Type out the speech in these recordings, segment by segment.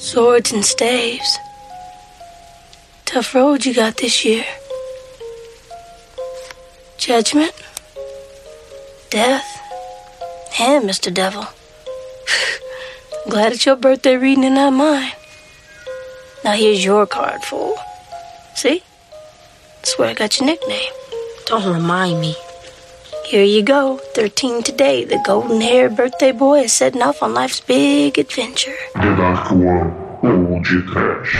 Swords and staves. Tough road you got this year. Judgment, death, and Mr. Devil. Glad it's your birthday reading and not mine. Now here's your card, fool. See? That's where I got your nickname. Don't remind me. Here you go, 13 today. The golden haired birthday boy is setting off on life's big adventure. The Dark One ou de Trash.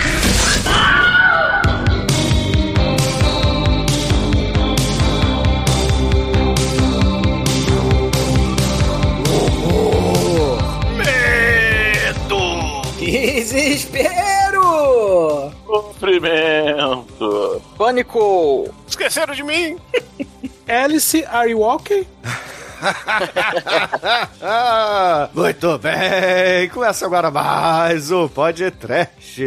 Medo! Desespero! Sofrimento! Pânico! Esqueceram de mim? Alice, are you okay? Muito bem, começa agora mais um Pod Trash.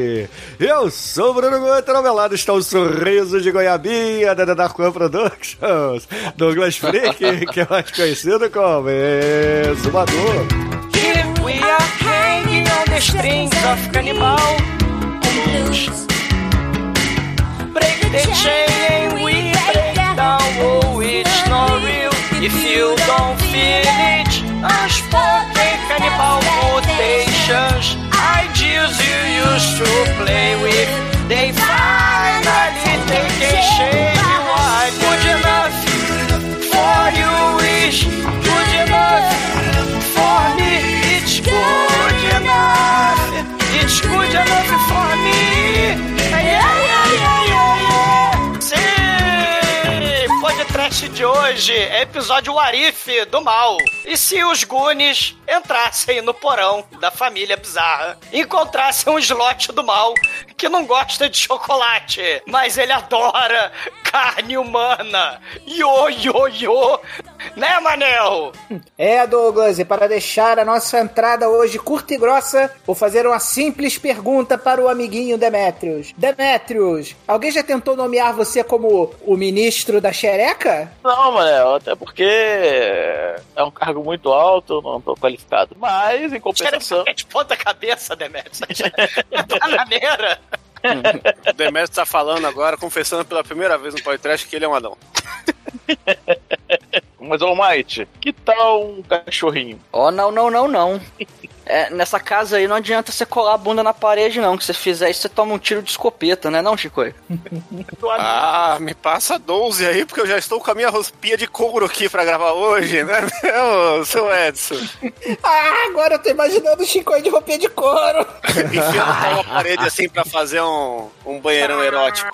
Eu sou o Bruno Guter, ao meu lado está o sorriso de goiabinha da Dark One Productions, Douglas Freak, que é mais conhecido como Exumador. Here we are hanging on the strings of cannibal blues. Break the chain and we oh, it's not real. If you don't feel it, unspoken cannibal quotations. Ideas you used to play with, De hoje é episódio Warif do mal. E se os Goonies entrassem no porão da família bizarra, encontrassem um slot do mal que não gosta de chocolate, mas ele adora carne humana. Yo, yo, yo. Né, Manel? É, Douglas, e para deixar a nossa entrada hoje curta e grossa, vou fazer uma simples pergunta para o amiguinho Demetrius. Demetrius, alguém já tentou nomear você como o ministro da xereca? Não, Manel, até porque é um cargo muito alto, não tô qualificado. Mas, em compensação. de ponta cabeça, Demetrius. tá maneira. O Demetrio tá falando agora, confessando pela primeira vez no podcast que ele é um anão. Mas, ô Might, que tal um cachorrinho? Oh, não, não, não, não. É, nessa casa aí não adianta você colar a bunda na parede, não. Que se você fizer isso, você toma um tiro de escopeta, né, não, Chico? Ah, me passa 12 aí, porque eu já estou com a minha roupinha de couro aqui pra gravar hoje, né, meu, seu Edson? Ah, agora eu tô imaginando o Chico aí de roupinha de couro. Enfiando uma parede assim pra fazer um, um banheirão erótico.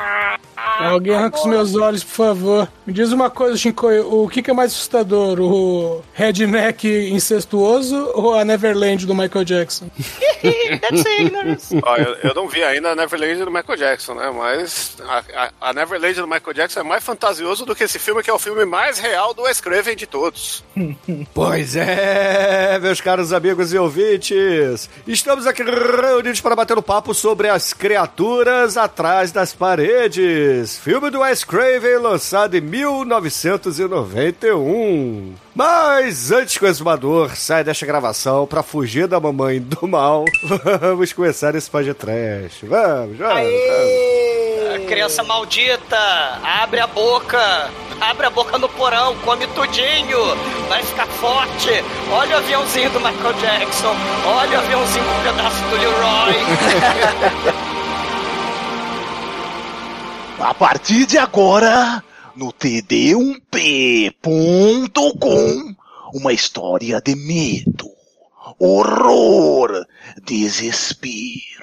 Alguém arranca os meus olhos, por favor. Me diz uma coisa, Shinkoi, o que, que é mais assustador? O redneck incestuoso ou a Neverland do Michael Jackson? That's ignorance. Ó, eu, eu não vi ainda a Neverland do Michael Jackson, né? Mas a, a, a Neverland do Michael Jackson é mais fantasioso do que esse filme, que é o filme mais real do Wes Craven de todos. Pois é, meus caros amigos e ouvintes, estamos aqui reunidos para bater um papo sobre as criaturas atrás das paredes. Filme do Wes Craven lançado em 1991. Mas antes que o exumador saia desta gravação para fugir da mamãe do mal, vamos começar esse podcast. Vamos, vamos, vamos. Criança maldita, abre a boca. Abre a boca no porão, come tudinho. Vai ficar forte. Olha o aviãozinho do Michael Jackson. Olha o aviãozinho com um pedaço do Leroy. A partir de agora, no td1p.com, uma história de medo, horror, desespero.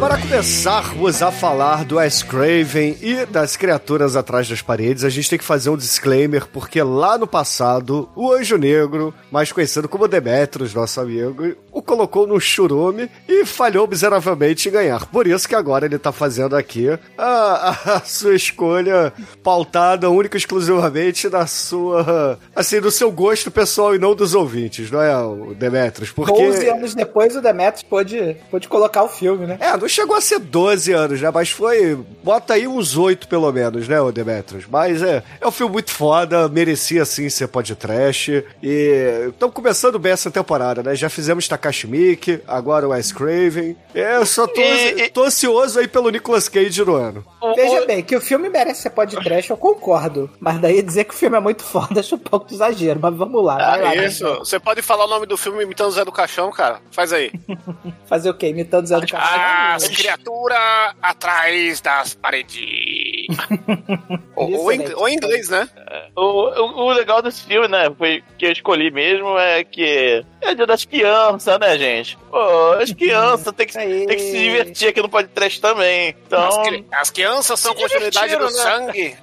Para começarmos a falar do Wes Craven e das criaturas atrás das paredes, a gente tem que fazer um disclaimer, porque lá no passado, o Anjo Negro, mais conhecido como Demetrius, nosso amigo, o colocou no churume e falhou miseravelmente em ganhar. Por isso que agora ele tá fazendo aqui a, a sua escolha pautada única e exclusivamente na sua, assim, no seu gosto pessoal e não dos ouvintes, não é, o Demetrius? Porque... 12 anos depois o Demetrius pôde, pôde colocar o filme, né? É, não chegou a ser 12 anos, né? Mas foi. Bota aí uns 8 pelo menos, né, o Demetrius? Mas é, é um filme muito foda, merecia sim ser podcast. E estamos começando bem essa temporada, né? Já fizemos Takashi Miike, agora o Wes Craven. É, eu só tô, E- e- tô ansioso aí pelo Nicolas Cage no ano. Veja bem, que o filme merece ser podcast, eu concordo. Mas daí dizer que o filme é muito foda, acho um pouco de exagero. Mas vamos lá, vai lá. Ah, isso. Você pode falar o nome do filme imitando o Zé do Caixão, cara? Faz aí. Fazer o quê? Imitando Zé do Caixão? As criaturas atrás das paredes. ou, ou em, ou em inglês, né? O, o, o legal desse filme, né, foi que eu escolhi mesmo é que é dia das crianças, né, gente? Pô, as crianças tem que, tem que se divertir aqui no podcast também. Então, As, cri- as crianças são Se continuidade do né? sangue.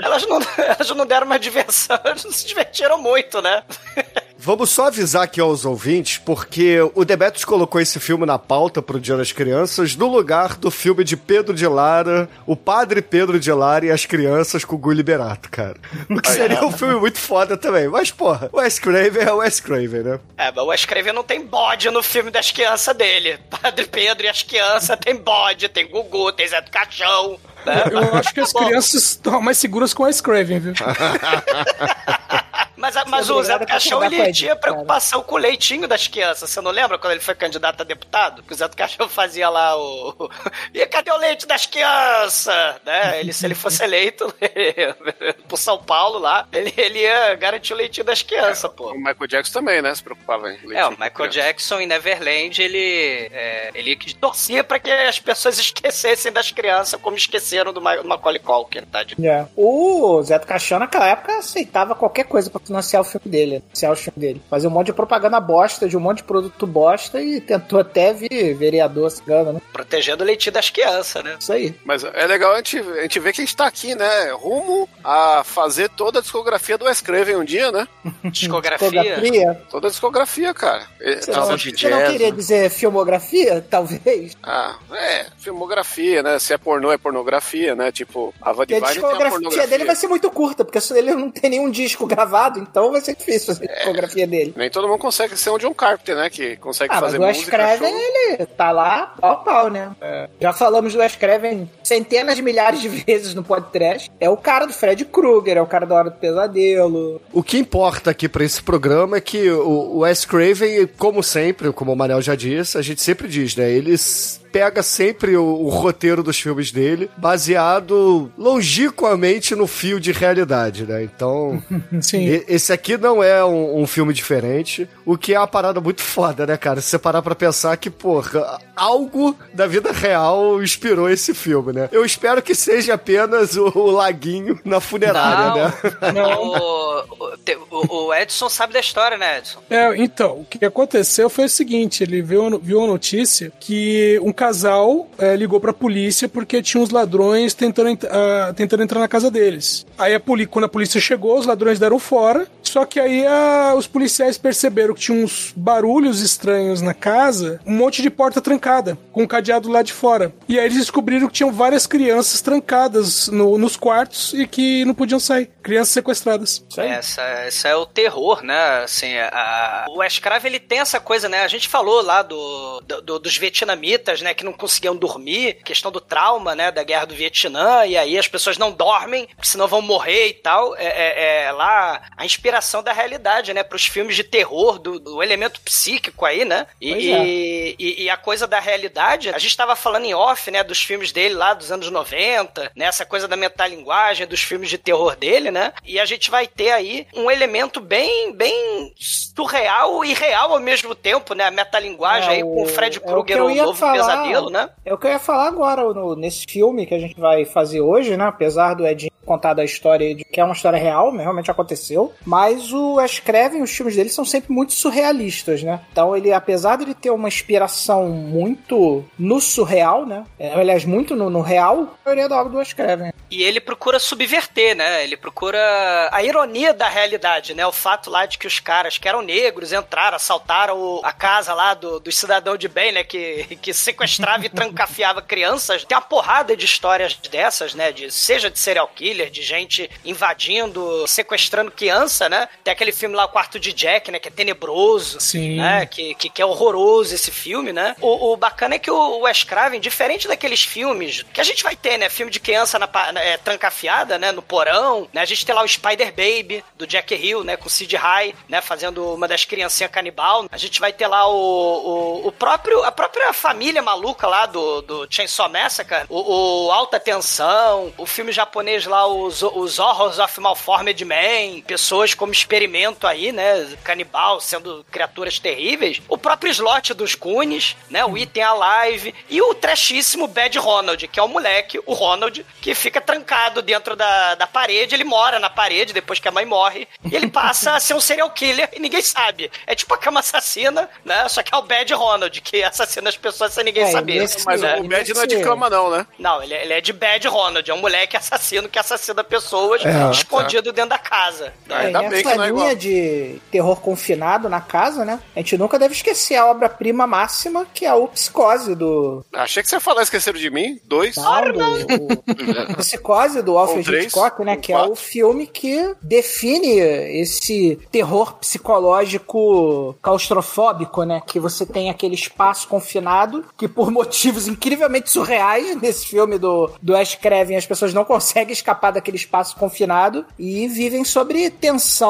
Elas não, elas não deram uma diversão, elas não se divertiram muito, né? Vamos só avisar aqui aos ouvintes, porque o Demetrius colocou esse filme na pauta pro Dia das Crianças, no lugar do filme de Pedro de Lara, o padre Pedro de Lara e as crianças com o Guy Liberato, cara. O que seria um filme muito foda também. Mas, porra, o Wes Craven é o Wes Craven, né? É, mas o escrever não tem bode no filme das crianças dele. Padre Pedro e as crianças tem bode, tem Gugu, tem Zé do Caixão. Né? Eu acho que as crianças estão mais seguras com a Scraven, viu? Mas, mas o Zé do a Caixão, com ele tinha cara. preocupação com o leitinho das crianças. Você não lembra quando ele foi candidato a deputado? Que o Zé do Caixão fazia lá o... E cadê o leite das crianças? Né? Ele, se ele fosse eleito por São Paulo lá, ele, ele ia garantir o leitinho das crianças, pô. O Michael Jackson também, né? Se preocupava em É, o Michael criança. Jackson em Neverland, ele, é, ele que torcia pra que as pessoas esquecessem das crianças como esqueceram do Ma- do Macaulay Culkin, tá? É. O Zé do Caixão, naquela época, aceitava qualquer coisa pra financiar o filme dele, financiar o filme dele. Fazia um monte de propaganda bosta, de um monte de produto bosta e tentou até vir vereador cigano, né? Protegendo o leitinho das crianças, né? Isso aí. Mas é legal a gente, a gente ver que a gente tá aqui, né? Rumo a fazer toda a discografia do Wes Craven um dia, né? Discografia. Toda a discografia, cara. Ele- Você não, de você não queria né? dizer filmografia, talvez? Ah, é, filmografia, né? Se é pornô, é pornografia, né? Tipo, a Van Divine a discografia dele vai ser muito curta, porque ele não tem nenhum disco gravado, então vai ser difícil fazer a discografia dele. Nem todo mundo consegue ser um John Carpenter, né? Que consegue Ah, mas fazer o Wes música, Craven, ele tá lá pau a pau, né? Já falamos do Wes Craven centenas de milhares de vezes no podcast. É o cara do Fred Krueger, é o cara da Hora do Pesadelo. O que importa aqui pra esse programa é que o o Wes Craven, como sempre, como o Manel já disse, a gente sempre diz, né? Eles pega sempre o, o roteiro dos filmes dele, baseado longínquamente no fio de realidade, né? Então, e- esse aqui não é um, um filme diferente, o que é uma parada muito foda, né, cara? Se você parar pra pensar que, porra, algo da vida real inspirou esse filme, né? Eu espero que seja apenas o, o laguinho na funerária, né? O, o, o- o Edson sabe da história, né, Edson? É, então, o que aconteceu foi o seguinte: ele viu, viu a notícia que um casal é, ligou pra polícia porque tinha uns ladrões tentando, ent- ah, tentando entrar na casa deles. Aí a poli quando a polícia chegou, os ladrões deram fora. Só que aí ah, os policiais perceberam que tinha uns barulhos estranhos na casa, um monte de porta trancada, com um cadeado lá de fora. E aí eles descobriram que tinham várias crianças trancadas no- nos quartos e que não podiam sair. Crianças sequestradas. Essa, essa é o terror, né? Assim, a, o escravo ele tem essa coisa, né? A gente falou lá do, do- do- dos vietnamitas, né? Que não conseguiam dormir, questão do trauma, né? Da guerra do Vietnã, e aí as pessoas não dormem, porque senão vão morrer e tal. É, é- é lá a inspiração da realidade, né? Para os filmes de terror, do, do elemento psíquico aí, né? E, é. e, e- a coisa da realidade, a gente estava falando em off, né? Dos filmes dele lá dos anos 90, né? Essa coisa da metalinguagem, dos filmes de terror dele, né? E a gente vai ter aí um elemento bem, bem surreal e real ao mesmo tempo, né? A metalinguagem É, aí com o Fred é o Krueger, eu o ia novo falar. pesadelo, né? É o que eu ia falar agora no- nesse filme que a gente vai fazer hoje, né? Apesar do Edinho contado a história de que é uma história real, né, realmente aconteceu. Mas o Wes Craven, os filmes dele são sempre muito surrealistas, né? Então ele, apesar de ele ter uma inspiração muito no surreal, né? É, aliás, muito no, no real, a maioria da obra do Wes Craven. E ele procura subverter, né? Ele procura a ironia da realidade, né? O fato lá de que os caras que eram negros entraram, assaltaram a casa lá do, do cidadão de bem, né? Que, que sequestrava e trancafiava crianças. Tem uma porrada de histórias dessas, né? De, seja de serial killer, de gente invadindo, sequestrando criança, né? Tem aquele filme lá, O Quarto de Jack, né? Que é tenebroso. Sim. Né? Que, que, que é horroroso esse filme, né? O, o bacana é que o Wes Craven, diferente daqueles filmes que a gente vai ter, né? Filme de criança na, é, trancafiada, né? No porão, né? A gente tem lá o Spider Baby, do Jack Hill, né? Com Sid High, né? Fazendo uma das criancinhas canibal. A gente vai ter lá o, o, o próprio, a própria família maluca lá do, do Chainsaw Massacre, o, o Alta Tensão, o filme japonês lá, os, os Horrors of Malformed Man, pessoas como experimento aí, né? Canibal, sendo criaturas terríveis. O próprio slot dos Goonies, né? O Item Alive e o trashíssimo Bad Ronald, que é o moleque, o Ronald, que fica trancado dentro da, da parede, ele mora na parede depois que a mãe morre, e ele passa a ser um serial killer e ninguém sabe. É tipo a cama assassina, né? Só que é o Bad Ronald, que assassina as pessoas sem ninguém É, saber. nesse- Mas né? o Bad não é de cama, não, né? Não, ele é, ele é de Bad Ronald, é um moleque assassino que assassina pessoas É, escondido dentro da casa. É, ainda bem é linha igual. de terror confinado na casa, né? A gente nunca deve esquecer a obra-prima máxima, que é o Psicose do. Achei que você ia falar Esqueceram de Mim. Dois. Não, do o Psicose do Alfred três, Hitchcock, né? Que é quatro. o filme que define esse terror psicológico claustrofóbico, né? Que você tem aquele espaço confinado que, por motivos incrivelmente surreais, nesse filme do, do Ash Craven, as pessoas não conseguem escapar daquele espaço confinado e vivem sobre tensão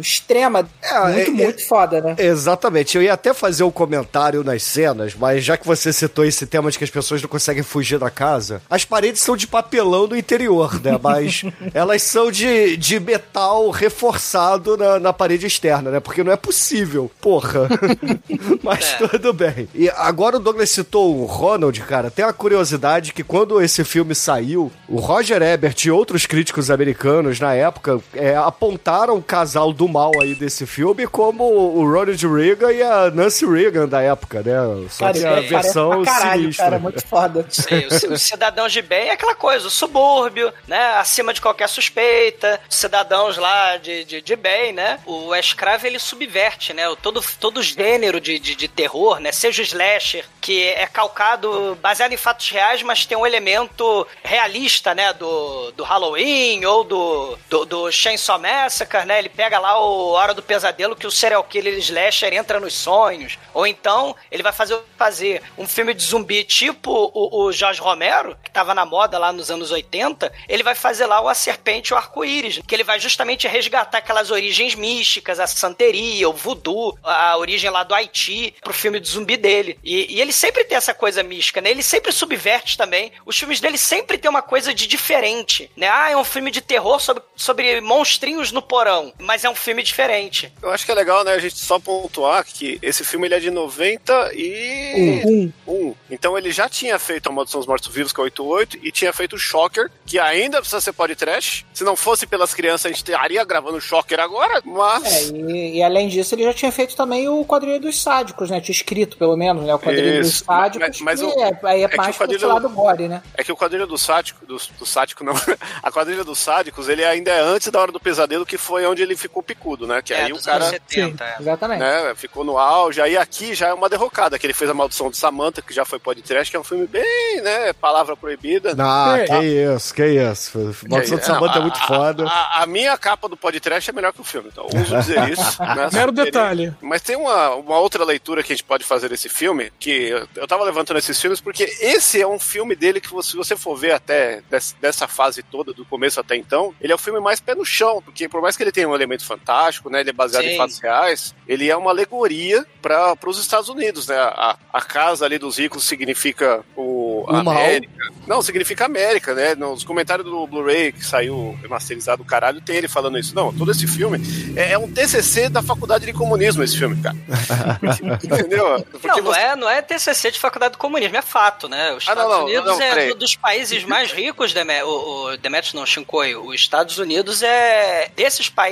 extrema. É, muito, é- muito foda, né? Exatamente. Eu ia até fazer um comentário nas cenas, mas já que você citou esse tema de que as pessoas não conseguem fugir da casa, as paredes são de papelão no interior, né? Mas elas são de, de metal reforçado na, na parede externa, né? Porque não é possível. Porra. mas É. tudo bem. E agora o Douglas citou o Ronald, cara. Tem uma curiosidade que quando esse filme saiu, o Roger Ebert e outros críticos americanos na época é, apontaram o casal do mal aí desse filme como o Ronald Reagan e a Nancy Reagan da época, né? Só Cara, que a parece versão caralho, sinistra. cara. Muito foda. Sei, o, o cidadão de bem é aquela coisa, o subúrbio, né? Acima de qualquer suspeita, cidadãos lá de, de, de bem, né? O Wes Craven, ele subverte, né? O todo, todo gênero de, de, de terror, né? Seja o slasher, que é calcado, baseado em fatos reais, mas tem um elemento realista, né? Do, do Halloween ou do, do, do Chainsaw Massacre, né? Ele pega lá o Hora do Pesadelo que o serial killer slasher entra nos sonhos. Ou então, ele vai fazer, fazer um filme de zumbi tipo o, o Jorge Romero, que tava na moda lá nos anos 80, ele vai fazer lá o A Serpente e o Arco-Íris, que ele vai justamente resgatar aquelas origens místicas, a santeria, o voodoo, a origem lá do Haiti, pro filme de zumbi dele. E, e ele sempre tem essa coisa mística, né? Ele sempre subverte também. Os filmes dele sempre tem uma coisa de diferente, né? Ah, é um filme de terror sobre, sobre monstrinhos no porão, mas é um filme diferente. Eu acho que é legal, né, a gente só pontuar que esse filme ele é de 90 e... Um. Um. Então ele já tinha feito a Maldição dos Mortos Vivos, que é 88, e tinha feito o Shocker, que ainda precisa ser podcast. Se não fosse pelas crianças, a gente estaria gravando o Shocker agora, É, mas... e, e além disso, ele já tinha feito também o quadrilha dos sádicos, né? Tinha escrito, pelo menos, né? O quadrilha dos Isso. sádicos, Mas- mas que o- é, aí é, é que mais pro quadrilha- lado gore, né? É que o quadrilha do sádico, do, do sádico não, a quadrilha dos sádicos, ele ainda é antes da Hora do Pesadelo, que foi onde ele ficou picudo, né? Que é, aí o cara... anos 70, é. Exatamente. né, ficou no auge. Aí aqui já é uma derrocada, que ele fez a Maldição de Samantha, que já foi podcast, que é um filme bem, né, palavra proibida. Ah, É. que isso, que isso. Maldição de Não, Samanta é muito a- foda. A, a minha capa do podcast é melhor que o filme, então uso dizer isso. né, Mero detalhe. Mas tem uma, uma outra leitura que a gente pode fazer desse filme, que eu, eu tava levantando esses filmes porque esse é um filme dele que, se você for ver até des- dessa fase toda, do começo até então, ele é o filme mais pé no chão, porque por mais que ele tenha um elemento fantástico, né, ele é baseado em Sim. fatos reais, ele é uma alegoria para os Estados Unidos, né? A, a casa ali dos ricos significa o, a O mal. América, Não, significa América, né? Nos comentários do Blu-ray que saiu remasterizado do caralho, tem ele falando isso. Não, todo esse filme é, é um TCC da faculdade de comunismo, esse filme, cara. Entendeu? Porque Não, não você- é, não é TCC de faculdade do comunismo, é fato, né? Os Ah, Estados não, não, Unidos não, é do- dos países mais ricos, Deme, o, o Demetrius não, Shinkoi, os Estados Unidos é, desses países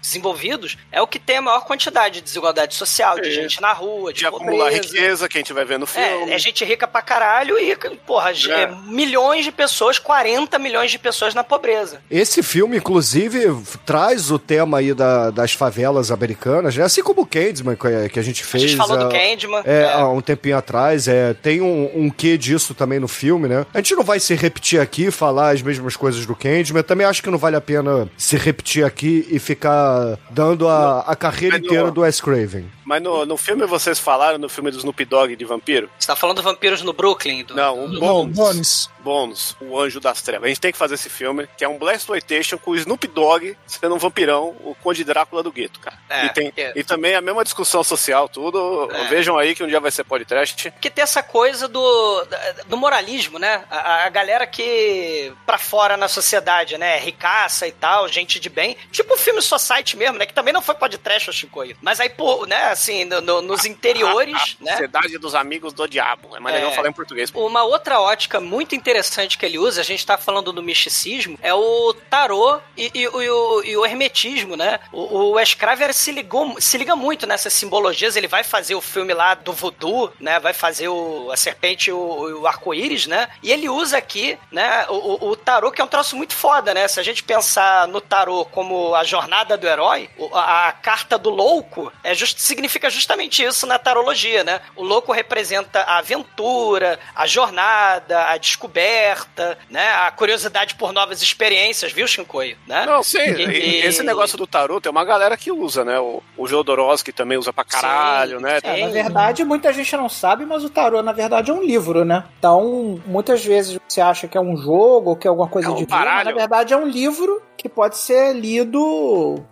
desenvolvidos, é o que tem a maior quantidade de desigualdade social, de É. gente na rua, de, de acumular pobreza. riqueza, quem estiver vendo o filme. É, é gente rica pra caralho e, porra, ge- É. milhões de pessoas, 40 milhões de pessoas na pobreza. Esse filme, inclusive, traz o tema aí da- das favelas americanas, né? Assim como o Candyman que, que a gente A fez. gente falou do Candyman. É, é. há um tempinho atrás, é, tem um, um quê disso também no filme, né? A gente não vai se repetir aqui, falar as mesmas coisas do Candyman. Também acho que não vale a pena se repetir aqui e ficar dando a, a carreira Mas no- inteira do Wes Craven. Mas no, no filme vocês falaram, no filme do Snoop Dogg de vampiro? Você tá falando Vampiros no Brooklyn? Do... Não, um Não, bônus. Bones. Bônus, o Anjo das Trevas. A gente tem que fazer esse filme, que é um Blaxploitation com o Snoop Dogg sendo um vampirão, o Conde Drácula do gueto, cara. É, e, tem, é. e também a mesma discussão social, tudo. É. Vejam aí que um dia vai ser podcast. que tem essa coisa do, do moralismo, né? A, a galera que pra fora na sociedade, né? Ricaça e tal, gente de bem. Tipo o filme Society mesmo, né? Que também não foi podcast, o Chicoio. Mas aí, pô, né? Assim, no- no- nos interiores, né? Sociedade dos Amigos do Diabo. É mais legal É. falar em português. Uma outra ótica muito interessante que ele usa, a gente tá falando do misticismo, é o tarô e, e- e o, e o hermetismo, né? O, o Wes Craven se, ligou, se liga muito nessas simbologias, ele vai fazer o filme lá do voodoo, né? Vai fazer o, a serpente e o, o arco-íris, né? E ele usa aqui, né, o, o- tarô, que é um troço muito foda, né? Se a gente pensar no tarô como a jornada do herói, a, carta do louco é just, significa justamente isso na tarologia, né? O louco representa a aventura, a jornada, a descoberta, né? A curiosidade por novas experiências, viu, Shinkoi? Né? Não, sim. E- e- e- Esse negócio do tarô tem uma galera que usa, né? O, o Jodorowsky também usa pra caralho, Sim, né? sim. É, na verdade, muita gente não sabe, mas o tarô, na verdade, é um livro, né? Então, muitas vezes você acha que é um jogo, que é alguma coisa É um mas baralho. na verdade é um livro que pode ser lido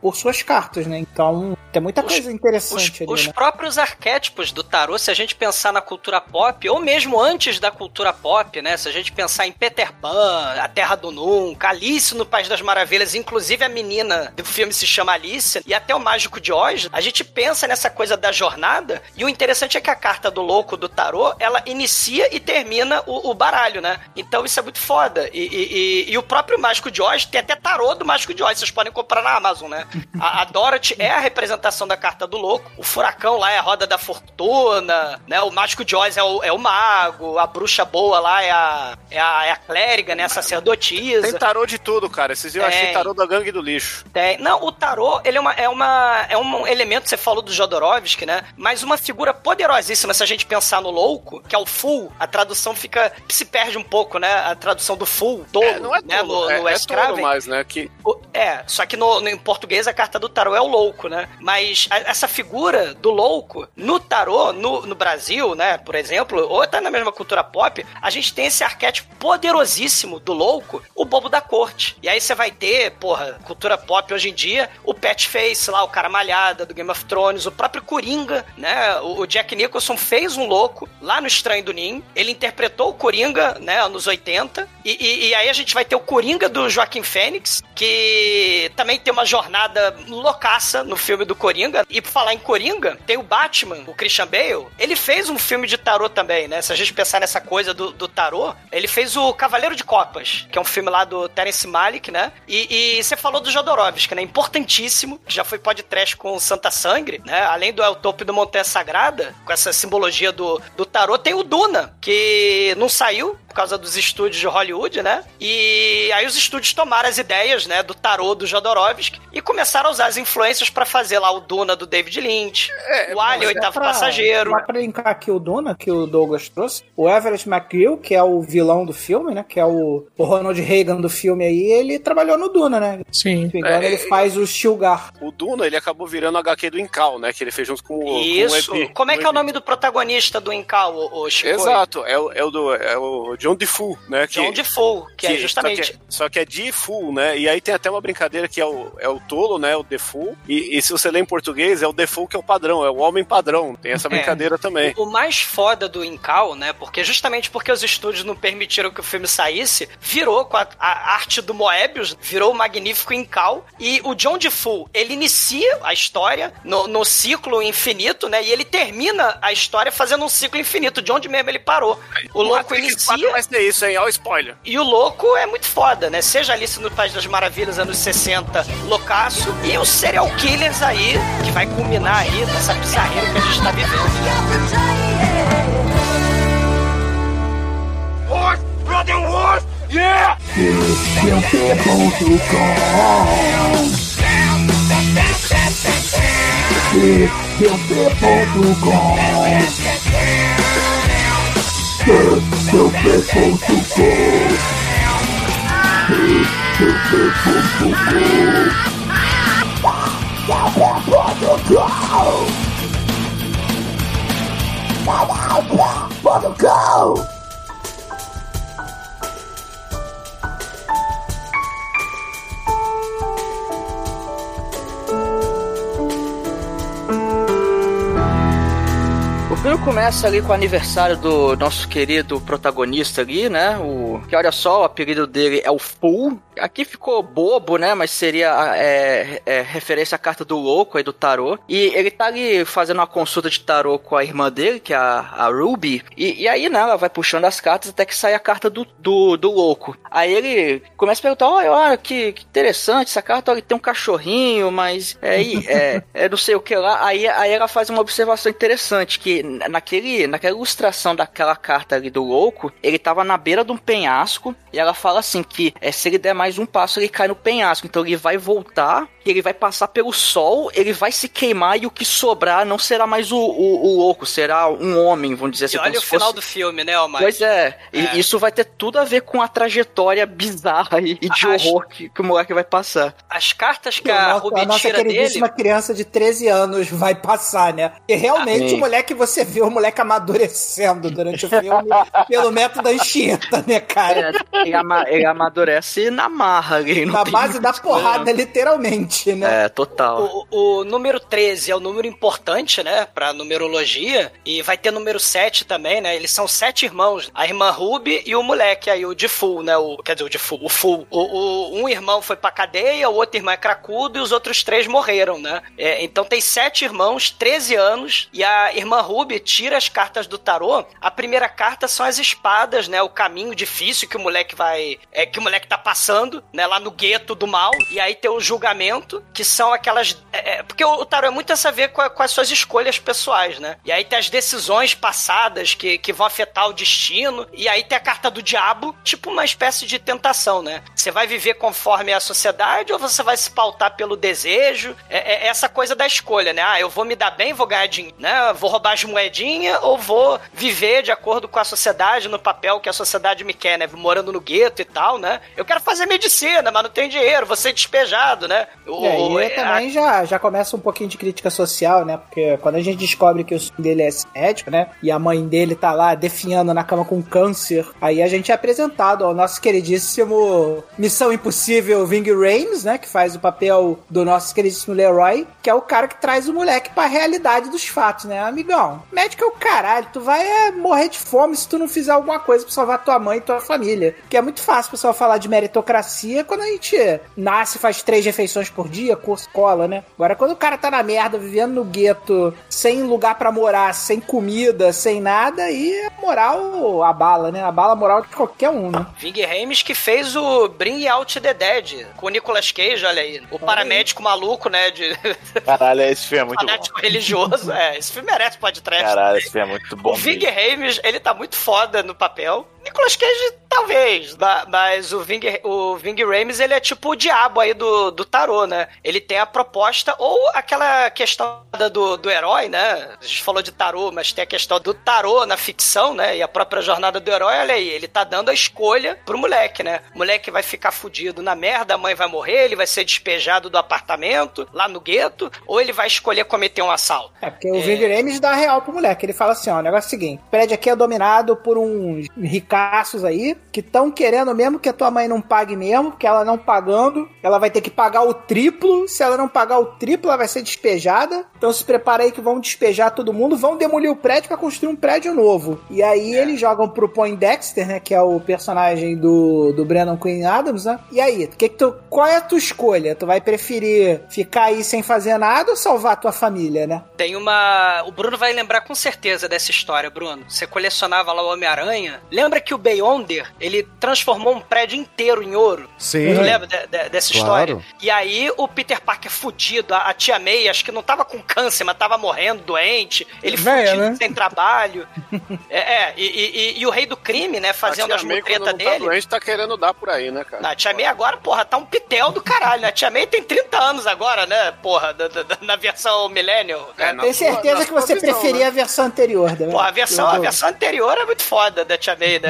por suas cartas, né? Então, tem muita Os- coisa Os, interessante ali, os né? próprios arquétipos do tarô, se a gente pensar na cultura pop, ou mesmo antes da cultura pop, né? Se a gente pensar em Peter Pan, A Terra do Nunca, Alice no País das Maravilhas, inclusive a menina do filme se chama Alice, e até o Mágico de Oz, a gente pensa nessa coisa da jornada, e o interessante é que a carta do louco do tarô, ela inicia e termina o, o baralho, né? Então isso é muito foda. E, e- e- e o próprio Mágico de Oz tem até tarô do Mágico de Oz, vocês podem comprar na Amazon, né? A, a Dorothy é a representação da carta do louco, o furacão lá é a roda da fortuna, né? O Mágico Oz é o, é o mago, a bruxa boa lá é a, é a, é a clériga, né? A sacerdotisa. Tem tarô de tudo, cara. Esses dias eu achei tarô da gangue do lixo. Tem. Não, o tarô, ele é, uma, é, uma, é um elemento, você falou do Jodorowsky, né? Mas uma figura poderosíssima, se a gente pensar no louco, que é o full, a tradução fica. se perde um pouco, né? A tradução do full, tolo, É, não é né? tolo, No, é, no é tolo mais, né? Que O- É, só que no, em português a carta do tarô é o louco, né? Mas a- essa figura do louco, no tarô, no, no Brasil, né, por exemplo, ou até na mesma cultura pop, a gente tem esse arquétipo poderosíssimo do louco, o bobo da corte. E aí você vai ter, porra, cultura pop hoje em dia, o Pet Face lá, o cara malhada do Game of Thrones, o próprio Coringa, né? O, o Jack Nicholson fez um louco lá no Estranho do Ninho, ele interpretou o Coringa, né, anos 80, e, e- e aí a gente vai ter o Coringa do Joaquim Fênix, que também tem uma jornada loucaça no filme do Coringa. E por falar em Coringa, tem o Batman, o Christian Bale. Ele fez um filme de tarô também, né? Se a gente pensar nessa coisa do, do tarô, ele fez o Cavaleiro de Copas, que é um filme lá do Terence Malick, né? E, e você falou do Jodorowsky, né? Importantíssimo, já foi podcast com Santa Sangre, né? Além do El Topo do Montanha Sagrada, com essa simbologia do, do tarô, tem o Duna, que não saiu por causa dos estúdios de Hollywood, né? E aí os estúdios tomaram as ideias, né, do tarô do Jodorowsky e começaram a usar as influências pra fazer lá o Duna do David Lynch, o Alien, o Oitavo Pra- Passageiro. Mas pra linkar aqui o Duna, que o Douglas trouxe, o Everett McGill, que é o vilão do filme, né? Que é o, o Ronald Reagan do filme aí, ele trabalhou no Duna, né? Sim. Se não me engano, É, ele faz o Stilgar. o Duna, ele acabou virando o HQ do Incal, né? Que ele fez junto com o. Isso. Com o Ebi- Como é que é o nome do protagonista do Incal, o, o Chico? Exato, é o, é o, do, é o John DeFoe, né? Que, John DeFoe, que, é que- justamente... Só que, só que é DeFoe, né? E aí tem até uma brincadeira que é o, é o tolo, né? O DeFoe. E, e se você lê em português, é o DeFoe que é o padrão, é o homem padrão. Tem essa É. brincadeira também. O mais foda do Incal, né? Porque justamente porque os estúdios não permitiram que o filme saísse, virou com a, a arte do Moebius, virou o magnífico Incal. E o John DeFoe, ele inicia a história no, no ciclo infinito, né? E ele termina a história fazendo um ciclo infinito, de onde mesmo ele parou. O louco Matrix 4 inicia. vai ser isso, hein? Olha o spoiler. E o louco é muito foda, né? Seja Alice no País das Maravilhas, anos 60, loucaço, e os serial killers aí, que vai culminar aí nessa bizarreira que a gente tá vivendo. O filme começa ali com o aniversário do nosso querido protagonista ali, né? O que olha só, o apelido dele é o Fool. Aqui ficou bobo, né? Mas seria é, é, referência à carta do louco aí do tarô. E ele tá ali fazendo uma consulta de tarô com a irmã dele, que é a, a Ruby. E, e aí, né? Ela vai puxando as cartas até que sai a carta do, do, do louco. Aí ele começa a perguntar: olha, olha que, que interessante essa carta. Olha, tem um cachorrinho, mas é, é, é não sei o que lá. Aí, aí ela faz uma observação interessante: que naquele, naquela ilustração daquela carta ali do louco, ele tava na beira de um penhasco. E ela fala assim: que é, se ele der mais um passo, ele cai no penhasco. Então ele vai voltar, ele vai passar pelo sol, ele vai se queimar e o que sobrar não será mais o, o, o louco, será um homem, vamos dizer assim. E olha o final fosse- do filme, né, Omar? Pois é, É. isso vai ter tudo a ver com a trajetória bizarra e, e de Acho- horror que, que o moleque vai passar. As cartas que a nosso- Ruby a nossa tira dele. queridíssima criança de 13 anos vai passar, né? E realmente Amém. o moleque, você vê o moleque amadurecendo durante o filme pelo método Anchieta, né, cara? É, ele, ama- ele amadurece na marra ali. não Na base da porrada, literalmente, não. né? É, total. O, o número 13 é o número importante, né, pra numerologia, e vai ter número 7 também, né, eles são sete irmãos, a irmã Ruby e o moleque aí, o Defoe, né, o, quer dizer, o o Full. O, o- um irmão foi pra cadeia, o outro irmão é cracudo e os outros três morreram, né. É, então tem sete irmãos, 13 anos, e a irmã Ruby tira as cartas do tarô, a primeira carta são as espadas, né, o caminho difícil que o moleque vai, é, que o moleque tá passando, né, lá no gueto do mal, e aí tem o julgamento, que são aquelas. é, é, porque o, tarô é muito essa a ver com, a- com as suas escolhas pessoais, né? E aí tem as decisões passadas que, que vão afetar o destino, e aí tem a carta do diabo, tipo uma espécie de tentação, né? Você vai viver conforme a sociedade ou você vai se pautar pelo desejo? É, é essa coisa da escolha, né? Ah, eu vou me dar bem, vou ganhar dinheiro, né? Vou roubar as moedinhas ou vou viver de acordo com a sociedade, no papel que a sociedade me quer, né? Morando no gueto e tal, né? Eu quero fazer medicina, mas não tenho dinheiro, vou ser despejado, né? O- E aí é, também já, já começa um pouquinho de crítica social, né? Porque quando a gente descobre que o sonho dele é médico, né? E a mãe dele tá lá definhando na cama com câncer, aí a gente é apresentado ao nosso queridíssimo Missão Impossível Ving Rhames, né? Que faz o papel do nosso queridíssimo Leroy, que é o cara que traz o moleque pra realidade dos fatos, né? Amigão, médico é o caralho, tu vai é, morrer de fome se tu não fizer alguma coisa pra salvar tua mãe e tua família. Que é muito fácil o pessoal falar de meritocracia quando a gente nasce, faz três refeições por dia, curso cola, né? Agora, quando o cara tá na merda, vivendo no gueto, sem lugar pra morar, sem comida, sem nada, aí a moral abala, né? Abala a moral de qualquer um, né? Ving que fez o Bring Out the Dead com o Nicolas Cage, olha aí. O paramédico maluco, né? De Caralho, esse filme é muito bom. fanático religioso. É, esse filme merece podcast. Caralho, esse filme é muito bom. o Ving ele tá muito foda no papel. Nicolas Cage talvez. Mas o Ving, o Ving Rames, ele é tipo o diabo aí do, do tarô, né? Ele tem a proposta, ou aquela questão do, do herói, né? A gente falou de tarô, mas tem a questão do tarô na ficção, né? E a própria jornada do herói, olha aí, ele tá dando a escolha pro moleque, né? O moleque vai ficar fudido na merda, a mãe vai morrer, ele vai ser despejado do apartamento, lá no gueto, ou ele vai escolher cometer um assalto. É, porque o Ving Rames dá real pro moleque. Ele fala assim: ó, o negócio é o seguinte: o prédio aqui é dominado por uns ricaços aí que estão querendo mesmo que a tua mãe não pague mesmo, porque ela não pagando, ela vai ter que pagar o triplo. Se ela não pagar o triplo, ela vai ser despejada. Então se prepara aí que vão despejar todo mundo, vão demolir o prédio pra construir um prédio novo. E aí eles jogam pro Poindexter, né? Que é o personagem do, do Brandon Quinn Adams, né? E aí, que que tu, qual é a tua escolha? Tu vai preferir ficar aí sem fazer nada ou salvar a tua família, né? Tem uma. O Bruno vai lembrar com certeza dessa história, Bruno. Você colecionava lá o Homem-Aranha. Lembra que o Beyonder, ele transformou um prédio inteiro em ouro? Sim. Tu lembra de- de- dessa Claro. história? E aí o Peter Parker fudido, a, a tia May, acho que não tava com câncer, mas tava morrendo, doente. Ele Véia, fudido, né? sem trabalho. é, é, e, e- e- e o rei do crime, né, fazendo a as tia May, quando mutretas não tá dele. doente, tá querendo dar por aí, né, cara? Não, a Tia May agora, porra, tá um pitel do caralho, né? A Tia May tem 30 anos agora, né? Porra, da- da- da- na versão Millennial. Né? É, na Tenho certeza na que você preferia né? a versão anterior, né? Pô, a versão, a versão anterior é muito foda da Tia May, né?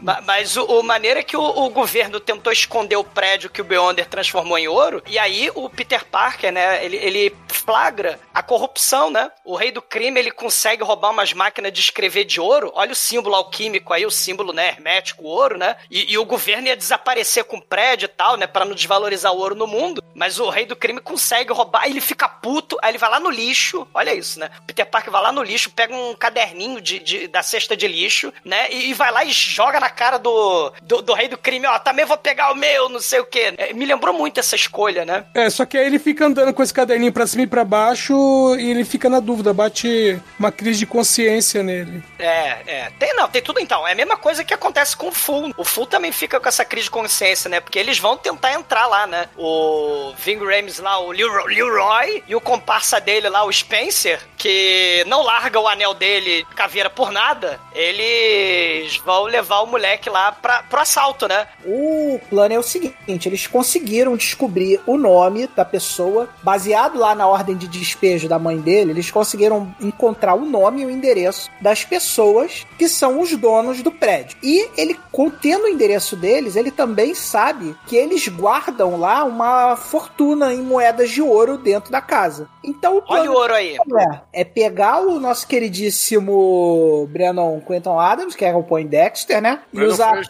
Ma- Mas o, o maneiro é que o, o governo tentou esconder o prédio que o Beyonder transformou em ouro, e aí o Peter Parker, né, ele, ele flagra a corrupção, né? O rei do crime, ele consegue roubar umas máquinas de escrever de ouro, olha o símbolo alquímico aí, o símbolo, né, hermético, ouro, né? E, e o governo ia desaparecer com o prédio e tal, né, pra não desvalorizar o ouro no mundo, mas o rei do crime consegue roubar, ele fica puto, aí ele vai lá no lixo, olha isso, né? Peter Parker vai lá no lixo, pega um caderninho de, de- da cesta de lixo, né? E, e vai lá e joga na cara do, do, do rei do crime, ó, também vou pegar o meu, não sei o quê. É, me lembrou muito essa escolha, né? É, só que aí ele fica andando com esse caderninho pra cima e pra baixo e ele fica na dúvida, bate uma crise de consciência nele. É, é. Tem, não, tem tudo então. É a mesma coisa que acontece com o Full. O Full também fica com essa crise de consciência, né? Porque eles vão tentar entrar lá, né? O Ving Rames lá, o Leroy, Leroy e o comparsa dele lá, o Spencer, que não larga o anel dele, caveira por nada, eles vão levar o moleque lá pra, pro assalto, né? O plano é o seguinte: eles conseguiram descobrir o nome da pessoa, baseado lá na ordem de despejo da mãe dele, eles conseguiram encontrar o nome e o endereço das pessoas que são os donos do prédio. E ele, contendo o endereço deles, ele também sabe que eles guardam lá uma fortuna em moedas de ouro dentro da casa. Então o Olha plano o ouro aí. é, é pegar o nosso queridíssimo Brennan Quentin Adams, que é o Poindexter, né? E Brandon usar,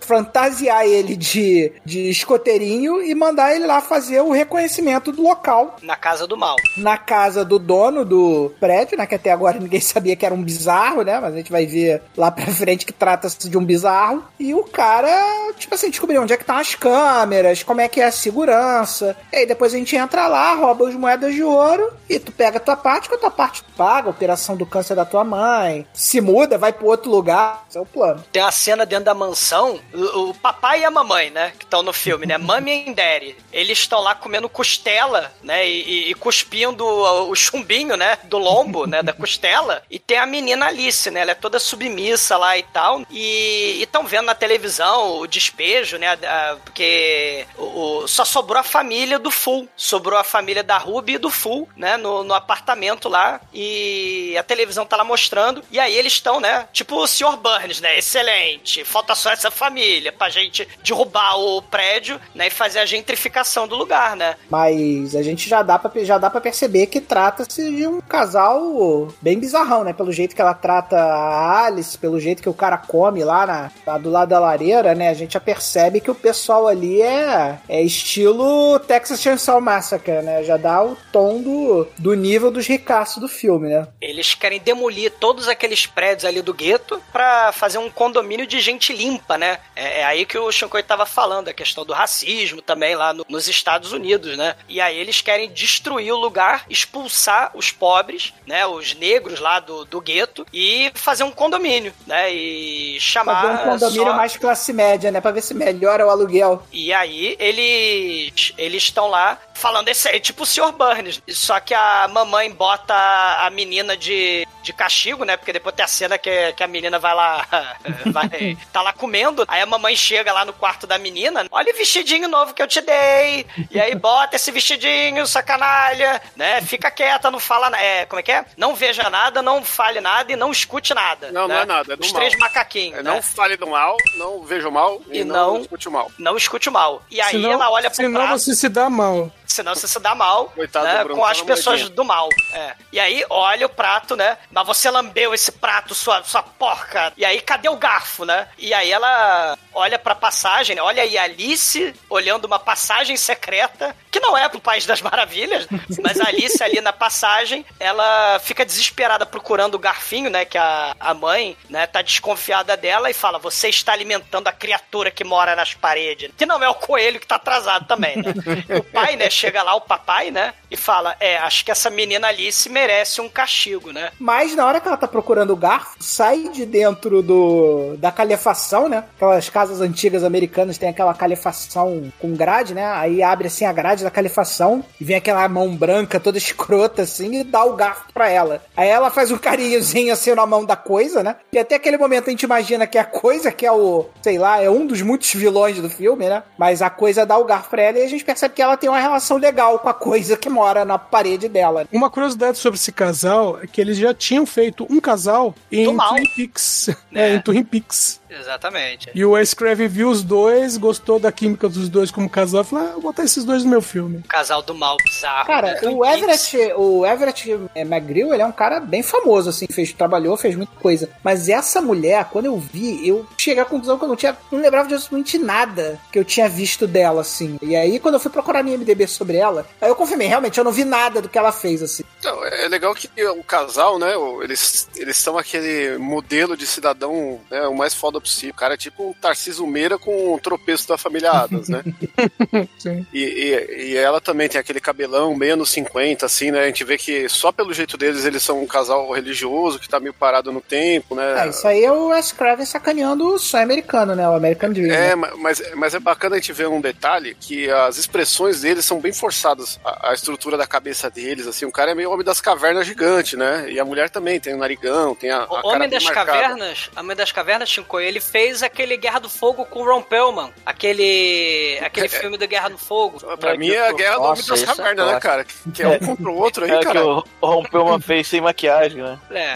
fantasiar ele de, de escoteirinho e mandar ele lá fazer o reconhecimento do local Na casa do mal. na casa do dono do prédio, né? Que até agora ninguém sabia que era um bizarro, né? Mas a gente vai ver lá pra frente que trata-se de um bizarro. E o cara, tipo assim, descobriu onde é que estão as câmeras, como é que é a segurança. E aí depois a gente entra lá, rouba as moedas de ouro e tu pega a tua parte, com a tua parte tu paga a operação do câncer da tua mãe, se muda, vai pro outro lugar. Esse é o plano. Tem uma cena dentro da mansão, o, o papai e a mamãe, né? Que estão no filme, né? Mami e Daddy. Eles estão lá comendo costela, né? E, e- e cuspindo o, o chumbinho, né? Do lombo, né? Da costela. E tem a menina Alice, né? Ela é toda submissa lá e tal. E estão vendo na televisão o despejo, né? a- porque o, o- só sobrou a família do Full. Sobrou a família da Ruby e do Full, né? No, no apartamento lá. E a televisão tá lá mostrando. E aí eles estão, né? Tipo o Sr. Burns, né? Excelente. Falta só essa família pra gente derrubar o prédio, né? E fazer a gentrificação do lugar, né? Mas a gente já dá pra, já dá pra perceber que trata-se de um casal bem bizarrão, né? Pelo jeito que ela trata a Alice, pelo jeito que o cara come lá, na, lá do lado da lareira, né? A gente já percebe que o pessoal ali é, é estilo Texas Chainsaw Massacre, né? Já dá o tom do, do nível dos ricaços do filme, né? Eles querem demolir todos aqueles prédios ali do gueto pra fazer um condomínio de gente limpa, né? É, é aí que o Shinkoi tava falando, a questão do racismo também lá no- nos Estados Unidos, né? E aí eles querem destruir o lugar, expulsar os pobres, né? Os negros lá do, do gueto e fazer um condomínio, né? E chamar Fazer um condomínio só- mais classe média, né? Pra ver se melhora o aluguel. e aí eles eles estão lá falando esse é tipo o Sr. Burns, só que a mamãe bota a menina de, de castigo, né? Porque depois tem a cena que, que a menina vai lá, vai, tá lá comendo, aí a mamãe chega lá no quarto da menina, olha o vestidinho novo que eu te dei, e aí bota esse vestidinho, sacanalha, né? Fica quieta, não fala, é, como é que é? Não veja nada, não fale nada e não escute nada. Não, né? não é nada, é do Os mal. três macaquinhos, É, né? Não fale do mal, não veja o mal e, E não, não- escute o mal. Não escute o mal. E aí senão, ela olha pro senão prato, você se dá mal. Senão você se dá mal né, com tá as pessoas moedinha. do mal. É. E aí olha o prato, né? Mas você lambeu esse prato, sua, sua porca. E aí cadê o garfo, né? E aí ela olha pra passagem, né? olha aí a Alice olhando uma passagem secreta, que não é pro País das Maravilhas, mas a Alice ali na passagem, ela fica desesperada procurando o garfinho, né? Que a, a mãe, né, tá desconfiada dela e fala: Você está alimentando a criatura que mora nas paredes. Que não é o coelho que tá atrasado também, né? o pai, né, chega lá, o papai, né? E fala: É, acho que essa menina Alice merece um castigo, né? Mas na hora que ela tá procurando o garfo, sai de dentro do da calefação, né? Aquelas casas antigas americanas tem aquela calefação com grade, né? Aí abre assim a grade da calefação e vem aquela mão branca toda escrota assim e dá o garfo pra ela. Aí ela faz um carinhozinho assim na mão da coisa, né? E até aquele momento a gente imagina que a coisa que é o, sei lá, é um dos muitos vilões do filme, né? Mas a coisa dá o garfo pra ela e a gente percebe que ela tem uma relação legal com a coisa que mora na parede dela. Uma curiosidade sobre esse casal é que eles já tinham feito um casal em. Twin Peaks. É, em Twin Peaks. Exatamente. E o Wes Craven viu os dois, gostou da química dos dois como casal e falou: ah, vou botar esses dois no meu filme. O casal do mal bizarro. Cara, né? o Everett, o Everett é, McGrew, ele é um cara bem famoso, assim, fez, trabalhou, fez muita coisa. Mas essa mulher, quando eu vi, eu cheguei à conclusão que eu não tinha, não lembrava de absolutamente nada que eu tinha visto dela, assim. E aí, quando eu fui procurar no IMDB sobre ela, aí eu confirmei, realmente, eu não vi nada do que ela fez, assim. Então, é legal que o casal, né, eles, eles são aquele modelo de cidadão, né, o mais foda possível. O cara é tipo um Tarcísio Meira com um tropeço da família Adams, né? Sim. E, e, e ela também tem aquele cabelão meio anos 50, assim, né? A gente vê que só pelo jeito deles, eles são um casal religioso que tá meio parado no tempo, né? É, isso aí é o Wes Craven sacaneando o sonho americano, né? O American Dream. É, né? ma- mas, mas é bacana a gente ver um detalhe que as expressões deles são bem forçadas. A, a estrutura da cabeça deles, assim, o cara é meio homem das cavernas gigante, né? E a mulher também tem o narigão, tem a, a O cara Homem bem das marcada. Cavernas, Homem das Cavernas, Chico, ele fez aquele Guerra do Fogo com o Ron Perlman. Aquele, aquele filme do Guerra do Fogo. Pra mim é a guerra do homem das isso é cavernas, né, cara? Que é um contra o outro aí, É que cara. o rompeu uma fez sem maquiagem, né? É.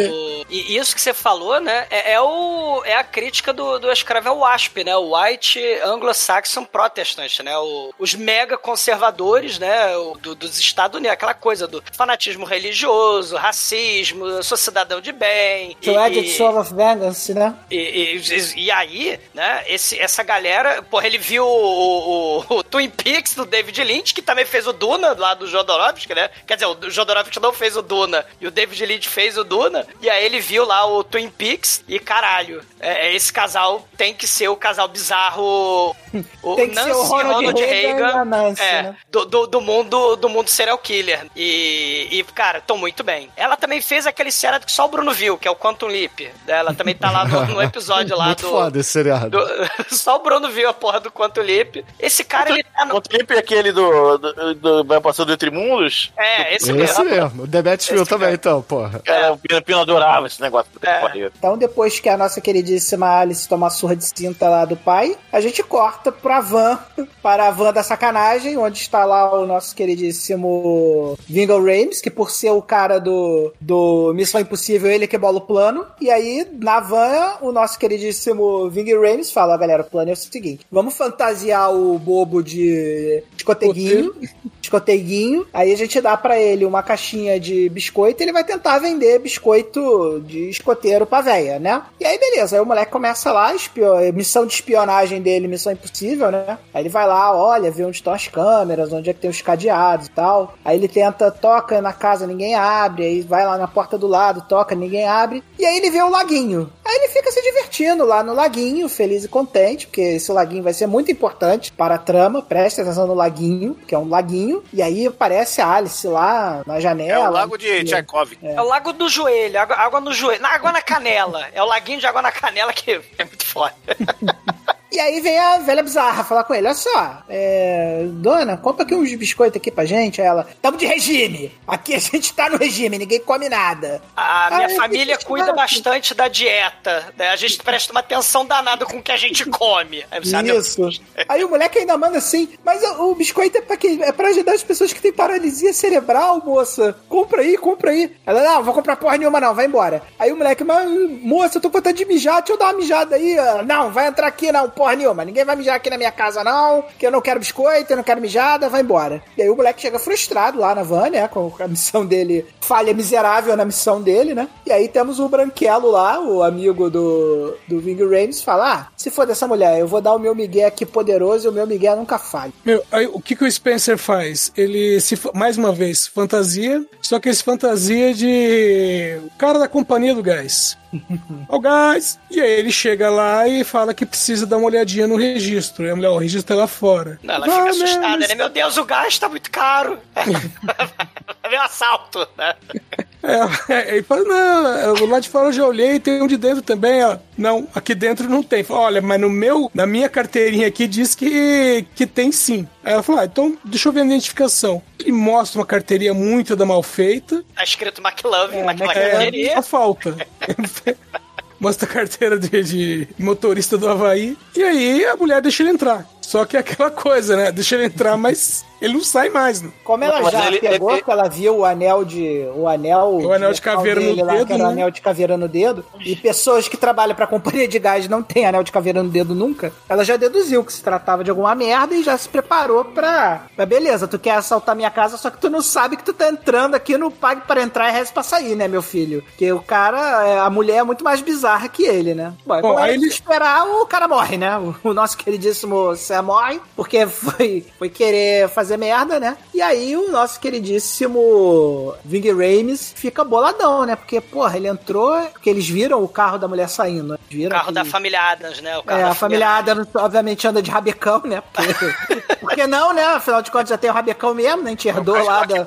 O- o- e isso que você falou, né? É, é o, é a crítica do, do escravo ao WASP, né? O White Anglo-Saxon Protestant, né? O- os mega conservadores, né? o- do- dos Estados Unidos. Aquela coisa do fanatismo religioso, racismo, sou cidadão de bem. e- Dreaded e- Soul of Vengeance, né? E, e- e aí, né, esse, essa galera, porra, ele viu o, o- o Twin Peaks do David Lynch, que também fez o Duna lá do Jodorowsky, né? Quer dizer, o Jodorowsky não fez o Duna e o David Lynch fez o Duna. E aí ele viu lá o Twin Peaks e caralho, é, é, esse casal tem que ser o casal bizarro. O Tem que ser o Ronald Reagan e a Nancy, é, né? do, do, do mundo do mundo serial killer. E, e cara, tô muito bem. Ela também fez aquele seriado que só o Bruno viu, que é o Quantum Leap. Ela também tá lá no, no episódio lá Muito do. foda esse seriado. do- só o Bruno viu a porra do Quantum Leap. Esse cara, ele tá no. O clipe é aquele do, do, do Vai Passando Entre Mundos. É, esse Esse mesmo. mesmo. O The Batfield Esse também, mesmo. então, porra. Cara, o Pino, Pino adorava esse negócio. É. Então, depois que a nossa queridíssima Alice toma a surra de cinta lá do pai, a gente corta pra van, para a van da sacanagem, onde está lá o nosso queridíssimo Vingle Rames, que por ser o cara do, do Missão Impossível, ele que bola o plano. E aí, na van, o nosso queridíssimo Vingle Rames fala, "Ó, galera, o plano é o seguinte, vamos fantasiar o bobo de escoteguinho, escoteguinho, aí a gente dá pra ele uma caixinha de biscoito ele vai tentar vender biscoito de escoteiro pra véia, né? E aí, beleza, aí o moleque começa lá, missão de espionagem dele, missão impossível, né? Aí ele vai lá, olha, vê onde estão as câmeras, onde é que tem os cadeados e tal. Aí ele tenta, toca na casa, ninguém abre, aí vai lá na porta do lado, toca, ninguém abre. E aí ele vê o laguinho. Aí ele fica se divertindo lá no laguinho, feliz e contente, porque esse laguinho vai ser muito importante para a trama. Preste atenção no laguinho, que é um laguinho. E aí aparece a Alice lá na É janela. o lago de Tchaikovsky. É o lago do joelho, água, água no joelho, na água na canela. É o laguinho de água na canela que é muito foda. E aí vem a velha bizarra falar com ele: olha só, é, dona, compra aqui uns biscoitos aqui pra gente. Aí ela, tamo de regime. Aqui a gente tá no regime, ninguém come nada. A minha Ai, família cuida bastante da dieta. né? A gente presta uma atenção danada com o que a gente come. Aí você, ah, Isso. Aí o moleque ainda manda assim, mas o, o biscoito é pra quem? É pra ajudar as pessoas que têm paralisia cerebral, moça. Compra aí, compra aí. Ela, não, vou comprar porra nenhuma não, vai embora. Aí o moleque, mas moça, eu tô com vontade de mijar, deixa eu dar uma mijada aí. Não, vai entrar aqui não, porra nenhuma. Ninguém vai mijar aqui na minha casa não, que eu não quero biscoito, eu não quero mijada, vai embora. E aí o moleque chega frustrado lá na van, né, com a missão dele, falha miserável na missão dele, né. E aí temos o Branquelo lá, o amigo do, do Ving Rames, fala, ah, se for dessa mulher, eu vou dar o meu migué aqui poderoso e o meu migué nunca falha. Meu, aí o que, que o Spencer faz? Ele se, mais uma vez, fantasia, só que esse fantasia de cara da companhia do gás. Ó, gás! E aí ele chega lá e fala que precisa dar uma olhadinha no registro. E a mulher, ó, o registro é lá fora. Não, ela Ah, fica né, assustada, né? Meu Deus, o gás tá muito caro. Ver um assalto, né? É, ele fala, não, lá de fora eu já olhei, tem um de dentro também. Ela, não, aqui dentro não tem. Olha, mas no meu, na minha carteirinha aqui diz que, que tem sim. Aí ela falou, ah, então deixa eu ver a identificação. Ele mostra uma carteirinha muito da mal feita. Tá escrito McLovin, É, naquela É, só falta. Mostra a carteira de, de motorista do Havaí. E aí a mulher deixa ele entrar. Só que é aquela coisa, né? Deixa ele entrar, mas ele não sai mais, né? Como ela Mas já ele- pegou, ele- que ela viu o anel de. O anel. O anel de metal caveira no lá, dedo, Que era o né? anel de caveira no dedo. E pessoas que trabalham pra companhia de gás não tem anel de caveira no dedo nunca. Ela já deduziu que se tratava de alguma merda e já se preparou pra. Mas beleza, tu quer assaltar minha casa, só que tu não sabe que tu tá entrando aqui no pague para entrar e resta pra sair, né, meu filho? Porque o cara, é, a mulher é muito mais bizarra que ele, né? Bom, Bom, como aí de ele- esperar, o cara morre, né? O, o nosso queridíssimo Sam morre, porque foi, foi querer fazer merda, né? E aí o nosso queridíssimo Ving Rames fica boladão, né? Porque, porra, ele entrou, porque eles viram o carro da mulher saindo. né? O Viram carro que- da família Adams, né? O carro é, da a família Adams obviamente anda de rabecão, né? Porque, porque não, né? Afinal de contas já tem o rabecão mesmo, né? A gente herdou lá da,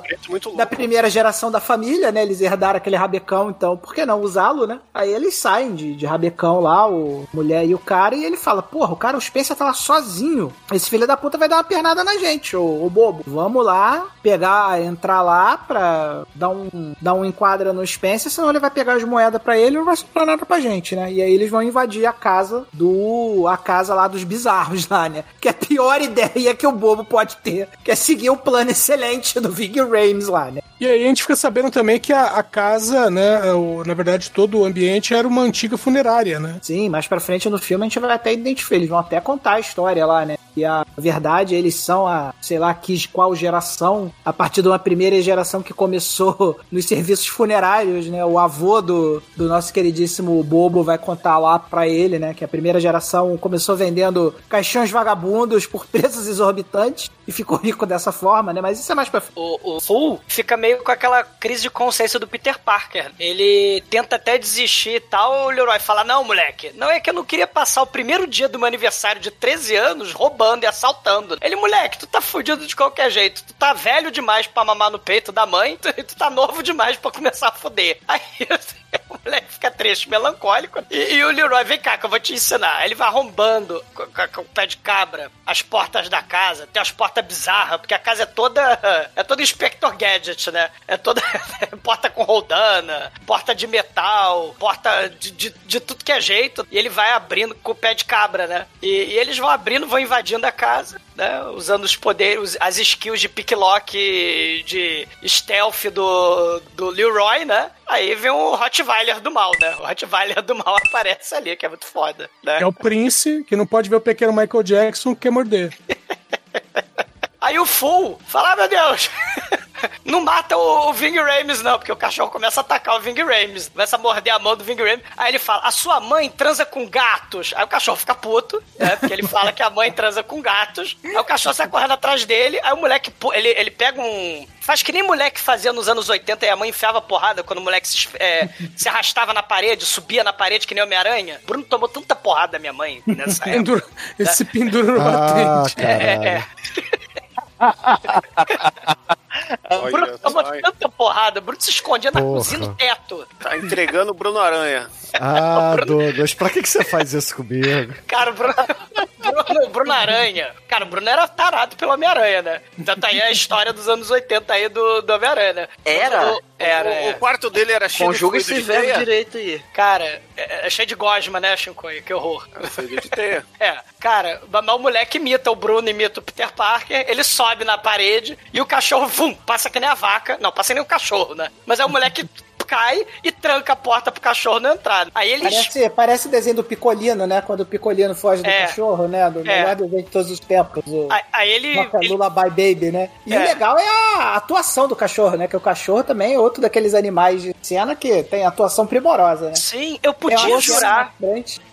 da primeira geração da família, né? Eles herdaram aquele rabecão, então por que não usá-lo, né? Aí eles saem de, de rabecão lá, o mulher e o cara, e ele fala: Porra, o cara, o Spencer tá lá sozinho. Esse filho da puta vai dar uma pernada na gente, ô, ô bobo. Vamos lá, pegar, entrar lá pra dar um, dar um enquadra no Spencer, senão ele vai pegar as moedas pra ele e não vai sobrar nada pra gente, né? E aí eles vão invadir a casa do. a casa lá dos bizarros lá, né? Que é a pior ideia que o bobo pode ter, que é seguir o plano excelente do Vig Rames lá, né? E aí a gente fica sabendo também que a, a casa, né, o- na verdade todo o ambiente era uma antiga funerária, né? Sim, mais pra frente no filme a gente vai até identificar, eles vão até contar a história lá, né? E a verdade, eles são a, sei lá, que qual geração, a partir de uma primeira geração que começou nos serviços funerários, né? O avô do, do nosso queridíssimo Bobo vai contar lá pra ele, né? Que a primeira geração começou vendendo caixões vagabundos por preços exorbitantes habitantes e ficou rico dessa forma, né? Mas isso é mais pra. O, o Full fica meio com aquela crise de consciência do Peter Parker. Ele tenta até desistir e tal, o Leroy fala, não, moleque, não é que eu não queria passar o primeiro dia do meu aniversário de 13 anos roubando e assaltando. Ele, moleque, tu tá fudido de qualquer jeito, tu tá velho demais pra mamar no peito da mãe, tu, tu tá novo demais pra começar a fuder. Aí... O moleque fica triste, melancólico. E, e o Leroy, vem cá que eu vou te ensinar. Ele vai arrombando com, com- com o pé de cabra as portas da casa. Tem as portas bizarras, porque a casa é toda. É toda Inspector Gadget, né? É toda. porta com roldana, porta de metal, porta de, de, de tudo que é jeito. E ele vai abrindo com o pé de cabra, né? E, e eles vão abrindo, vão invadindo a casa, né? Usando os poderes, as skills de picklock, de stealth do, do Leroy, né? Aí vem o Rottweiler do mal, né? O Rottweiler do mal aparece ali, que é muito foda, né? É o Prince, que não pode ver o pequeno Michael Jackson, quer morder. Aí o Full fala, ah, meu Deus, não mata o, o Ving Rames não, porque o cachorro começa a atacar o Ving Rames, começa a morder a mão do Ving Rames. Aí ele fala, a sua mãe transa com gatos. Aí o cachorro fica puto, né, porque ele fala que a mãe transa com gatos. Aí o cachorro sai correndo atrás dele, aí o moleque, ele, ele pega um... Faz que nem moleque fazia nos anos 80 e a mãe enfiava porrada quando o moleque se, é, se arrastava na parede, subia na parede que nem Homem-Aranha. Bruno tomou tanta porrada da minha mãe nessa época. Pendura, ele se pendura no Ah, batente. caralho. É, O Bruno Olha tomou só, hein? tanta porrada, o Bruno se escondia na Porra. cozinha no teto. Tá entregando o Bruno Aranha. Ah, Douglas, pra que, que você faz isso comigo? Cara, o Bruno, Bruno, o Bruno Aranha. Cara, o Bruno era tarado pelo Homem-Aranha, né? Tanto aí a história dos anos 80 aí do, do Homem-Aranha, né? Era? O- Era, o, é. o quarto dele era cheio Conjuga de esse verbo teia. direito aí. Cara, é, é cheio de gosma, né, Shinkoi? Que horror. Fluido de teia. É, cara, mas o moleque imita, o Bruno imita o Peter Parker, ele sobe na parede e o cachorro, vum, passa que nem a vaca. Não, passa nem o cachorro, né? Mas aí o moleque cai e tranca a porta pro cachorro não entrar. Aí ele Parece, parece o desenho do Picolino, né? Quando o Picolino foge do É. cachorro, né? Do É. melhor desenho de todos os tempos. O... Aí, aí ele. Nossa, ele- Lullaby Baby, né? E É. o legal é a atuação do cachorro, né? Que o cachorro também é outro daqueles animais de cena que tem atuação primorosa, né? Sim, eu podia cena jurar.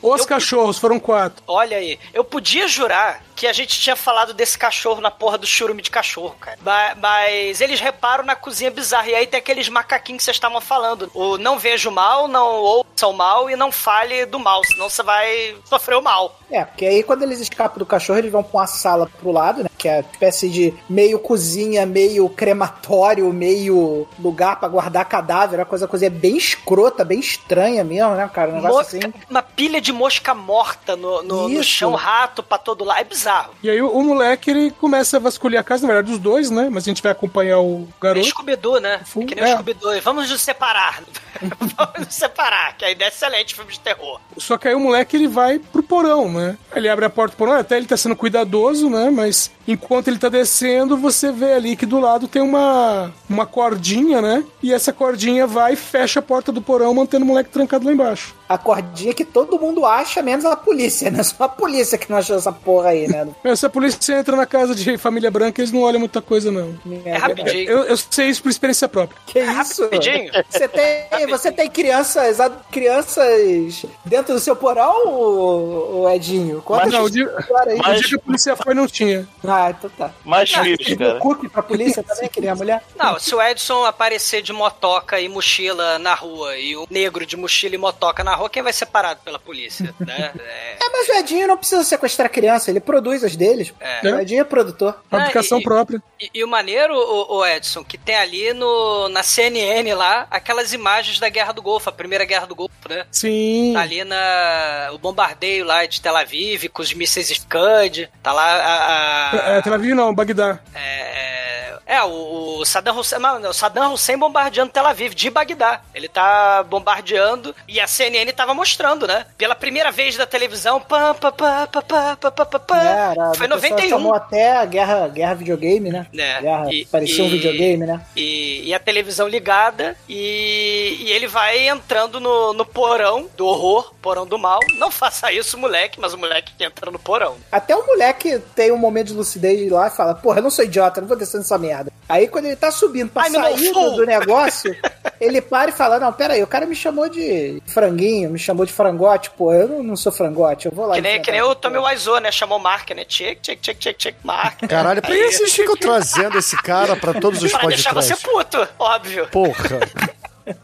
Os Eu- cachorros foram quatro. Olha aí, eu podia jurar que a gente tinha falado desse cachorro na porra do churume de cachorro, cara. Ba- Mas, eles reparam na cozinha bizarra. E aí tem aqueles macaquinhos que vocês estavam falando. O não vejo mal, não ouça o mal e não fale do mal, senão você vai sofrer o mal. É, porque aí quando eles escapam do cachorro, eles vão pra uma sala pro lado, né? Que é uma espécie de meio cozinha, meio crematório, meio lugar pra guardar cadáver. Uma coisa, coisa bem escrota, bem estranha mesmo, né, cara? Um negócio Mosca- assim. Uma pilha de mosca morta no, no, no chão, rato pra todo lado. É bizarro. E aí o, o moleque, ele começa a vasculhar a casa, na verdade, os dois, né? Mas a gente vai acompanhar o É garoto. Scooby-Doo, né? É que nem é. o Scooby-Doo. Vamos nos separar. Vamos nos separar, que a ideia é excelente filme de terror. Só que aí o moleque, ele vai pro porão, né? Ele abre a porta do porão, até ele tá sendo cuidadoso, né? Mas enquanto ele tá descendo, você vê ali que do lado tem uma, uma cordinha, né? E essa cordinha vai e fecha a porta do porão, mantendo o moleque trancado lá embaixo. A cordinha que todo mundo acha, menos a polícia, né? Só a polícia que não achou essa porra aí, né? Mas Se a polícia entra na casa de família branca, eles não olham muita coisa, não. É rapidinho. Eu, eu sei isso por experiência própria. Que isso? rapidinho. Você tem, você tem crianças, a- crianças dentro do seu porão, o, o Edinho? Conta Mas não, essa o dia, aí. o dia que a polícia foi, não tinha. Ah, então tá. Mais filhos, Deu cara. cookie pra polícia também, que nem a mulher? Não, se o Edson aparecer de motoca e mochila na rua e o negro de mochila e motoca na quem vai ser parado pela polícia, né? É, É, mas o Edinho não precisa sequestrar criança, ele produz as deles. É. O Edinho é produtor. Fabricação e- própria. E, e o maneiro, o, o Edson, que tem ali no, na CNN lá, aquelas imagens da Guerra do Golfo, a primeira Guerra do Golfo, né? Sim. Tá ali na, o bombardeio lá de Tel Aviv, com os mísseis Scud, tá lá a... a- É, Tel Aviv não, Bagdá. É, é, o, o Saddam Hussein. Não, o Saddam Hussein bombardeando Tel Aviv, de Bagdá. Ele tá bombardeando e a CNN tava mostrando, né? Pela primeira vez da televisão. Pá, pá, pá, pá, pá, pá, pá, pá, Cara, é, foi 91. chamou até a guerra, guerra videogame, né? É, guerra, e, parecia e, um videogame, né? E, e, a televisão ligada e, e ele vai entrando no, no porão do horror, porão do mal. Não faça isso, moleque, mas o moleque que entra no porão. Até o moleque tem um momento de lucidez lá e fala, porra, eu não sou idiota, não vou descendo essa merda. Aí quando ele tá subindo pra Ai, sair do, do negócio, ele para e fala, não, pera aí, o cara me chamou de franguinho, me chamou de frangote, pô, eu não, não sou frangote, eu vou lá. Que nem, que nem o Tommy porra." Wiseau, né? Chamou Mark, né? Check, check, check, check, Mark. Caralho, por que vocês ficam trazendo esse cara pra todos os Pra deixar você podcasts? puto, óbvio. Porra.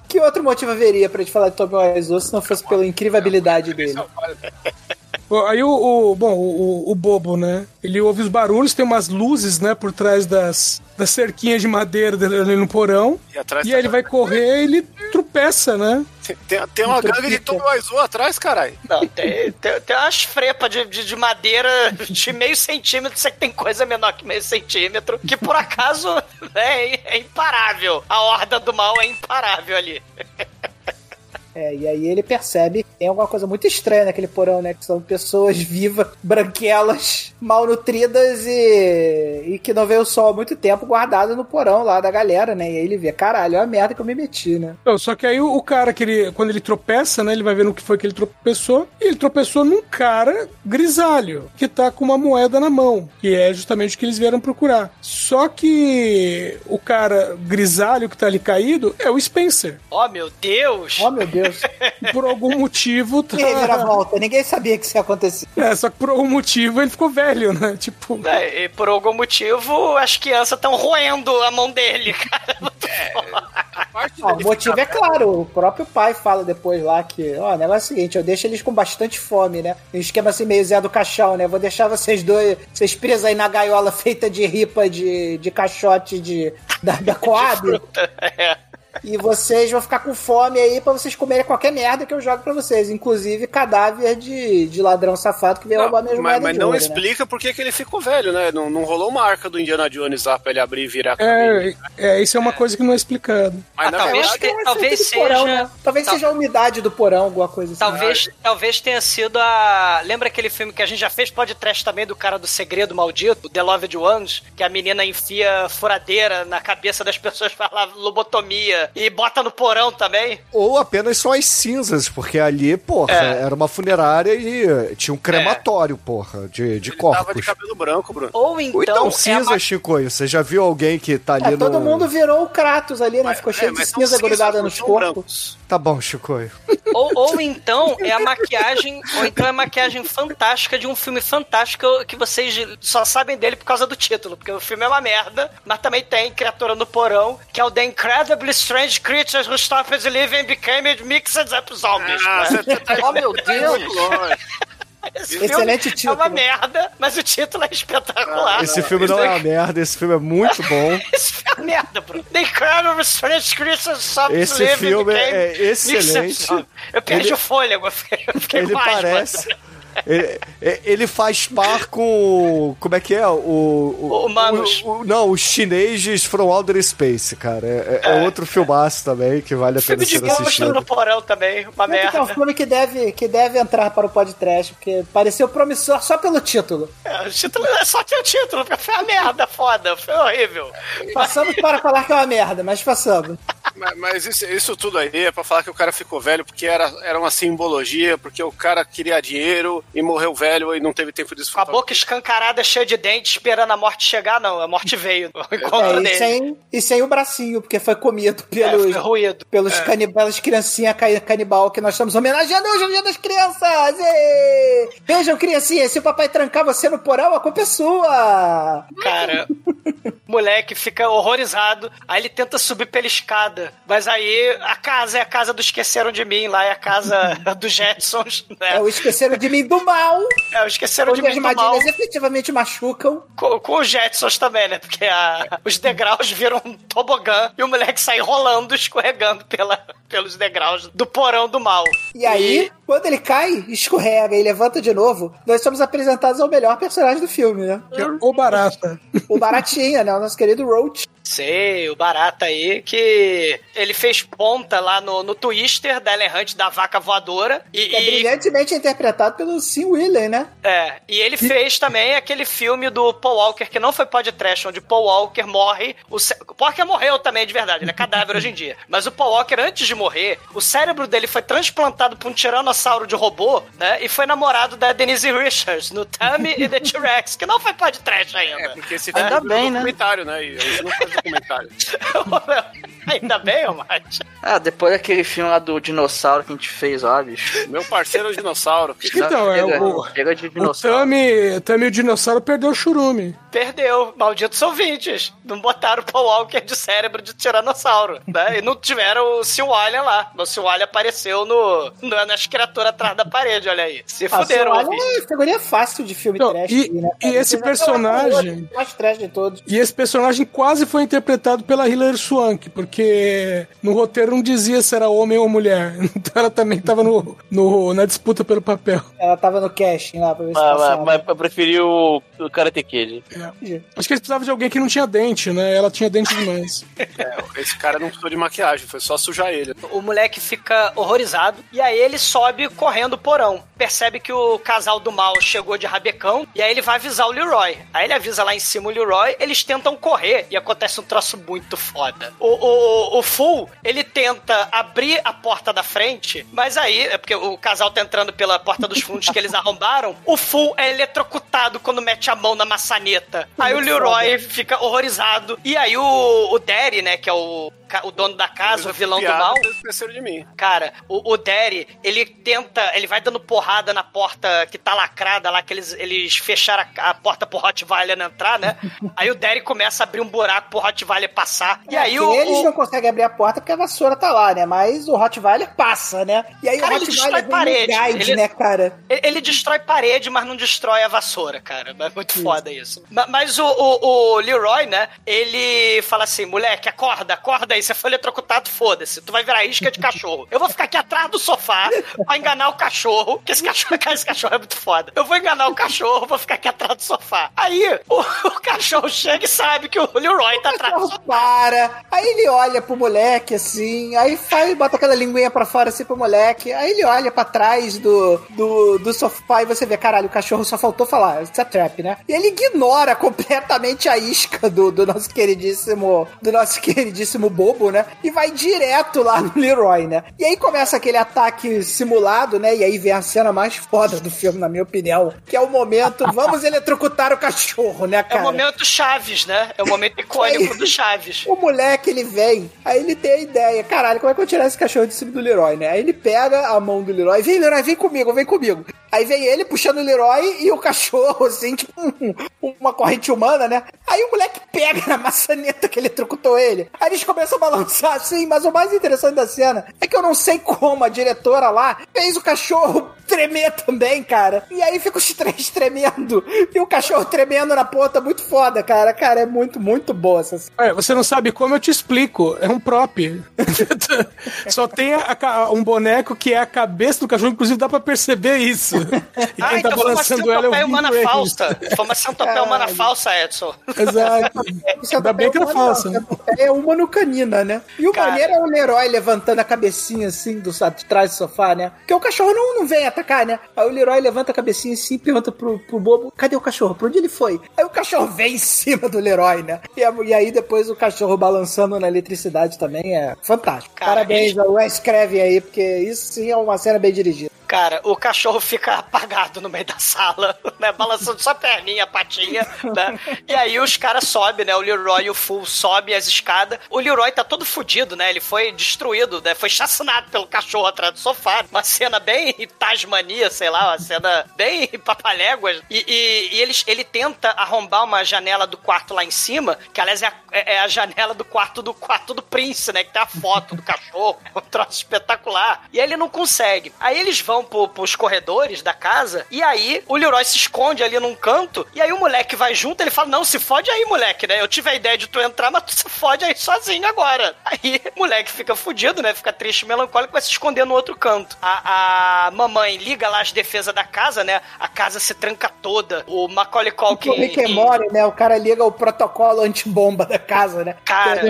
Que outro motivo haveria pra gente falar de Tommy Wiseau se não fosse pela incrível habilidade dele? Aí o, o- bom, o, o- o bobo, né? Ele ouve os barulhos, tem umas luzes, né, por trás das, das cerquinhas de madeira dele ali no porão. E atrás E tá- aí ele vai correr e ele tropeça, né? Tem, tem, tem uma gangue de Tommy Wiseau atrás, caralho. Não, tem, tem, tem umas frepas de, de, de madeira de meio centímetro, você que tem coisa menor que meio centímetro, que por acaso né, é imparável. A horda do mal é imparável ali. É, e aí ele percebe que tem alguma coisa muito estranha naquele porão, né? Que são pessoas vivas, branquelas, malnutridas e, e que não veio o sol há muito tempo guardado no porão lá da galera, né? E aí ele vê, caralho, é a merda que eu me meti, né? Não, só que aí o, o cara, que ele, quando ele tropeça, né? Ele vai vendo o que foi que ele tropeçou. E ele tropeçou num cara grisalho, que tá com uma moeda na mão. Que é justamente o que eles vieram procurar. Só que o cara grisalho que tá ali caído é o Spencer. Oh, meu Deus! Oh, meu Deus. E por algum motivo tá. Que reviravolta, ninguém sabia que isso ia acontecer. É, só que por algum motivo ele ficou velho, né? Tipo. É, e por algum motivo, as crianças estão roendo a mão dele, cara. Ó, o motivo é claro, o próprio pai fala depois lá que, ó, o negócio é o seguinte, eu deixo eles com bastante fome, né? Um esquema assim meio Zé do Caixão, né? Vou deixar vocês dois, vocês presos aí na gaiola feita de ripa de, de caixote de, da, da Coab. É. e vocês vão ficar com fome aí pra vocês comerem qualquer merda que eu jogo pra vocês. Inclusive cadáver de, de ladrão safado que veio roubar minhas mas, moedas mas de não ouro, né? explica por que ele ficou velho, né? Não, não rolou uma arca do Indiana Jones lá pra ele abrir e virar É, é, isso é uma coisa que não é explicado. Mas Ah, na talvez, verdade, te- talvez de porão, seja. né? Talvez tal- seja a umidade do porão, alguma coisa assim. Talvez, talvez tenha sido a. Lembra aquele filme que a gente já fez podcast também do cara do segredo maldito, The Loved Ones, que a menina enfia furadeira na cabeça das pessoas pra lá, lobotomia e bota no porão também? Ou apenas só as cinzas, porque ali, porra, É. era uma funerária e tinha um crematório, porra, de, de ele tava de corpos. cabelo branco, Bruno. Ou Ou então. então é cinza, a- Chico, você já viu alguém que tá ali É, no... todo mundo virou o Kratos ali, né? Ficou É, cheio de mas cinza grudada nos corpos. brancos. Tá bom, Chico. ou, ou então é a maquiagem. ou então é a maquiagem fantástica de um filme fantástico que vocês só sabem dele por causa do título. Porque o filme é uma merda, mas também tem criatura no porão, que é o The Incredibly Strange Creatures Who Stopped Living and Became Mixed Up Zombies. Ah, né? você tá Oh, meu Deus! Esse Excelente filme título. É uma merda, mas o título é espetacular. Esse filme não é uma merda, esse filme é muito bom. Esse filme é uma merda, Bruno. The Incredible Strange Creatures Stopped Esse Living filme é excelente. Eu perdi Ele- o fôlego, eu fiquei, eu fiquei Ele parece. Ele, ele faz par com. Como é que é? O. Humanos. o- o- não, os chineses from Outer Space, cara. É, é- é outro filmaço também que vale a pena Filme de ser assistido. no porão também, uma Mas que é um merda. filme que deve, que deve entrar para o podcast, porque pareceu promissor só pelo título. É, o título é só ter o título, porque foi uma merda foda, foi horrível. Passamos para falar que é uma merda, mas passamos. Mas, mas isso, isso tudo aí é pra falar que o cara ficou velho porque era, era uma simbologia, porque o cara queria dinheiro e morreu velho e não teve tempo de Com a desfrutar. boca escancarada, cheia de dente, esperando a morte chegar, não. A morte veio. Encontro É, e, sem, e sem o bracinho, porque foi comido É, pelos, foi ruído. pelos É. canibais, criancinhas ca- canibal que nós estamos homenageando hoje é o Dia das Crianças! Ê! Vejam, criancinha, se o papai trancar você no porão, a culpa é sua! Cara, o moleque fica horrorizado, aí ele tenta subir pela escada, mas aí a casa é a casa do Esqueceram de Mim, lá é a casa dos Jetsons, né? É o esqueceram de mim do mal, É, o Esqueceram de as Mim do mal, armadilhas efetivamente machucam. com, com os Jetsons também, né? Porque a- os degraus viram um tobogã e o moleque sai rolando, escorregando pela, pelos degraus do porão do mal. E aí, quando ele cai, escorrega e levanta de novo, nós somos apresentados ao melhor personagem do filme, né? Ou barata. O Baratinha, né? O nosso querido Roach. Sei, o Barata aí, que ele fez ponta lá no, no Twister da Ellen Hunt da vaca voadora. E, Que é e- brilhantemente interpretado pelo Sim Wheeler, né? É, e ele fez também aquele filme do Paul Walker, que não foi podcast, onde Paul Walker morre. O, cé- o Walker morreu também, de verdade, ele é cadáver hoje em dia. Mas o Paul Walker, antes de morrer, o cérebro dele foi transplantado pra um tiranossauro de robô, né? E foi namorado da Denise Richards, no Tammy e the T-Rex, que não foi podcast ainda. É, porque esse Ainda filme bem, é né? documentário, né? E a gente não faz documentário. Ainda bem, ô Mate. Ah, depois daquele filme lá do dinossauro que a gente fez lá, bicho. Meu parceiro é o dinossauro. Então, é o- chega de O dinossauro. Tami, Tami o dinossauro perdeu o churume. Perdeu, malditos ouvintes. Não botaram o Paul Walker de cérebro de tiranossauro, né? E não tiveram o Alien lá. O Alien apareceu no, no, nas criaturas atrás da parede, olha aí. Se Ah, fuderam, olha, ouvintes. é figurinha fácil de filme Não, trash. e- aí, né, e esse personagem- o mais trash de todos. E esse personagem quase foi interpretado pela Hilary Swank, porque no roteiro não dizia se era homem ou mulher. Então ela também tava no, no- na disputa pelo papel. Ela tava no casting lá pra ver se Mas, mas, passava. mas eu preferi o, o Karate Kid. Acho que eles precisavam de alguém que não tinha dente, né? Ela tinha dente demais. É, esse cara não precisou de maquiagem, foi só sujar ele. O moleque fica horrorizado e aí ele sobe correndo o porão. Percebe que o casal do mal chegou de rabecão e aí ele vai avisar o Leroy. Aí ele avisa lá em cima o Leroy, eles tentam correr e acontece um troço muito foda. O, o, o Full, ele tenta abrir a porta da frente, mas aí, é porque o casal tá entrando pela porta dos fundos que eles arrombaram, o Full é eletrocutado quando mete a mão na maçaneta. Aí o Leroy fica horrorizado. E aí o, o Derry, né, que é o, o dono da casa, o vilão do mal. Esqueceram de mim. Cara, o, o Derry, ele tenta, ele vai dando porrada na porta que tá lacrada lá, que eles, eles fecharam a, a porta pro Rottweiler não entrar, né? aí o Derry começa a abrir um buraco pro Rottweiler passar. E aí É, o, eles o- não conseguem abrir a porta porque a vassoura tá lá, né? Mas o Rottweiler passa, né? E aí Cara, o ele Rottweiler destrói vem parede, guide, ele- né, cara? ele, ele destrói parede, mas não destrói a vassoura, cara. É muito foda isso. Ma- Mas o, o, o Leroy, né? Ele fala assim: moleque, acorda, acorda aí, Aí você foi eletrocutado, foda-se. Tu vai virar isca de cachorro. Eu vou ficar aqui atrás do sofá pra enganar o cachorro, que esse cachorro, esse cachorro é muito foda. Eu vou enganar o cachorro, vou ficar aqui atrás do sofá. Aí o, o cachorro chega e sabe que o Leroy tá atrás do sofá. Para. Aí ele olha pro moleque assim, aí faz, bota aquela linguinha pra fora assim pro moleque. Aí ele olha pra trás do, do, do sofá e você vê, caralho, o cachorro só faltou falar, it's a trap, né? E ele ignora completamente a isca do, do nosso queridíssimo, do nosso queridíssimo bobo, né? E vai direto lá no Leroy, né? E aí começa aquele ataque simulado, né? E aí vem a cena mais foda do filme, na minha opinião, que é o momento, vamos eletrocutar o cachorro, né, É cara? o momento Chaves, né? É o momento icônico do Chaves. O moleque, ele vem, aí ele tem a ideia, caralho, como é que eu tirar esse cachorro de cima do Leroy, né? Aí ele pega a mão do Leroy, vem Leroy, vem comigo, vem comigo. Aí vem ele puxando o Leroy e o cachorro, assim, tipo um- uma corrente humana, né? Aí o moleque pega na maçaneta que ele trucutou ele. Aí eles começam a balançar assim, mas o mais interessante da cena é que eu não sei como a diretora lá fez o cachorro tremer também, cara. E aí fica os três tremendo. E o cachorro tremendo na ponta, muito foda, cara. Cara, é muito, muito boa essa cena. É, você não sabe como, eu te explico. É um prop. Só tem a ca- um boneco que é a cabeça do cachorro, inclusive dá pra perceber isso. E Ah, quem tá então uma balançando ela é o Vin humana Diesel. falsa. Foi uma centopeia humana falsa, Edson. Exato. Ainda bem que era falsa. É humano canina, né? E o Cara. maneiro é o Leroy levantando a cabecinha assim do de trás do sofá, né? Porque o cachorro não, não vem atacar, né? Aí o Leroy levanta a cabecinha assim e pergunta pro, pro bobo: cadê o cachorro? Pra onde ele foi? Aí o cachorro vem em cima do Leroy, né? E, a- e aí depois o cachorro balançando na eletricidade também é fantástico. Cara, Parabéns ao Wes Craven aí, porque isso sim é uma cena bem dirigida. Cara, o cachorro fica apagado no meio da sala, né? Balançando só a perninha, a patinha, né? E aí os caras sobem, né? O Leroy e o Full sobem as escadas. O Leroy tá todo fudido, né? Ele foi destruído, né? Foi chacinado pelo cachorro atrás do sofá. Uma cena bem Tasmania, sei lá, uma cena bem papaléguas. E, e, e eles, ele tenta arrombar uma janela do quarto lá em cima, que aliás é a, é a janela do quarto do quarto do Prince, né? Que tem a foto do cachorro. É um troço espetacular. E aí ele não consegue. Aí eles vão pro, pros corredores da casa, e aí o Leroy se esconde ali num canto, e aí o moleque vai junto, ele fala, não, se fode aí, moleque, né? Eu tive a ideia de tu entrar, mas tu se fode aí sozinho agora. Aí o moleque fica fudido, né? Fica triste, melancólico, vai se esconder no outro canto. A, a mamãe liga lá as defesas da casa, né? A casa se tranca toda. O Macaulay Culkin... O and Morty, né? O cara liga o protocolo antibomba da casa, né? Cara.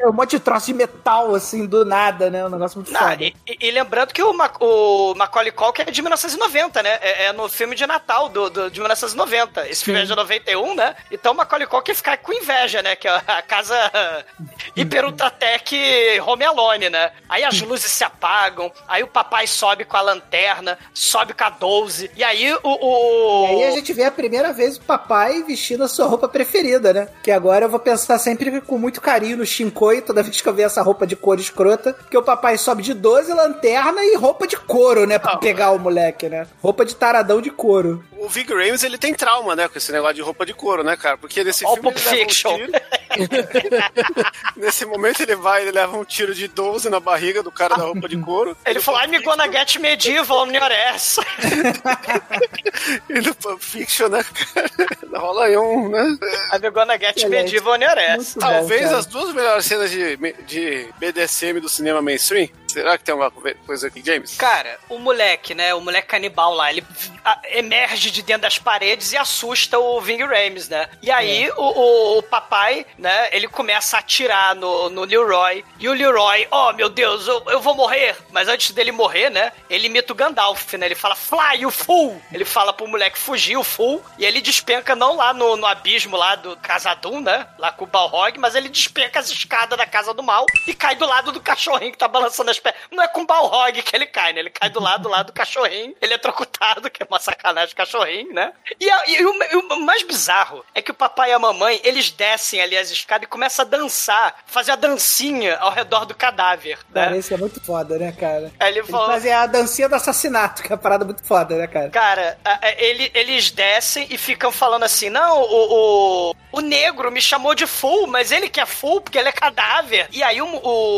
É um monte de troço de metal, assim, do nada, né? Um negócio muito foda. e, e- e lembrando que o, Ma- o Macaulay Culkin é de 1990, né? É, é no filme de Natal do, do- de 1990. Esse filme é de 91, né? Então o Macaulay Culkin fica com inveja, né? Que é a casa Hiper Ultratec Home Alone, né? Aí as luzes se apagam, aí o papai sobe com a lanterna, sobe com a 12, e aí o... o- E aí a gente vê a primeira vez o papai vestindo a sua roupa preferida, né? Que agora eu vou pensar sempre com muito carinho no Shinkoi, toda vez que eu ver essa roupa de cor escrota, que o papai sobe de 12, lanterna e roupa de couro, né? Pra pegar o moleque, né? Roupa de taradão de couro. O Vig Rames, ele tem trauma, né, com esse negócio de roupa de couro, né, cara? Porque nesse o filme ele leva um Fiction. tiro. Nesse momento ele vai, ele leva um tiro de 12 na barriga do cara da roupa de couro. Ele falou, I'm gonna get medieval on your ass. E no Pulp Fiction, né, cara? Rola aí um, né? I'm gonna get Excelente. medieval on your ass. Talvez bom, as duas melhores cenas de, de BDSM do cinema mainstream. Será que tem alguma coisa aqui, James? Cara, o moleque, né? O moleque canibal lá, ele emerge de dentro das paredes e assusta o Ving Rames, né? E aí o, o- o papai, né? Ele começa a atirar no, no Leroy. E o Leroy, oh meu Deus, eu, eu vou morrer. Mas antes dele morrer, né? Ele imita o Gandalf, né? Ele fala, fly, you fool! Ele fala pro moleque fugir, o fool. E ele despenca não lá no, no abismo lá do Casadum, né? Lá com o Balrog, mas ele despenca as escadas da Casa do Mal e cai do lado do cachorrinho que tá balançando as pernas. Não é com o Balrog que ele cai, né? Ele cai do lado lá do cachorrinho, ele é trocutado, que é uma sacanagem cachorrinho, né? E, a- e o, e o mais bizarro é que o papai e a mamãe, eles descem ali as escadas e começam a dançar, fazer a dancinha ao redor do cadáver, Cara, né? isso é muito foda, né, cara? Aí ele falou, fazem a dancinha do assassinato, que é uma parada muito foda, né, cara? Cara, a- a- ele- eles descem e ficam falando assim: não, o, o, o negro me chamou de full, mas ele que é full porque ele é cadáver. E aí o,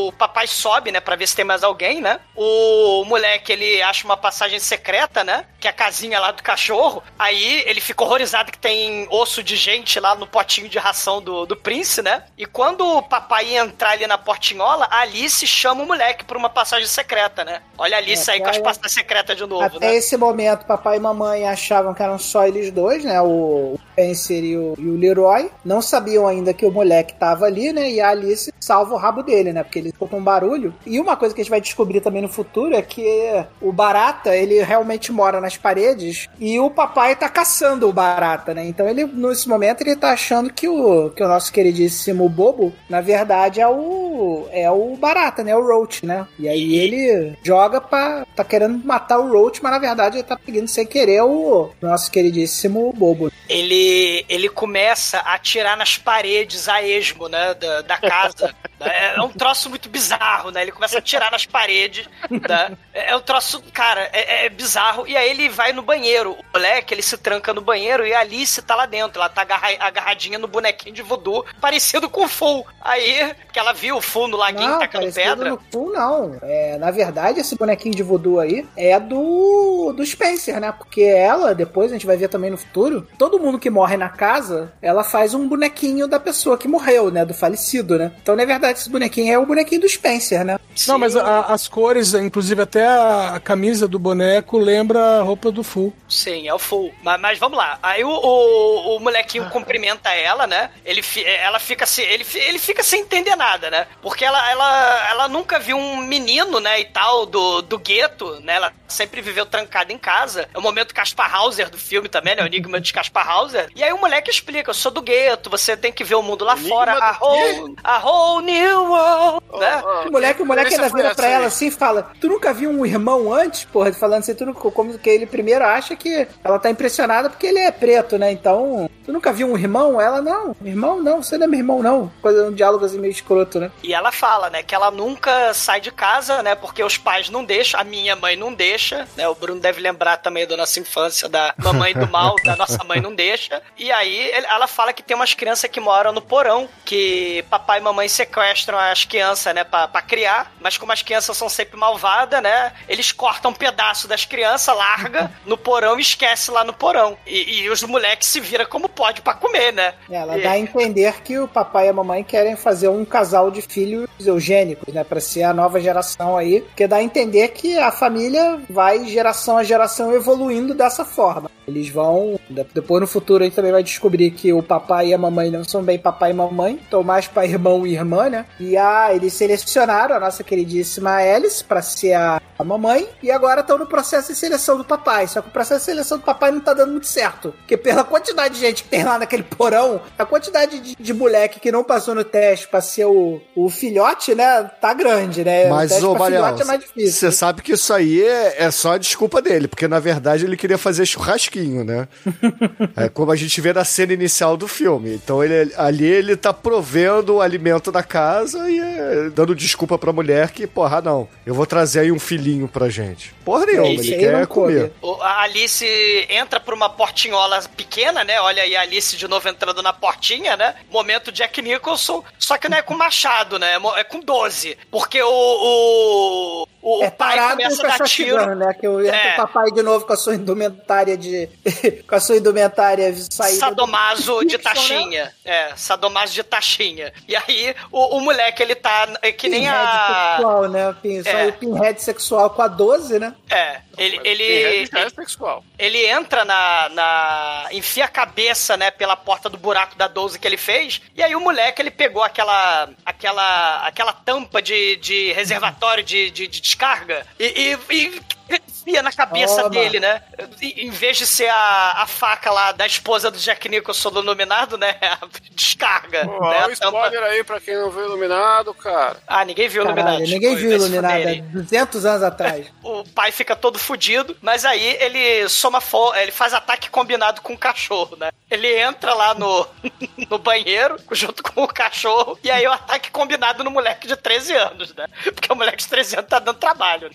o papai sobe, né, pra ver se tem mais alguém, né? O moleque, ele acha uma passagem secreta, né? Que é a casinha lá do cachorro. Aí ele fica horrorizado que tem osso de gente lá no potinho de ração do, do Prince, né? E quando o papai entrar ali na portinhola, a Alice chama o moleque pra uma passagem secreta, né? Olha a Alice É, aí com as passagens secretas de novo, Até né? esse momento, papai e mamãe achavam que eram só eles dois, né? O Spencer e o, e o Leroy. Não sabiam ainda que o moleque tava ali, né? E a Alice salva o rabo dele, né? Porque ele escuta um barulho. E uma coisa que a gente vai descobrir também no futuro é que o Barata, ele realmente mora nas paredes e o papai tá caçando o Barata, né? Então ele, nesse momento, ele tá achando que o, que o nosso queridíssimo Bobo, na verdade, é o, é o Barata, né? O Roach, né? E aí ele joga pra. tá querendo matar o Roach, mas na verdade ele tá pegando sem querer o nosso queridíssimo Bobo. Ele, ele começa a atirar nas paredes a esmo, né? Da, da casa. é, é um troço muito bizarro, né? Ele começa a atirar nas paredes. Né? É é um troço, cara, é, é bizarro. E aí ele vai no banheiro. O moleque, ele se tranca no banheiro e a Alice tá lá dentro. Ela tá agarra- agarradinha no bonequinho de voodoo, parecido com o Full. Aí, que ela viu o Full no laguinho Não, tacando parecido pedra. no Full, não. É, na verdade, esse bonequinho de voodoo aí é do, do Spencer, né? Porque ela, depois a gente vai ver também no futuro, todo mundo que morre na casa, ela faz um bonequinho da pessoa que morreu, né? Do falecido, né? Então, na verdade, esse bonequinho é o bonequinho do Spencer, né? Não, mas a- as cores, inclusive até a, a camisa do boneco lembra a roupa do Full. Sim, é o full. Mas, mas vamos lá. Aí o, o, o molequinho cumprimenta ela, né? Ele, fi- ela fica assim, ele, ele fica sem entender nada, né? Porque ela, ela, ela nunca viu um menino, né, e tal, do, do gueto, né? Ela sempre viveu trancada em casa. É o momento Caspar Hauser do filme também, né? O enigma de Caspar Hauser. E aí o moleque explica, eu sou do gueto, você tem que ver o mundo lá fora. A whole, a whole new world, né? O moleque, o moleque ainda vira pra ela assim e fala: Tu nunca viu um irmão antes? Porra, falando assim, tu nunca, como que ele primeiro acha que ela tá impressionada porque ele é preto, né? Então, tu nunca viu um irmão? Ela, não, irmão não, você não é meu irmão, não. Coisa, um diálogo assim meio escroto, né? E ela fala, né, que ela nunca sai de casa, né, porque os pais não deixam, a minha mãe não deixa, né, o Bruno deve lembrar também da nossa infância, da mamãe do mal, da nossa mãe não deixa. E aí ela fala que tem umas crianças que moram no porão, que papai e mamãe sequestram as crianças, né, pra, pra criar, mas como as crianças são sempre malvadas, né, eles cortam um pedaço das crianças, larga no porão e esquece lá no porão. E, e os moleques se viram como pode pra comer, né? Ela E- dá a entender que o papai e a mamãe querem fazer um casal de filhos eugênicos, né? Pra ser a nova geração aí. Porque dá a entender que a família vai geração a geração evoluindo dessa forma. Eles vão. de- Depois no futuro a gente também vai descobrir que o papai e a mamãe não são bem papai e mamãe, estão mais pra irmão e irmã, né? E a, eles selecionaram a nossa queridíssima Alice pra ser a, a mamãe. E agora estão no processo de seleção do papai. Só que o processo de seleção do papai não tá dando muito certo. Porque pela quantidade de gente que tem lá naquele porão, a quantidade de, de moleque que não passou no teste pra ser o, o filhote, né? Tá grande, né? o Mas, teste ô, Mariel, é mais difícil. você sabe que isso aí é, é só a desculpa dele, porque na verdade ele queria fazer churrasquinho, né? é como a gente vê na cena inicial do filme. Então ele, ali ele tá provendo o alimento da casa e é, dando desculpa pra mulher que, porra, não, eu vou trazer aí um filhinho pra gente. Porra nenhuma, Isso ele quer comer. O- A Alice entra por uma portinhola pequena, né? Olha aí a Alice de novo entrando na portinha, né? Momento Jack Nicholson, só que não é com machado, né? É É com 12. Porque o. O, o, É o pai parado começa com dar tiro. né? Que entra É. o papai de novo com a sua indumentária de. com a sua indumentária saída. Sadomaso do de né? taxinha. É, sadomaso de taxinha. E aí, o, o moleque, ele tá. É que nem Pinhead a. sexual, né? Pin- Só É. o pinhead sexual com a 12, né? É, ele. ele, Ele é sexual. ele entra na, na. enfia a cabeça, né, pela porta do buraco da 12 que ele fez. E aí o moleque, ele pegou aquela. aquela. aquela tampa de, de reservatório de, de, de descarga e. e, e enfia na cabeça Toma. dele, né? E- Em vez de ser a, a faca lá da esposa do Jack Nicholson do Iluminado, né? Descarga. Pô, né? olha A o tampa- spoiler aí pra quem não viu Iluminado, cara. Ah, ninguém viu o Caralho, Iluminado. ninguém viu Iluminado há 200 anos atrás. o pai fica todo fudido, mas aí ele soma fo ele faz ataque combinado com o cachorro, né? Ele entra lá no, no banheiro junto com o cachorro e aí o ataque combinado no moleque de 13 anos, né? Porque o moleque de 13 anos tá dando trabalho.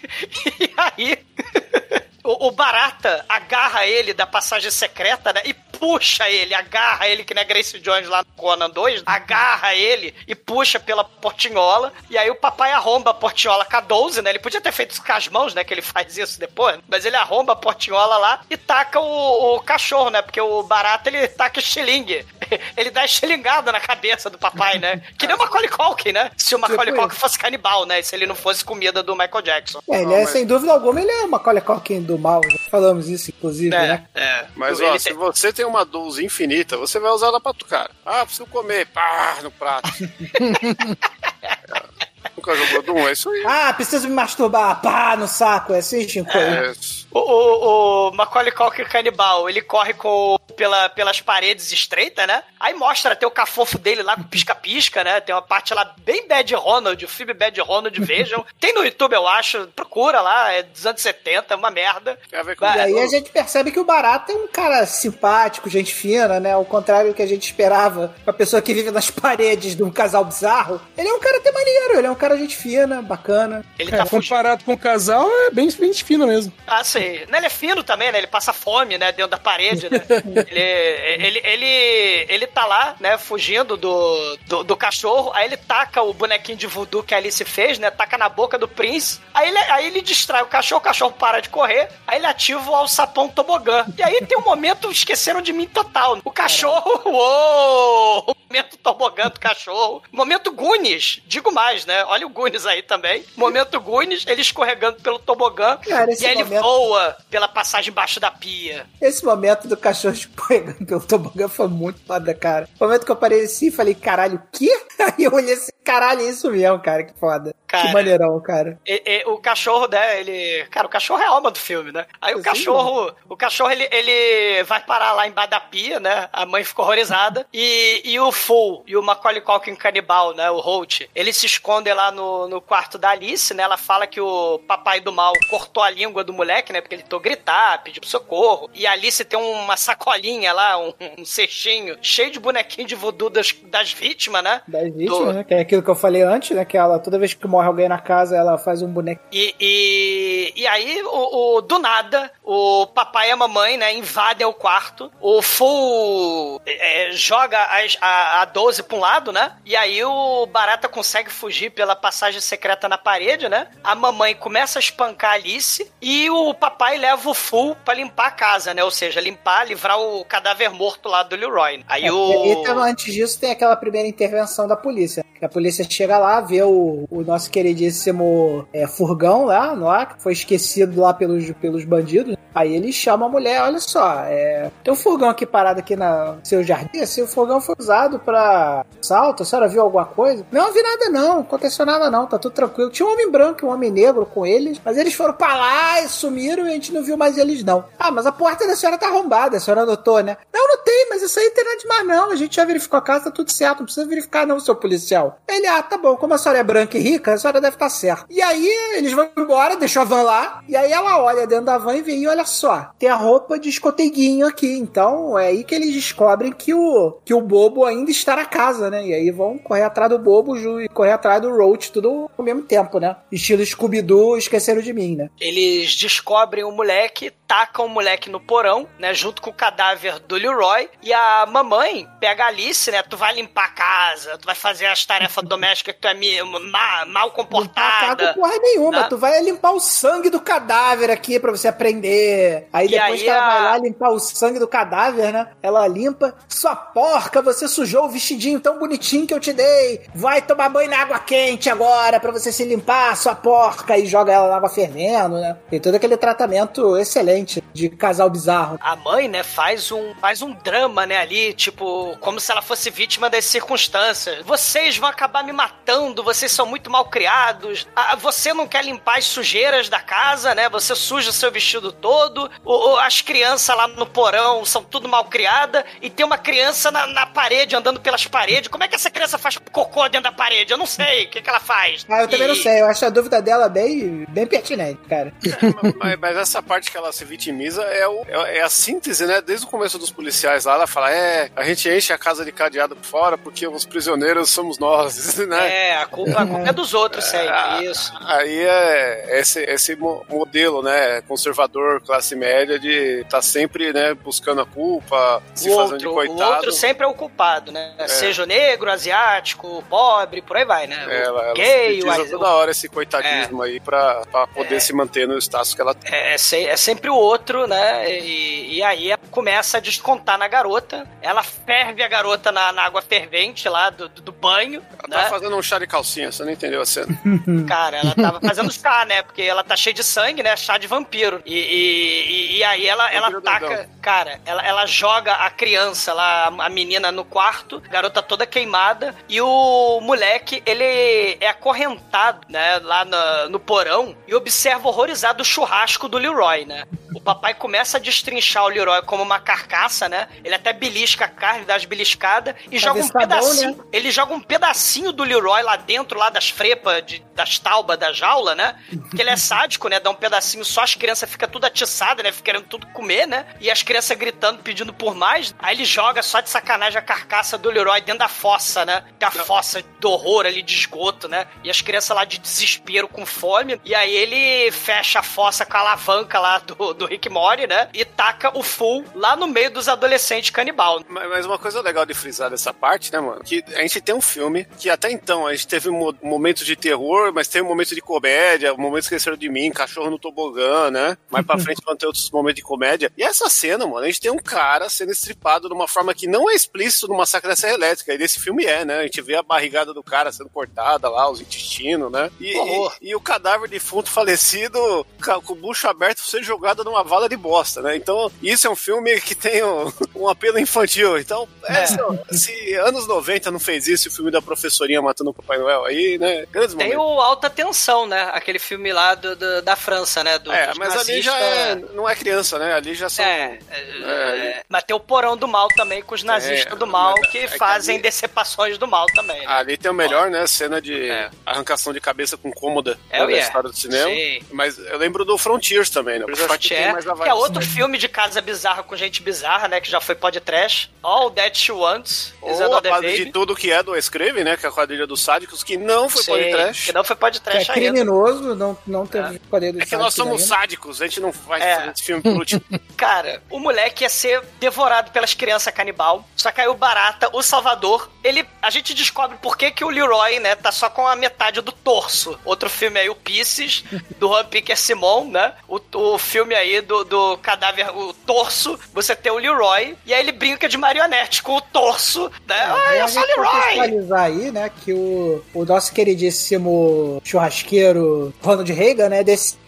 E aí o, o Barata agarra ele da passagem secreta, né? E puxa ele, agarra ele, que nem a Grace Jones lá no Conan 2, agarra ele e puxa pela portinhola. E aí o papai arromba a portinhola com a 12, né? Ele podia ter feito isso com as mãos, né? Que ele faz isso depois. Mas ele arromba a portinhola lá e taca o, o cachorro, né? Porque o Barata ele taca estilingue. Ele dá estilingada na cabeça do papai, né? Que nem o Macaulay Culkin, né? Se o Macaulay Tipo Culkin fosse canibal, né? Se ele não fosse comida do Michael Jackson. É, ele é, sem dúvida alguma, ele é uma Macaulay Culkin do mal. Já falamos isso, inclusive, né? É, Mas, Ele ó, tem- se você tem uma 12 infinita, você vai usar ela pra tu, cara. Ah, preciso comer. Pá, no prato. Nunca jogou Doom, é isso aí. Ah, preciso me masturbar. Pá, no saco. É assim, Chico? É, O, o, o Macaulay Culkin canibal, ele corre com, pela, pelas paredes estreitas, né? Aí mostra até o cafofo dele lá com pisca-pisca, né? Tem uma parte lá bem Bad Ronald, o filme Bad Ronald, vejam. Tem no YouTube, eu acho. Procura lá, é dos anos 70, é uma merda. Tem a ver com E aí a gente percebe que o Barata é um cara simpático, gente fina, né? Ao contrário do que a gente esperava. Uma pessoa que vive nas paredes de um casal bizarro. Ele é um cara até maneiro, ele é um cara gente fina, bacana. Ele É, tá fugindo. comparado com o casal, é bem, bem fino mesmo. Ah, sei. Né, Ele é fino também, né? Ele passa fome, né? Dentro da parede, né? ele, ele, ele, ele tá lá, né? Fugindo do, do, do cachorro. Aí ele taca o bonequinho de voodoo que a Alice fez, né? Taca na boca do Prince. Aí ele, aí ele distrai o cachorro, o cachorro para de correr. Aí ele ativa o alçapão tobogã. E aí tem um momento, esqueceram de mim total. O cachorro, uou! O momento tobogã do cachorro. Momento Goonies, digo mais, né? Olha o Goonies aí também. Momento Goonies, ele escorregando pelo tobogã. Cara, e ele momento- voa pela passagem embaixo da pia. Esse momento do cachorro escorregando pelo tobogã foi muito foda, cara. O momento que eu parei assim e falei, caralho, o quê? Aí eu olhei assim, caralho, é isso mesmo, cara, que foda. Cara. Que maneirão, cara. E- e- o cachorro, né, ele... Cara, o cachorro é a alma do filme, né? Aí o Sim. cachorro... O cachorro, ele, ele vai parar lá embaixo da pia, né? A mãe ficou horrorizada. E, e o Full e o Macaulay Culkin canibal, né? O Holt, eles se escondem lá no, no quarto da Alice, né? Ela fala que o papai do mal cortou a língua do moleque, né? Porque ele tentou gritar, pedir pro socorro. E a Alice tem uma sacolinha lá, um, um cestinho, cheio de bonequinho de voodoo das, das vítimas, né? Das vítimas, Do- né? Que é aquilo que eu falei antes, né? Que ela, toda vez que morre alguém na casa, ela faz um boneco. E, e, e aí, o, o- do nada, o papai e a mamãe, né, invadem o quarto. O Full é, joga as- a, a 12 pra um lado, né? E aí o Barata consegue fugir pela passagem secreta na parede, né? A mamãe começa a espancar a Alice e o papai leva o Full pra limpar a casa, né? Ou seja, limpar, livrar o cadáver morto lá do Leroy. Aí É, o... E então, antes disso tem aquela primeira intervenção da polícia. A polícia chega lá, vê o, o nosso queridíssimo é, furgão lá, lá, que foi esquecido lá pelos, pelos bandidos. Aí ele chama a mulher, olha só, é, tem um furgão aqui parado aqui na seu jardim. Se o furgão foi usado pra salto, a senhora viu alguma coisa? Não, vi nada não, aconteceu nada não, tá tudo tranquilo. Tinha um homem branco e um homem negro com eles, mas eles foram pra lá e sumiram e a gente não viu mais eles não. Ah, mas a porta da senhora tá arrombada, a senhora notou, né? Não, não tem, mas isso aí tem nada demais não. A gente já verificou a casa, tá tudo certo, não precisa verificar não, seu policial. Ele, ah, tá bom, como a senhora é branca e rica, a senhora deve estar certa. E aí eles vão embora, deixou a van lá, e aí ela olha dentro da van e vê, e olha só, tem a roupa de escoteguinho aqui. Então é aí que eles descobrem que o, que o bobo ainda está na casa, né? E aí vão correr atrás do bobo e correr atrás do Roach, tudo ao mesmo tempo, né? Estilo Scooby-Doo, esqueceram de mim, né? Eles descobrem o moleque, tacam o moleque no porão, né? Junto com o cadáver do Leroy. E a mamãe pega a Alice, né? Tu vai limpar a casa, tu vai fazer as tarefas domésticas que tu é ma- mal Limpar a casa comportada. porra nenhuma. né? Tu vai limpar o sangue do cadáver aqui pra você aprender. Aí E depois aí que ela a- vai lá limpar o sangue do cadáver, né? Ela limpa. Sua porca, você sujou o vestidinho tão bonitinho que eu te dei. Vai tomar banho na água quente agora pra você se limpar, sua porca. E joga ela na água fervendo, né? Tem todo aquele tratamento excelente de casal bizarro. A mãe, né, faz um, faz um drama, né, ali, tipo, como se ela fosse vítima das circunstâncias. Vocês vão acabar me matando, vocês são muito mal criados. Ah, você não quer limpar as sujeiras da casa, né? Você suja o seu vestido todo. O- o- as crianças lá no porão são tudo mal criadas. E tem uma criança na, na parede, andando pelas paredes. Como é que essa criança faz cocô dentro da parede? Eu não sei o que, que ela faz. Ah, eu também E- não sei. Eu acho a dúvida dela bem, bem pertinente, cara. mas, mas essa parte que ela se vitimiza é, o- é- é a síntese, né? Desde o começo dos policiais lá, ela, fala: é, a gente enche a casa de cadeado por fora porque os prisioneiros somos nós, né? É, a culpa, a culpa é dos outros sempre, Ah, isso. Aí é esse, esse mo- modelo, né, conservador, classe média, de tá sempre, né, buscando a culpa, se o fazendo de outro, o coitado. outro sempre é o culpado, né? Seja o negro, asiático, pobre, por aí vai, né? É, ela, ela gay, o, utiliza toda hora esse coitadismo aí pra, pra poder se manter no status que ela tem. É, é se- é sempre o outro, né? E, e aí começa a descontar na garota. Ela ferve a garota na, na água fervente lá do, do, do banho. Ela né? tá fazendo um chá de calcinha, você não entendeu a cena. Cara, ela tava fazendo chá, né? Porque ela tá cheia de sangue, né? Chá de vampiro. E, e, e- e aí ela, ela Vampiro taca. Cara, ela, ela joga a criança lá, a menina no quarto, garota toda queimada. E o moleque, ele é acorrentado, né? Lá no, no porão e observa horrorizado o churrasco do Leroy, né? O papai começa a destrinchar o Leroy como uma carcaça, né? Ele até belisca a carne, dá as beliscadas e joga ver um tá bom, pedacinho. né? Ele joga um pedacinho do Leroy lá dentro, lá das frepas, de- das taubas da jaula, né? Porque ele é sádico, né? Dá um pedacinho só, as crianças ficam tudo atiçadas, né? Ficam querendo tudo comer, né? E as crianças gritando, pedindo por mais. Aí ele joga só de sacanagem a carcaça do Leroy dentro da fossa, né? Da fossa do horror ali de esgoto, né? E as crianças lá de desespero, com fome. E aí ele fecha a fossa com a alavanca lá do, do Rick Mori, né? E taca o full lá no meio dos adolescentes canibal. Mas mas uma coisa legal de frisar dessa parte, né, mano? Que a gente tem um filme que até então a gente teve mo- momentos de terror, mas teve momentos de comédia, momentos esqueceram de mim, cachorro no tobogã, né? Mais pra frente vão ter outros momentos de comédia. E essa cena, mano, a gente tem um cara sendo estripado de uma forma que não é explícito no massacre da Serra Elétrica. E desse filme é, né? A gente vê a barrigada do cara sendo cortada lá, os intestinos, né? E, e, e o cadáver defunto falecido com o bucho aberto ser jogado numa vala de bosta, né? Então, isso é um filme que tem um, um apelo infantil. Então, é, se, se anos 90 não fez isso, o filme da professorinha matando o Papai Noel aí, né? Grandes Tem momentos. o Alta Tensão, né? Aquele filme lá do, do- da França, né? Do, É, mas ali já nazistas. É, não é criança, né? Ali já são. É, é, é, mas tem o Porão do Mal também, com os nazistas É, do mal, que é que fazem ali- decepções do mal também. né? Ali tem o melhor, né? Cena de arrancação de cabeça com cômoda É, né, da história do cinema. Sim. Mas eu lembro do Frontiers também, né? O que Frontier, que vibe é outro filme de casa bizarra com gente bizarra, né? Que já foi podcast. All That She Wants is Ou a quadrilha de tudo que é do Escreve, né? Que é a quadrilha dos sádicos, que não foi Sim, podcast. Que não foi Que é podcast ainda. criminoso, não, não teve poder do É que nós somos ainda. sádicos, a gente não vai É. fazer esse filme por último. Cara, o moleque ia ser devorado pelas crianças canibal. Só o Barata, o Salvador, ele. A gente descobre por que, que o Leroy, né, tá só com a metade do torso. Outro filme aí, o Pieces, do Juan Piquer Simon, né? O, o filme aí do, do cadáver, o torso, você tem o Leroy, e aí ele brinca de marionete com o torso, né? ah, É, eu sou o Leroy! contextualizar aí, né, que o, o nosso queridíssimo churrasqueiro Ronald Reagan, né,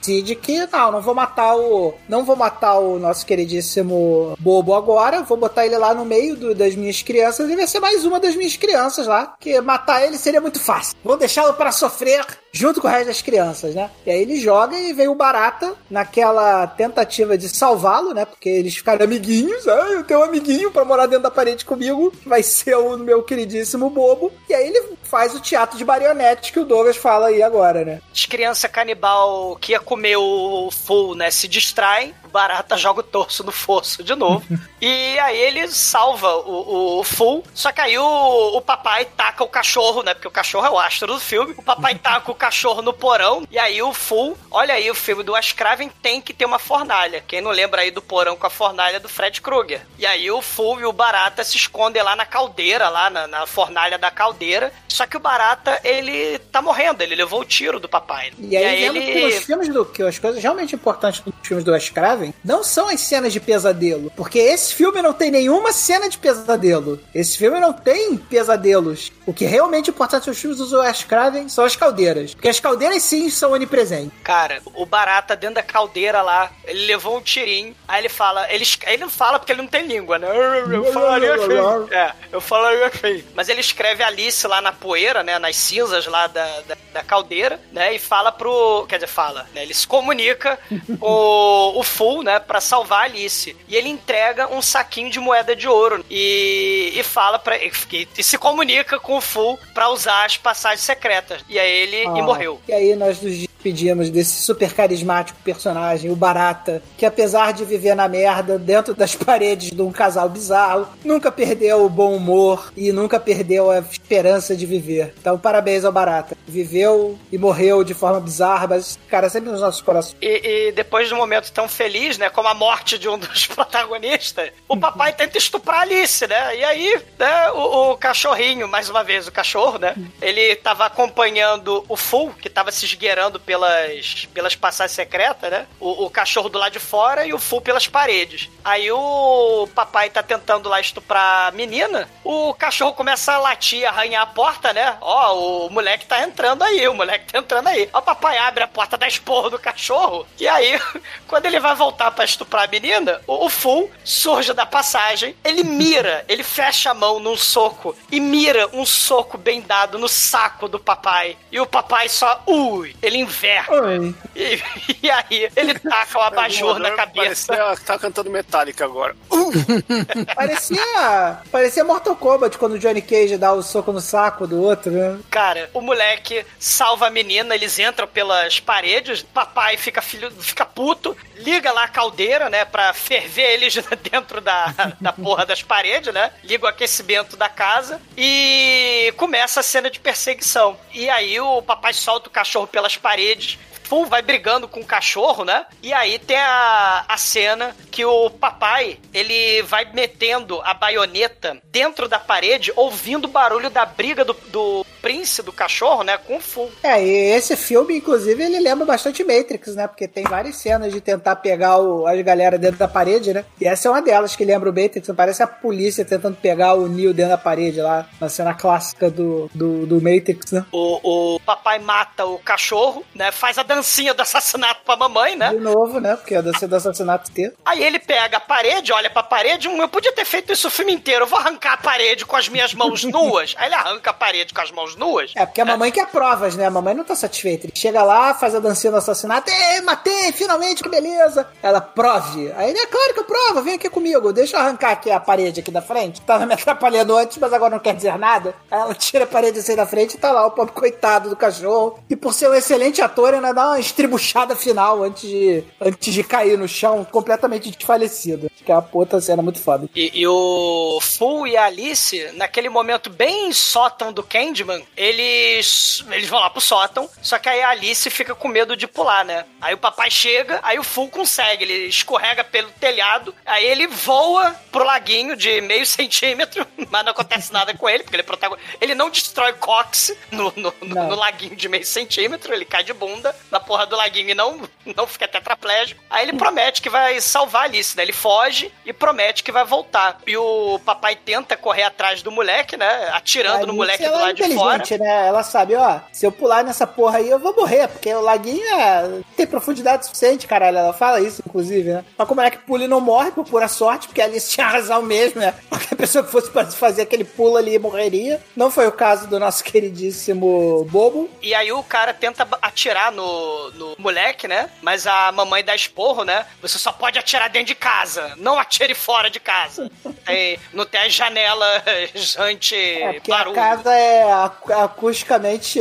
decide que não, não vou matar o, não vou matar o nosso queridíssimo bobo agora, vou botar ele lá no meio do- das minhas crianças e vai ser mais uma das minhas crianças lá, que matar ele seria muito fácil. Vou deixá-lo para sofrer junto com o resto das crianças, né? E aí ele joga e vem o Barata naquela tentativa de salvá-lo, né? Porque eles ficaram amiguinhos. Ah, eu tenho um amiguinho pra morar dentro da parede comigo, vai ser o meu queridíssimo bobo. E aí ele faz o teatro de marionete que o Douglas fala aí agora, né? As crianças canibal que ia comer o full, né, se distraem, barata joga o torso no fosso de novo. e aí ele salva o, o full, só que aí o, o papai taca o cachorro, né, porque o cachorro é o astro do filme. O papai taca o cachorro no porão, e aí o full, olha aí o filme do Wes Craven tem que ter uma fornalha. Quem não lembra aí do porão com a fornalha do Fred Krueger. E aí o full e o barata se escondem lá na caldeira, lá na, na fornalha da caldeira. Só que o barata, ele tá morrendo, ele levou o tiro do papai. E aí, vendo que os filmes do que as coisas realmente importantes dos filmes do Wes Craven não são as cenas de pesadelo, porque esse filme não tem nenhuma cena de pesadelo. Esse filme não tem pesadelos. O que é realmente importante nos filmes do Wes Craven são as caldeiras, porque as caldeiras sim são onipresentes. Cara, o barata dentro da caldeira lá, ele levou um tirinho, aí ele fala, ele, ele não fala porque ele não tem língua, né? Eu, falaria assim. É, eu falaria assim. Mas ele escreve Alice lá na poeira, né? Nas cinzas lá da, da, da caldeira, né? E fala pro. Quer dizer, fala, né? Ele se comunica com o Full, né? Pra salvar a Alice. E ele entrega um saquinho de moeda de ouro e, e fala pra. E, e se comunica com o Full pra usar as passagens secretas. E aí ele e Ah, morreu. E aí nós nos pedimos desse super carismático personagem, o Que apesar de viver na merda dentro das paredes de um casal bizarro, nunca perdeu o bom humor e nunca perdeu a esperança de viver. Então, parabéns ao Barata. Viveu e morreu de forma bizarra, mas, cara, sempre nos nossos corações. E, e depois de um momento tão feliz, né, como a morte de um dos protagonistas, o papai tenta estuprar Alice, né? E aí, né, o, o cachorrinho, mais uma vez, o cachorro, né? Ele tava acompanhando o Full, que tava se esgueirando pelas, pelas passagens secretas, né? O, o cachorro do lado de fora e o Full pelas paredes. Aí o papai tá tentando lá estuprar a menina, o cachorro começa a latir, arranhar a porta, né? Ó, o moleque tá entrando aí, o moleque tá entrando aí. Aí o papai abre a porta da esporro do cachorro, e aí, quando ele vai voltar para estuprar a menina, o, o Full surge da passagem, ele mira, ele fecha a mão num soco e mira um soco bem dado no saco do papai. E o papai só, ui, ele inverte. E, e aí, ele taca o abajur na cabeça. Parecia, tá cantando Metallica agora. Parecia, parecia Mortal Kombat quando o Johnny Cage dá o soco no saco do outro, né? Cara, o moleque salva a menina, eles entram pelas paredes, papai fica filho, fica puto, liga lá a caldeira, né, pra ferver eles dentro da, da porra das paredes, né? Liga o aquecimento da casa e começa a cena de perseguição. E aí o papai solta o cachorro pelas paredes, Full vai brigando com o cachorro, né? E aí tem a, a cena que o papai, ele vai metendo a baioneta dentro da parede, ouvindo o barulho da briga do, do Prince, do cachorro, né? Com o Full. É, e esse filme, inclusive, ele lembra bastante Matrix, né? Porque tem várias cenas de tentar pegar o, as galera dentro da parede, né? E essa é uma delas que lembra o Matrix. Parece a polícia tentando pegar o Neo dentro da parede lá, na cena clássica do, do, do Matrix, né? O, o papai mata o cachorro, né? Faz a dancinha do assassinato pra mamãe, né? De novo, né? Porque a dancinha do assassinato inteiro. Aí ele pega a parede, olha pra parede, hum, eu podia ter feito isso o filme inteiro, eu vou arrancar a parede com as minhas mãos nuas. Aí ele arranca a parede com as mãos nuas. É, porque a mamãe quer provas, né? A mamãe não tá satisfeita. Ele chega lá, faz a dancinha do assassinato. Ei, matei, finalmente, que beleza. Ela, prove. Aí ele, é claro que eu provo, vem aqui comigo. Deixa eu arrancar aqui a parede aqui da frente. Tava me atrapalhando antes, mas agora não quer dizer nada. Aí ela tira a parede assim da frente e tá lá o pobre coitado do cachorro. E por ser um excelente ator, ainda dá uma estribuchada final antes de, antes de cair no chão, completamente desfalecido. Que é uma puta cena muito foda. E, e o Full e a Alice, naquele momento bem sótão do Candyman, eles, eles vão lá pro sótão, só que aí a Alice fica com medo de pular, né? Aí o papai chega, aí o Full consegue, ele escorrega pelo telhado, aí ele voa pro laguinho de meio centímetro, mas não acontece nada com ele, porque ele é protagonista. Ele não destrói Cox no, no, no, no laguinho de meio centímetro, ele cai de bunda na porra do laguinho e não, não fica tetraplégico. Aí ele promete que vai salvar a Alice, né? Ele foge e promete que vai voltar. E o papai tenta correr atrás do moleque, né? Atirando no moleque do é lado de fora. Né? Ela sabe, ó, se eu pular nessa porra aí, eu vou morrer, porque o laguinho é... tem profundidade suficiente, caralho. Ela fala isso, inclusive, né? Mas como é que pula e não morre, por pura sorte, porque a Alice tinha razão mesmo, né? Qualquer pessoa que fosse pra fazer aquele pulo ali morreria. Não foi o caso do nosso queridíssimo Bobo. E aí o cara tenta atirar no, no moleque, né? Mas a mamãe dá esporro, né? Você só pode atirar dentro de casa, não atire fora de casa. Tem- não tem as janelas anti É, barulho. a casa é ac- acusticamente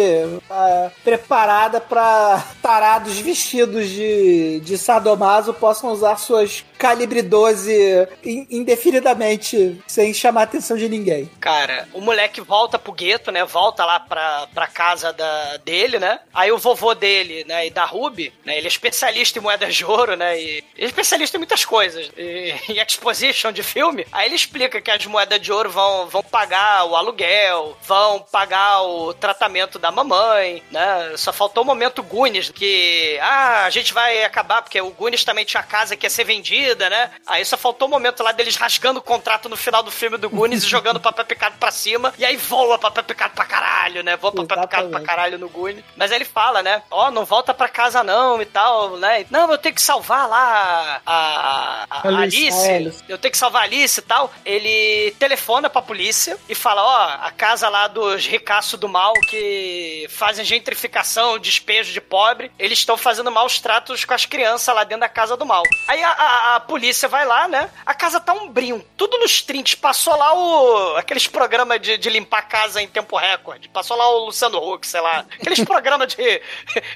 ah, preparada para tarados vestidos de, de sadomaso possam usar suas calibre 12 in- indefinidamente, sem chamar a atenção de ninguém. Cara, o moleque volta pro gueto, né? Volta lá pra, pra casa da, dele, né? Aí o vovô dele, né? E da Ruby, né? Ele é especialista em moedas de ouro, né? E ele é especialista em muitas coisas. E, em exposition de filme. Aí ele explica que as moedas de ouro vão, vão pagar o aluguel, vão pagar o tratamento da mamãe, né? Só faltou o momento Goonies, que, ah, a gente vai acabar, porque o Goonies também tinha casa que ia ser vendida, né? Aí só faltou o momento lá deles rasgando o contrato no final do filme do Goonies e jogando papel picado pra cima, e aí voa papel picado pra caralho, né? Voa papel picado pra caralho no Goonies. Mas aí ele fala, né? Ó, não volta pra casa não e tal, né? Não, eu tenho que salvar lá a, a, a Alice. Alice. Eu tenho que salvar a Alice e tal. Ele telefona pra polícia e fala, ó, a casa lá dos ricaços do mal que fazem gentrificação, despejo de pobre, eles estão fazendo maus tratos com as crianças lá dentro da casa do mal. Aí a, a- a polícia vai lá, né? A casa tá um brinco. Tudo nos trinks. Passou lá o. aqueles programas de, de limpar a casa em tempo recorde. Passou lá o Luciano Huck, sei lá. Aqueles programas de.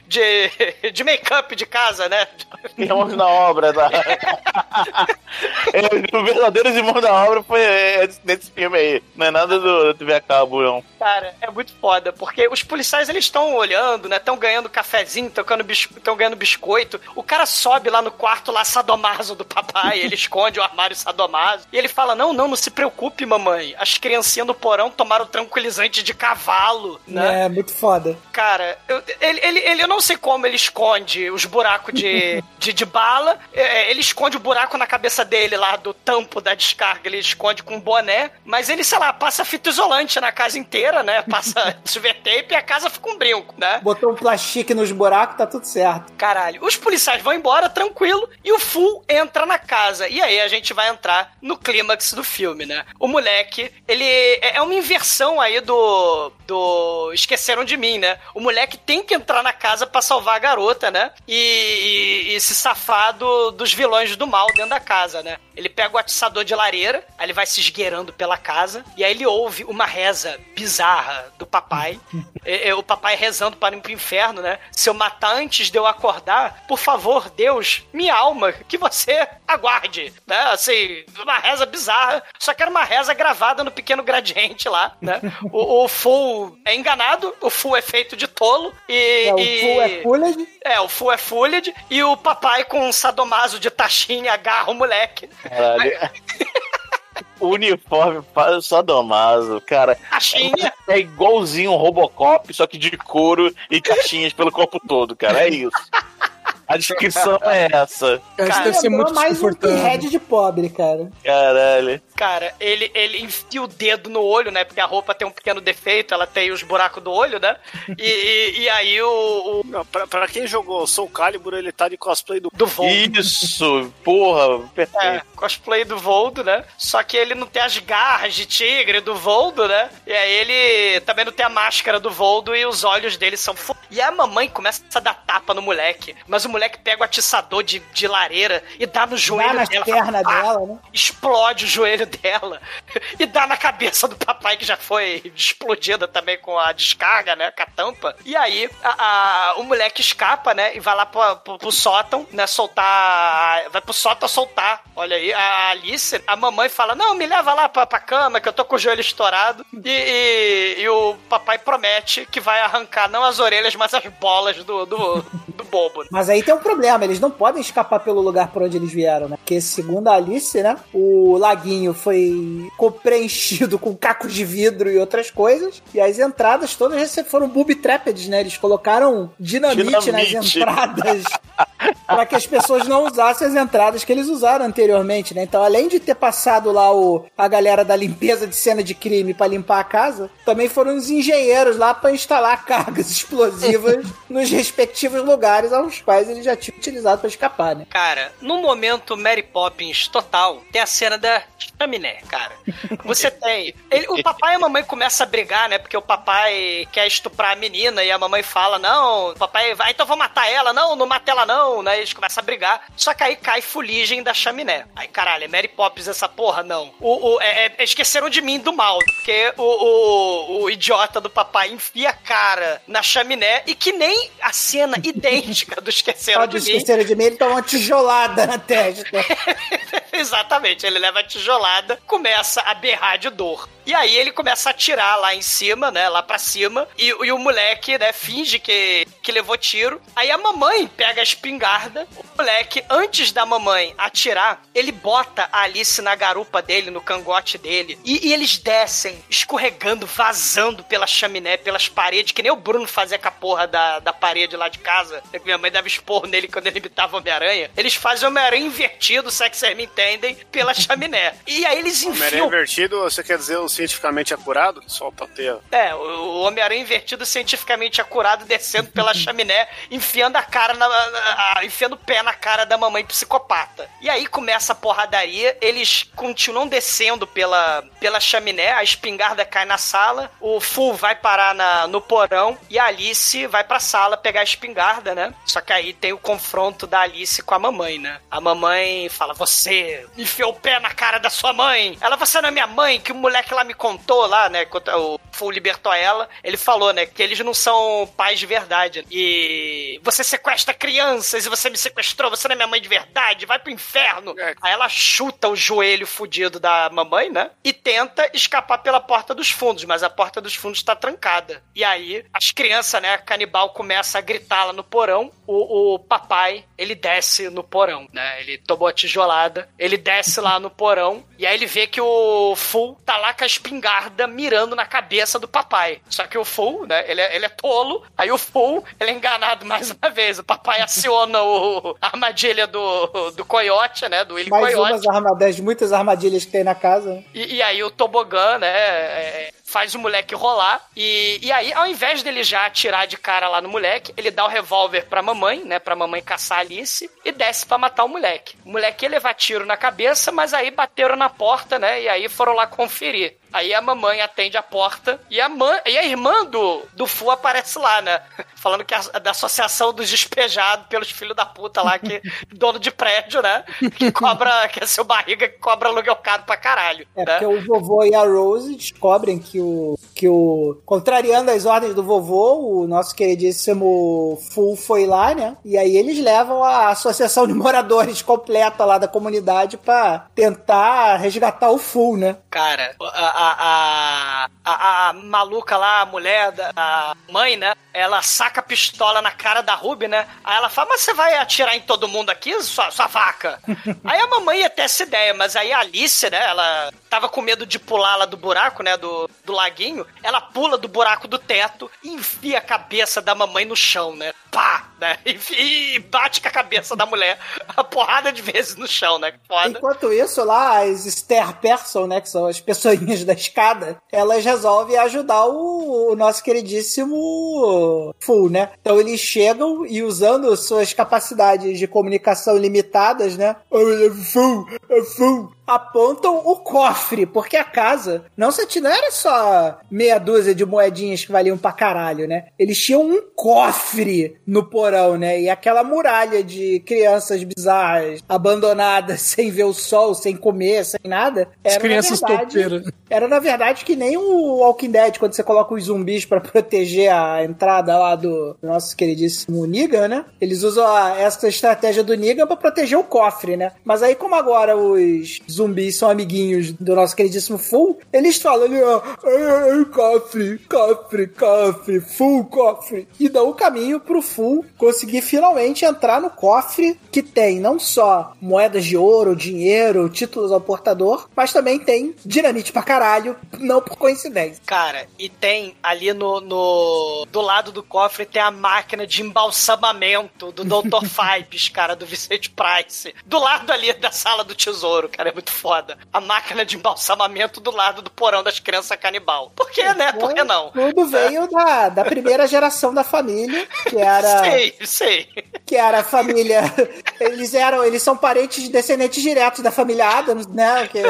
de, de make-up de casa, né? Irmãos na obra, tá? é, o Verdadeiros Irmãos da Obra foi é, nesse filme aí. Não é nada do TV a cabo, não. Cara, é muito foda, porque os policiais eles estão olhando, né? Estão ganhando cafezinho, estão ganhando biscoito. O cara sobe lá no quarto, lá, sadomaso do papai, ele esconde o armário sadomaso. E ele fala: Não, não, não se preocupe, mamãe. As criancinhas do porão tomaram tranquilizante de cavalo, né? É, muito foda. Cara, eu, ele, ele, ele, eu não sei como ele esconde os buracos de, de, de bala. É, ele esconde o buraco na cabeça dele lá do tampo da descarga, ele esconde com um boné. Mas ele, sei lá, passa fita isolante na casa inteira, né? Passa silver tape e a casa fica um brinco, né? Botou um plastique nos buracos, tá tudo certo. Caralho. Os policiais vão embora, tranquilo, e o Full entra na casa. E aí a gente vai entrar no clímax do filme, né? O moleque, ele é, é uma inversão aí do do Esqueceram de Mim, né? O moleque tem que entrar na casa para salvar a garota, né? E, e, e se safar do, dos vilões do mal dentro da casa, né? Ele pega o atiçador de lareira, aí ele vai se esgueirando pela casa, e aí ele ouve uma reza bizarra do papai. é, é, o papai rezando para ir pro inferno, né? Se eu matar antes de eu acordar, por favor, Deus, minha alma, que você aguarde, né? Assim, uma reza bizarra, só que era uma reza gravada no pequeno gradiente lá, né? O, o Full é enganado, o Full é feito de tolo e... É, o e... Full é Fulled. É, o Full é Fulled e o papai com um sadomaso de taxinha agarra o moleque. Caralho. O uniforme só Domaso, cara. Caixinha. É igualzinho um Robocop, só que de couro e caixinhas pelo corpo todo, cara. É isso. A descrição é essa. Cara, deve ser muito mais um desconfortável. head de pobre, cara. Caralho. Cara, ele, ele enfia o dedo no olho, né? Porque a roupa tem um pequeno defeito, ela tem os buracos do olho, né? E, e, e aí o. o... Não, pra, pra quem jogou Soul Calibur, ele tá de cosplay do. Do Voldo. Isso, porra, perfeito. É, cosplay do Voldo, né? Só que ele não tem as garras de tigre do Voldo, né? E aí ele também não tem a máscara do Voldo e os olhos dele são. fu- E a mamãe começa a dar tapa no moleque. Mas o moleque pega o atiçador de, de lareira e dá no joelho Dá nas dela. pernas Pá! dela, né? explode o joelho dela e dá na cabeça do papai que já foi explodida também com a descarga, né, com a tampa. E aí a, a- o moleque escapa, né, e vai lá pro, pro, pro sótão, né, soltar, vai pro sótão soltar. Olha aí, a Alice, a mamãe fala: "Não, me leva lá pra, pra cama que eu tô com o joelho estourado". E, e- e o papai promete que vai arrancar não as orelhas, mas as bolas do do, do bobo. Mas aí tem um problema, eles não podem escapar pelo lugar por onde eles vieram, né? Porque segundo a Alice, né, o laguinho foi preenchido com cacos de vidro e outras coisas, e as entradas todas foram booby trapped, né? Eles colocaram dinamite, nas Dinamite. entradas para que as pessoas não usassem as entradas que eles usaram anteriormente, né? Então, além de ter passado lá o, a galera da limpeza de cena de crime para limpar a casa, também foram os engenheiros lá para instalar cargas explosivas nos respectivos lugares aos quais eles já tinham utilizado para escapar, né? Cara, no momento Mary Poppins total, tem a cena da chaminé, cara. Você tem. ele- o papai e a mamãe começam a brigar, né? Porque o papai quer estuprar a menina e a mamãe fala: Não, o papai vai, então vou matar ela. Não, não mata ela, não, né? Eles começam a brigar. Só que aí cai fuligem da chaminé. Aí, caralho, é Mary Poppins essa porra? Não. O, o- é- é- esqueceram de mim do mal. Porque o, o, o idiota do papai enfia a cara na chaminé e que nem a cena idêntica do Esqueceram de mim. esquecer de mim, ele toma uma tijolada na testa. Exatamente, ele leva a tijolada, começa a berrar de dor. E aí ele começa a atirar lá em cima, né? Lá pra cima. E, e o moleque, né, finge que, que levou tiro. Aí a mamãe pega a espingarda. O moleque, antes da mamãe atirar, ele bota a Alice na garupa dele, no cangote dele. E, e eles descem, escorregando, vazando pela chaminé, pelas paredes, que nem o Bruno fazia com a porra da, da parede lá de casa. que Minha mãe dava esporro nele quando ele imitava Homem-Aranha. Eles fazem Homem-Aranha invertido, Sex Termin tem. prendem pela chaminé. E aí eles Homem-Aranha enfiam. invertido, você quer dizer o cientificamente acurado, que solta a teia? É, o Homem-Aranha invertido cientificamente acurado, descendo pela chaminé, enfiando a cara na. na- enfiando o pé na cara da mamãe psicopata. E aí começa a porradaria, eles continuam descendo pela, pela chaminé, a espingarda cai na sala, o Full vai parar na, no porão e a Alice vai pra sala pegar a espingarda, né? Só que aí tem o confronto da Alice com a mamãe, né? A mamãe fala: Você enfiou o pé na cara da sua mãe. Ela, você não é minha mãe, que o moleque lá me contou lá, né? Quando o Full libertou ela. Ele falou, né? Que eles não são pais de verdade. E você sequestra crianças e você me sequestrou, você não é minha mãe de verdade, vai pro inferno. Aí ela chuta o joelho fudido da mamãe, né? E tenta escapar pela porta dos fundos, mas a porta dos fundos tá trancada. E aí as crianças, né? Canibal começa a gritar lá no porão. O, o papai, ele desce no porão, né? Ele tomou a tijolada, ele desce lá no porão e aí ele vê que o Full tá lá com a espingarda mirando na cabeça do papai. Só que o Full, né? Ele é, ele é tolo. Aí o Full, ele é enganado mais uma vez. O papai aciona o, a armadilha do, do coiote, né? Do Willy Mais Coyote. umas armadilhas, muitas armadilhas que tem na casa. né? E, e aí o tobogã, né, é, faz o moleque rolar. E, e aí, ao invés dele já atirar de cara lá no moleque, ele dá o revólver pra mamãe, né, pra mamãe caçar a Alice, e desce pra matar o moleque. O moleque levar tiro na cabeça, mas aí bateram na porta, né, e aí foram lá conferir. Aí a mamãe atende a porta e a, mãe, e a irmã do, do Fu aparece lá, né? Falando que a, da associação dos despejados pelos filhos da puta lá, que dono de prédio, né? Que cobra, que é seu barriga que cobra aluguel caro pra caralho. É né? porque o vovô e a Rose descobrem que o. que o. Contrariando as ordens do vovô, o nosso queridíssimo Full foi lá, né? E aí eles levam a associação de moradores completa lá da comunidade pra tentar resgatar o Full, né? Cara, a, a, a, a, maluca lá, a mulher, da, a mãe, né? Ela saca a pistola na cara da Ruby, né? Aí ela fala, mas você vai atirar em todo mundo aqui, sua, sua vaca? aí a mamãe ia ter essa ideia, mas aí a Alice, né? Ela tava com medo de pular lá do buraco, né? Do, do laguinho. Ela pula do buraco do teto e enfia a cabeça da mamãe no chão, né? Pá! Né? E, bate com a cabeça da mulher a porrada de vezes no chão, né? Foda. Enquanto isso, lá, as Stair Person, né, que são as pessoinhas da escada, elas resolvem ajudar o, o nosso queridíssimo Full, né? Então eles chegam e usando suas capacidades de comunicação limitadas, né? Olha, Full, é Full. Apontam o cofre, porque a casa não, não era só meia dúzia de moedinhas que valiam pra caralho, né? Eles tinham um cofre no porão, né? E aquela muralha de crianças bizarras, abandonadas, sem ver o sol, sem comer, sem nada. As Era, crianças na verdade, topeiras. era na verdade que nem o Walking Dead, quando você coloca os zumbis pra proteger a entrada lá do nosso queridíssimo Negan, né? Eles usam essa estratégia do Negan pra proteger o cofre, né? Mas aí, como agora os zumbis são amiguinhos do nosso queridíssimo Full, eles falam ali, ó, "Ai, ai, cofre, cofre, cofre, Full, cofre. E dão o caminho pro Full conseguir finalmente entrar no cofre que tem não só moedas de ouro, dinheiro, títulos ao portador, mas também tem dinamite pra caralho, não por coincidência. Cara, e tem ali no, no. Do lado do cofre tem a máquina de embalsamamento do Dr. Fibes, cara, do Vicente Price. Do lado ali da sala do tesouro, cara, é muito foda. A máquina de embalsamamento do lado do porão das crianças canibal. Por que, né? Por que não? Tudo veio da, da primeira geração da família, que era. Sei, sei. que era a família. Eles eram, eles são parentes descendentes diretos da família Adams, né? Que-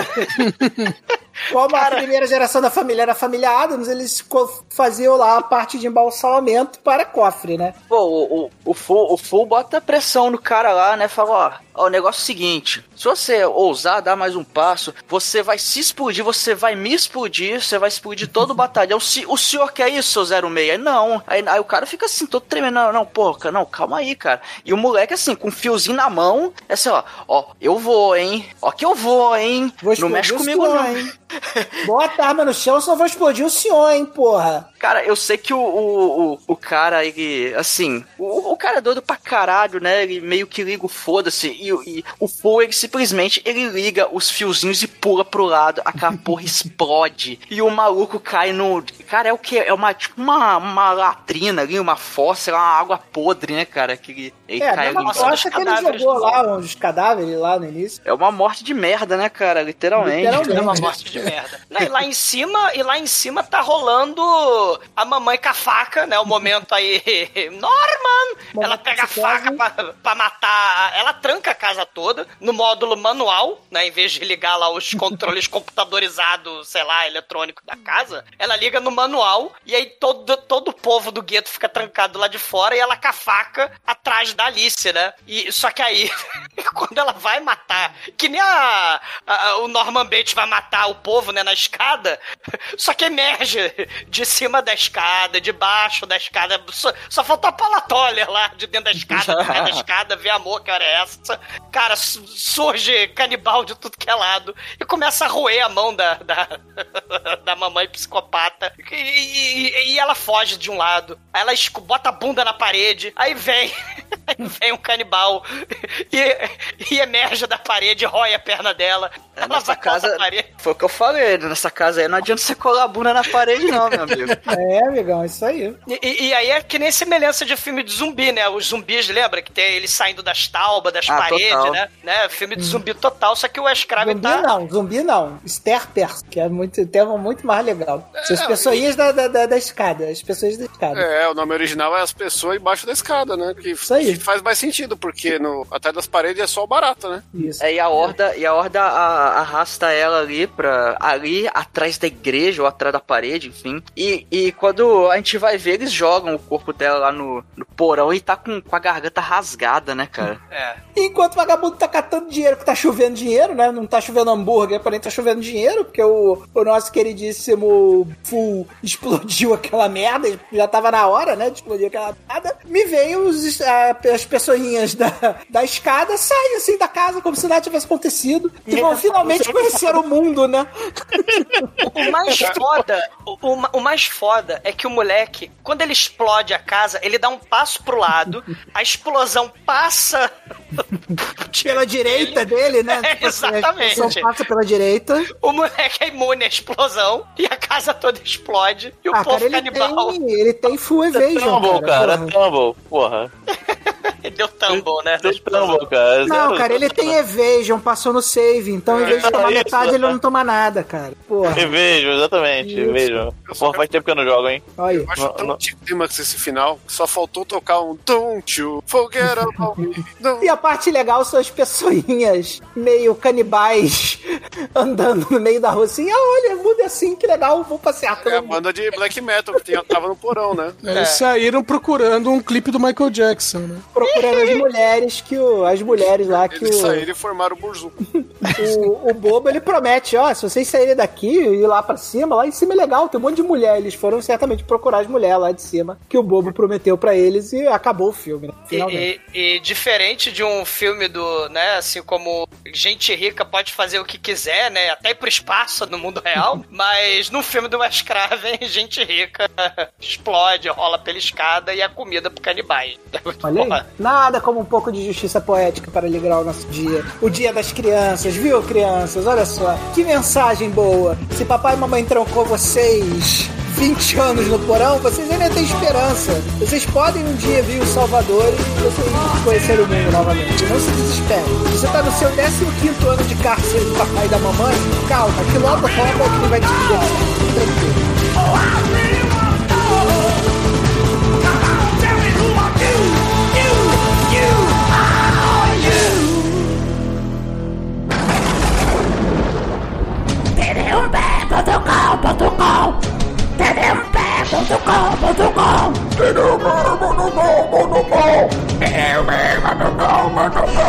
Como a primeira geração da família era a família Adams, eles faziam lá a parte de embalsamamento para cofre, né? Pô, o, o, o, Full, o Full bota pressão no cara lá, né? Fala, ó, o negócio é o seguinte: se você ousar dar mais um passo, você vai se explodir, você vai me explodir, você vai explodir todo o batalhão. Se, o senhor quer isso, seu 06? Não. Aí, aí o cara fica assim, todo tremendo. Não, não, pô, cara, não, calma aí, cara. E o moleque, assim, com um fiozinho na mão, é assim, ó, ó, eu vou, hein? Ó, que eu vou, hein? Vou não mexe comigo, senhor, não. hein? Bota a arma no chão, só vou explodir o senhor, hein, porra. Cara, eu sei que o, o, o, o cara, ele, assim, o, o cara é doido pra caralho, né? Ele meio que liga o foda-se. E, e o Paul, ele simplesmente ele liga os fiozinhos e pula pro lado, aquela porra explode. E o maluco cai no. Cara, é o que? É uma tipo uma, uma latrina ali, uma fossa, é uma água podre, né, cara? Que ele, ele É, cai a mesma ali. fossa que ele jogou lá, os cadáveres lá no início. É uma morte de merda, né, cara? Literalmente. Literalmente. É uma morte de merda. E lá em cima, e lá em cima tá rolando a mamãe com a faca, né? O momento aí. Norman! ela pega a faca pra, pra matar. Ela tranca a casa toda no módulo manual, né? Em vez de ligar lá os controles computadorizados, sei lá, eletrônico da casa, ela liga no manual e aí todo, todo o povo do gueto fica trancado lá de fora e ela com a faca atrás da Alice, né? E, só que aí, quando ela vai matar, que nem a, a- o Norman Bates vai matar o povo, né, na escada, só que emerge de cima da escada, de baixo da escada, só, só falta a palatólia lá de dentro da escada, da escada, ver amor, que hora é essa. Cara, su- surge canibal de tudo que é lado e começa a roer a mão da, da, da mamãe psicopata e, e- e ela foge de um lado, aí ela bota a bunda na parede, aí vem, aí vem um canibal e, e emerge da parede, rói a perna dela. Ela Nessa vai contra casa, a parede. foi o que eu falei, nessa casa aí não adianta você colar a bunda na parede não, meu amigo. É, amigão, isso aí. E aí é que nem semelhança de filme de zumbi, né? Os zumbis, lembra? Que tem eles saindo das taubas, das Ah, paredes, total. né? né? Filme de zumbi total, só que o Wes Craven Zumbi tá... não, zumbi não. Sterpers, que é muito, tema muito mais legal. São as É, pessoinhas da, da, da, da escada, as pessoas da escada. É, o nome original é as pessoas embaixo da escada, né? Que, aí. que faz mais sentido, porque no, atrás das paredes é só o barato, né? Isso. É, e a horda, e a horda a- arrasta ela ali pra. ali atrás da igreja ou atrás da parede, enfim. E, e quando a gente vai ver, eles jogam o corpo dela lá no, no porão e tá com, com a garganta rasgada, né, cara? É. Enquanto o vagabundo tá catando dinheiro, que tá chovendo dinheiro, né? Não tá chovendo hambúrguer, porém tá chovendo dinheiro, porque o, o nosso queridíssimo Full explodiu aquela merda, já tava na hora, né? De explodir aquela merda. Me veio os, a- as pessoinhas da, da escada, saem assim da casa, como se nada tivesse acontecido, e vão finalmente conhecer o mundo, né? O mais foda, o, o o mais foda é que o moleque, quando ele explode a casa, ele dá um passo pro lado, a explosão passa Pela direita dele, né? É, Tipo assim, exatamente. passa pela direita. O moleque é imune à explosão e a casa toda explode e o Ah, povo cara, ele canibal tem, ele tem full evasion, Tumble, cara, porra. Tumble, porra. deu tumble, né? Deu Tumble, cara. Não, cara, ele tem evasion, passou no save, então em vez de tomar É isso, metade, ele né? não toma nada, cara. Porra, Revejo, exatamente, Isso. revejo. Porra, faz tempo que eu não jogo, hein? olha aí. Eu acho tão não. clímax esse final, só faltou tocar um Don't you forget about me. Don't E a parte legal são as pessoinhas meio canibais andando no meio da rua assim, ah, olha, muda assim, que legal, vou passear. É a banda de black metal que tinha, tava no porão, né? Eles saíram procurando um clipe do Michael Jackson, né? procurando as mulheres que o, as mulheres lá que Eles o, saíram e formaram o Burzu. o, o bobo ele promete, ó, se vocês saírem daqui e ir lá pra cima, lá em cima é legal, tem um monte de mulher. Eles foram certamente procurar as mulheres lá de cima que o bobo prometeu pra eles e acabou o filme, né? E, Finalmente. e- e diferente de um filme do, né, assim como gente rica pode fazer o que quiser, né, até ir pro espaço no mundo real, mas no filme do Wes Craven, gente rica explode, rola pela escada e é comida pro canibais. Olha. Nada como um pouco de justiça poética para alegrar o nosso dia. O dia das crianças, viu, crianças? Olha só. Que mensagem boa. Se papai e mamãe trancou vocês 20 anos no porão, vocês ainda têm esperança. Vocês podem um dia vir o Salvador e vocês conhecerem o mundo novamente. Não se desespere. Você tá no seu 15 ano de cárcere do papai e da mamãe, calma, que logo roda que vai te divertir. Tranquilo.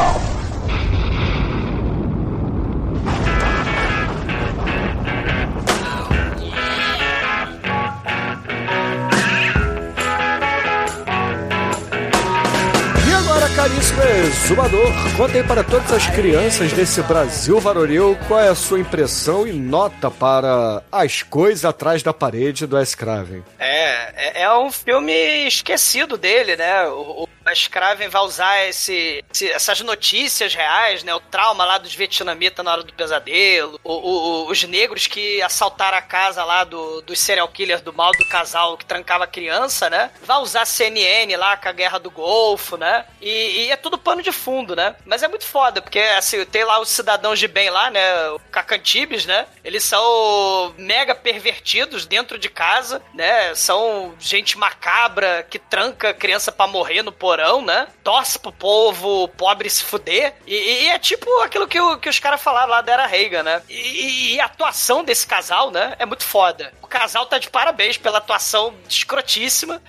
E exumador, conta aí para todas as crianças desse Brasil varonil qual é a sua impressão e nota para as coisas atrás da parede do Wes Craven. É, é, é um filme esquecido dele, né? O, o A Scraven vai usar esse, esse, essas notícias reais, né? O trauma lá dos vietnamitas na hora do pesadelo, o, o, os negros que assaltaram a casa lá do, dos serial killers do mal do casal que trancava a criança, né? Vai usar CNN lá com a guerra do Golfo, né? E, e é tudo pano de fundo, né? Mas é muito foda, porque assim, tem lá os cidadãos de bem lá, né? O Cacantibes, né? Eles são mega pervertidos dentro de casa, né? São gente macabra que tranca criança para morrer no porão, né? Torce pro povo pobre se fuder. E, e é tipo aquilo que, o, que os caras falaram lá da Era Reagan, né? E, e, a atuação desse casal, né? É muito foda. O casal tá de parabéns pela atuação escrotíssima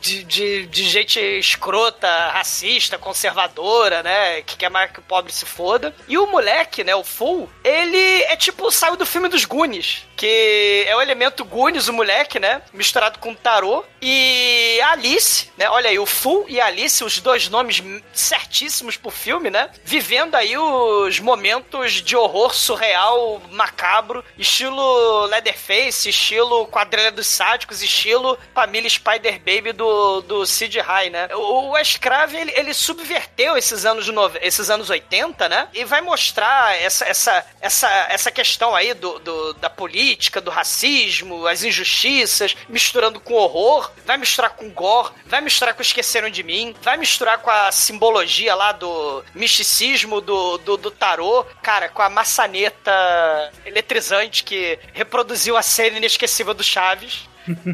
de, de, de gente escrota, racista, conservadora, né? Que quer mais que o pobre se foda. E o moleque, né? O Full, ele é tipo, saiu do filme dos Goonies. Que é o elemento Goonies, o moleque, né? Misturado com tarô. E a Alice, né? Olha aí, o Full e a Alice, os dois nomes certíssimos pro filme, né? Vivendo aí os momentos de horror surreal, macabro, estilo Leatherface, estilo Quadrilha dos Sádicos, estilo Família Spider-Baby do, do Sid High, né? O, o Escrave, ele, ele subverteu esses anos, no, esses anos 80, né? E vai mostrar essa, essa, essa, essa questão aí do, do da política, do racismo, as injustiças, misturando com horror, vai misturar com gore, vai misturar com Esqueceram de Mim, vai misturar com a simbologia lá do misticismo do, do, do tarô, cara, com a maçaneta eletrizante que reproduziu a cena inesquecível do Chaves.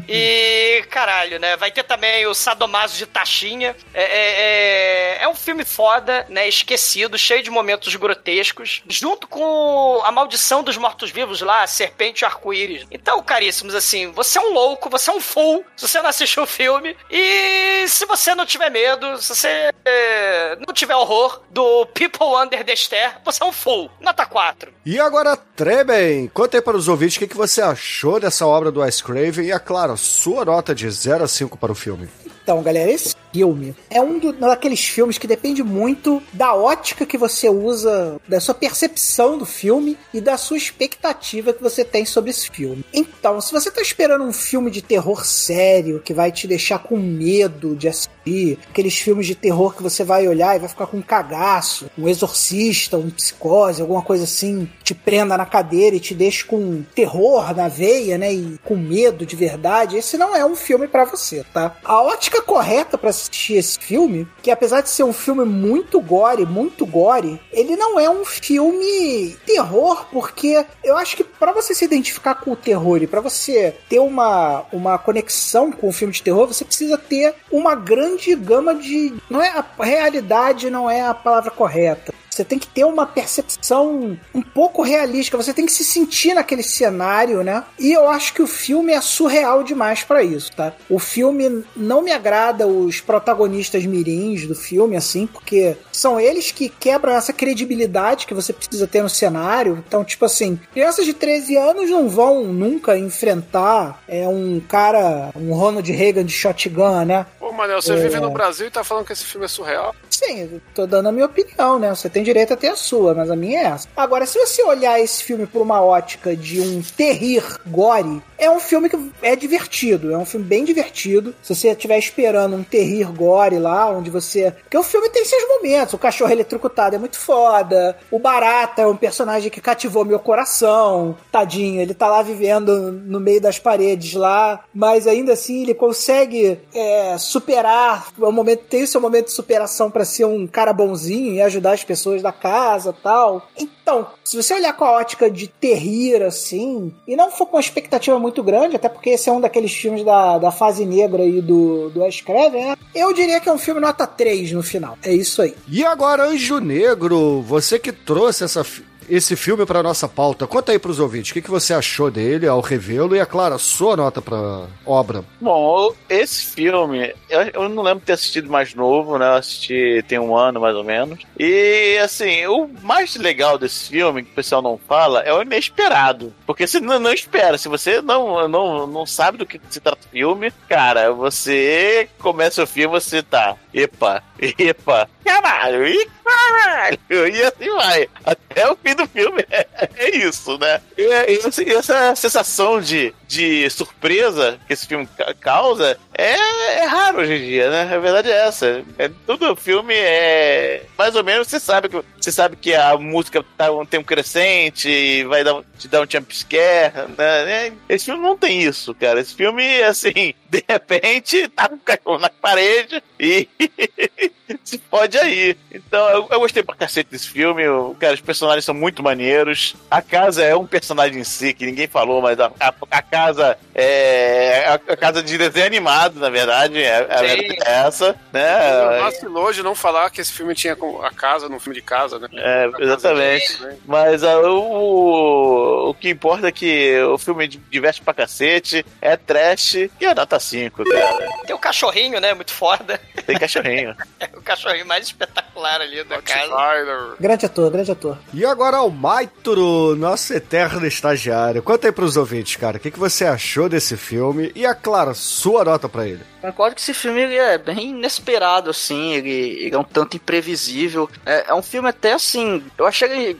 E, caralho, né? Vai ter também o Sadomaso de Taxinha. É, é, é, é, um filme foda, né? Esquecido, cheio de momentos grotescos. Junto com a maldição dos mortos-vivos lá, serpente arco-íris. Então, caríssimos, assim, você é um louco, você é um fool se você não assistiu o filme. E se você não tiver medo, se você é, não tiver horror do People Under the Stair, você é um fool. Nota 4. E agora, Treben, conta aí para os ouvintes o que, que você achou dessa obra do Ice Craven e a claro, sua nota de 0 a 5 para o filme. Então, galera, esse filme é um do, daqueles filmes que depende muito da ótica que você usa, da sua percepção do filme e da sua expectativa que você tem sobre esse filme. Então, se você tá esperando um filme de terror sério, que vai te deixar com medo de assistir, aqueles filmes de terror que você vai olhar e vai ficar com um cagaço, um exorcista, um psicose, alguma coisa assim, te prenda na cadeira e te deixe com terror na veia, né, e com medo de verdade, esse não é um filme para você, tá? A ótica correta para assistir esse filme, que apesar de ser um filme muito gore, muito gore, ele não é um filme terror, porque eu acho que para você se identificar com o terror e para você ter uma, uma conexão com o filme de terror, você precisa ter uma grande gama de. Não é a realidade, não é a palavra correta. Você tem que ter uma percepção um pouco realística, você tem que se sentir naquele cenário, né? E eu acho que o filme é surreal demais para isso, tá? O filme não me agrada os protagonistas mirins do filme, assim, porque são eles que quebram essa credibilidade que você precisa ter no cenário. Então, tipo assim, crianças de 13 anos não vão nunca enfrentar é, um cara, um Ronald Reagan de shotgun, né? Pô, Manel, você é... vive no Brasil e tá falando que esse filme é surreal? Sim, tô dando a minha opinião, né? Você tem direito a ter a sua, mas a minha é essa. Agora, se você olhar esse filme por uma ótica de um terrir gore, é um filme que é divertido, é um filme bem divertido. Se você estiver esperando um terrir gore lá, onde você. Porque o filme tem seus momentos. O cachorro eletrocutado é muito foda. O Barata é um personagem que cativou meu coração. Tadinho, ele tá lá vivendo no meio das paredes lá, mas ainda assim ele consegue é, superar. O momento, tem o seu momento de superação para ser um cara bonzinho e ajudar as pessoas pessoas da casa tal. Então, se você olhar com a ótica de terrir, assim, e não for com uma expectativa muito grande, até porque esse é um daqueles filmes da, da fase negra aí do, do Wes Craven, né? Eu diria que é um filme nota 3 no final. É isso aí. E agora, Anjo Negro, você que trouxe essa esse filme para nossa pauta. Conta aí pros ouvintes, o que, que você achou dele ao revê-lo e, é claro, a sua nota pra obra. Bom, esse filme, eu, eu não lembro de ter assistido mais novo, né? Eu assisti tem um ano mais ou menos. E, assim, o mais legal desse filme, que o pessoal não fala, é o inesperado. Porque você não, não espera, se você não, não, não sabe do que se trata o filme, cara, você começa o filme, você tá, epa, epa, caralho, e caralho, e assim vai. Até é o fim do filme. É, é isso, né? E, essa- e essa sensação de, de surpresa que esse filme ca- causa é, é raro hoje em dia, né? A verdade é essa. É, todo filme é. Mais ou menos você sabe que, você sabe que a música tá, um crescente e vai dar, te dar um jump scare, né? Esse filme não tem isso, cara. Esse filme, assim, de repente, tá com um cachorro na parede e se pode aí. Então, eu, eu gostei pra cacete desse filme. Eu, cara, os personagens são muito maneiros. A casa é um personagem em si, que ninguém falou, mas a, a, a casa é a, a casa de desenho animado, na verdade. É, a Sim. verdade é essa, né? Vacilou de não falar que esse filme tinha a casa no filme de casa, né? É, A casa exatamente. dele, né? Mas ah, o, o que importa é que o filme diverte pra cacete, é trash e é nota 5, cara. Tem o cachorrinho, né? Muito foda. Tem cachorrinho. o cachorrinho mais espetacular ali da casa. Grande ator, grande ator. E agora o Maitro, nosso eterno estagiário. Conta aí pros ouvintes, cara, o que, que você achou desse filme? E, é claro, sua nota pra ele. Concordo que esse filme é bem inesperado, assim, ele, ele é um tanto imprevisível. É, é um filme até assim, eu achei ele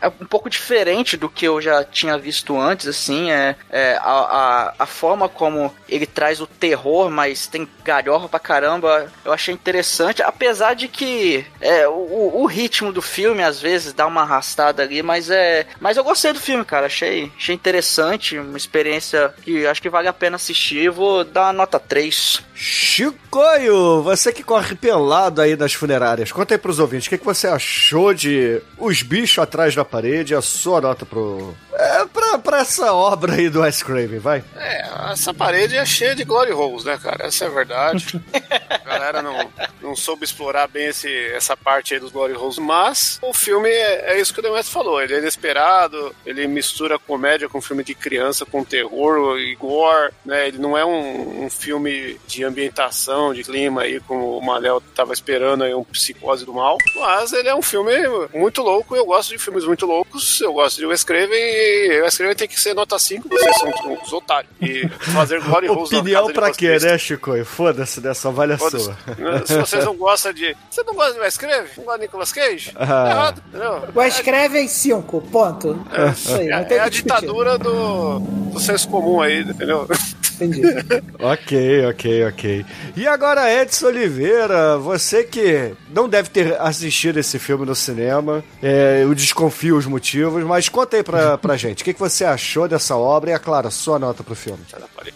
é um pouco diferente do que eu já tinha visto antes, assim, é, é a, a, a forma como ele traz o terror, mas tem galhofa pra caramba, eu achei interessante, apesar de que é, o, o ritmo do filme às vezes dá uma arrastada ali, mas é. Mas eu gostei do filme, cara, achei, achei interessante, uma experiência que acho que vale a pena assistir, vou dar uma nota 3. Chicoio, você que corre pelado aí nas funerárias, conta aí pros ouvintes, o que, que você achou de Os Bichos Atrás da Parede e a sua nota pro... É, pra, pra essa obra aí do Wes Craven, vai. É, essa parede é cheia de glory holes, né, cara? Essa é a verdade. a galera não, não soube explorar bem esse, essa parte aí dos glory holes, mas o filme é, é isso que o Demetrio falou. Ele é inesperado, ele mistura comédia com filme de criança, com terror e gore, né? Ele não é um, um filme de ambientação, de clima aí, como o Manel tava esperando aí, um psicose do mal, mas ele é um filme muito louco, eu gosto de filmes muito loucos, eu gosto de Wes Craven e o Wes Craven tem que ser nota 5, vocês são uns otários. E fazer glory holes na Opinião casa de pra quê, né, Chicoio? Foda-se dessa avaliação. Foda-se. Se não gostam de. Você não gosta de Wes Craven? Não gosta de Nicolas Cage? Ah. Tá errado, entendeu? O escreve em 5, ponto. É isso aí, É, é a ditadura do, do senso comum aí, entendeu? Entendi. Ok, ok, ok. E agora, Edson Oliveira, você que não deve ter assistido esse filme no cinema, é, eu desconfio os motivos, mas conta aí pra, pra gente, o que, que você achou dessa obra e, é claro, sua nota pro filme.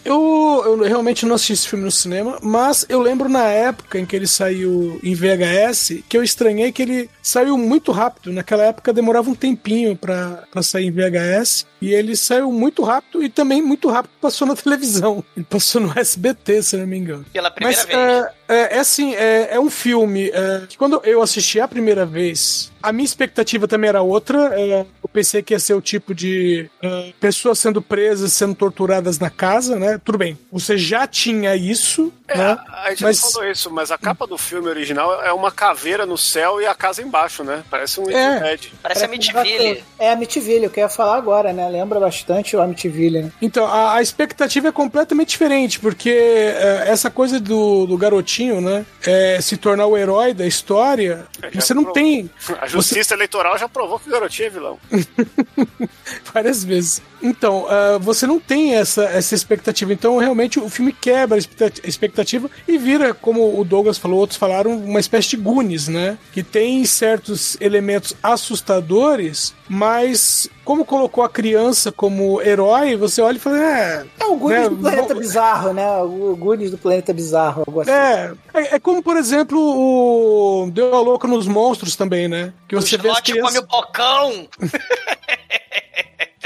Eu, eu realmente não assisti esse filme no cinema, mas eu lembro na época em que ele saiu em VHS que eu estranhei que ele saiu muito rápido. Naquela época demorava um tempinho pra sair em VHS e ele saiu muito rápido e também muito rápido passou na televisão. Ele passou no SBT, se não me engano. Pela primeira Mas vez. é, é, é assim, é, é um filme é, que quando eu assisti a primeira vez, a minha expectativa também era outra. é, eu pensei que ia ser o tipo de é, pessoas sendo presas, sendo torturadas na casa, né? Tudo bem, você já tinha isso, É, né? a gente Mas não falou isso, mas a capa do filme original é uma caveira no céu e a casa embaixo, né? Parece um É. Ed. Parece a Amityville. É a Amityville, eu queria falar agora, né? Lembra bastante o Amityville, né? Então, a, a expectativa é completamente diferente, porque é, essa coisa do, do garotinho, né? é, se tornar o herói da história, já você não provou. tem. A justiça eleitoral já provou que o garotinho é vilão. várias vezes. Então, ah, você não tem essa, essa expectativa. Então, realmente, o filme quebra a expecta- expectativa e vira, como o Douglas falou, outros falaram, uma espécie de Goonies, né? Que tem certos elementos assustadores, mas como colocou a criança como herói, você olha e fala, é... É o Goonies né, do Planeta Bizarro, né? O Goonies do Planeta Bizarro, algo assim. É, é, é como, por exemplo, o Deu a Louca nos Monstros também, né? Que O você vê as Slot come crianças... o bocão.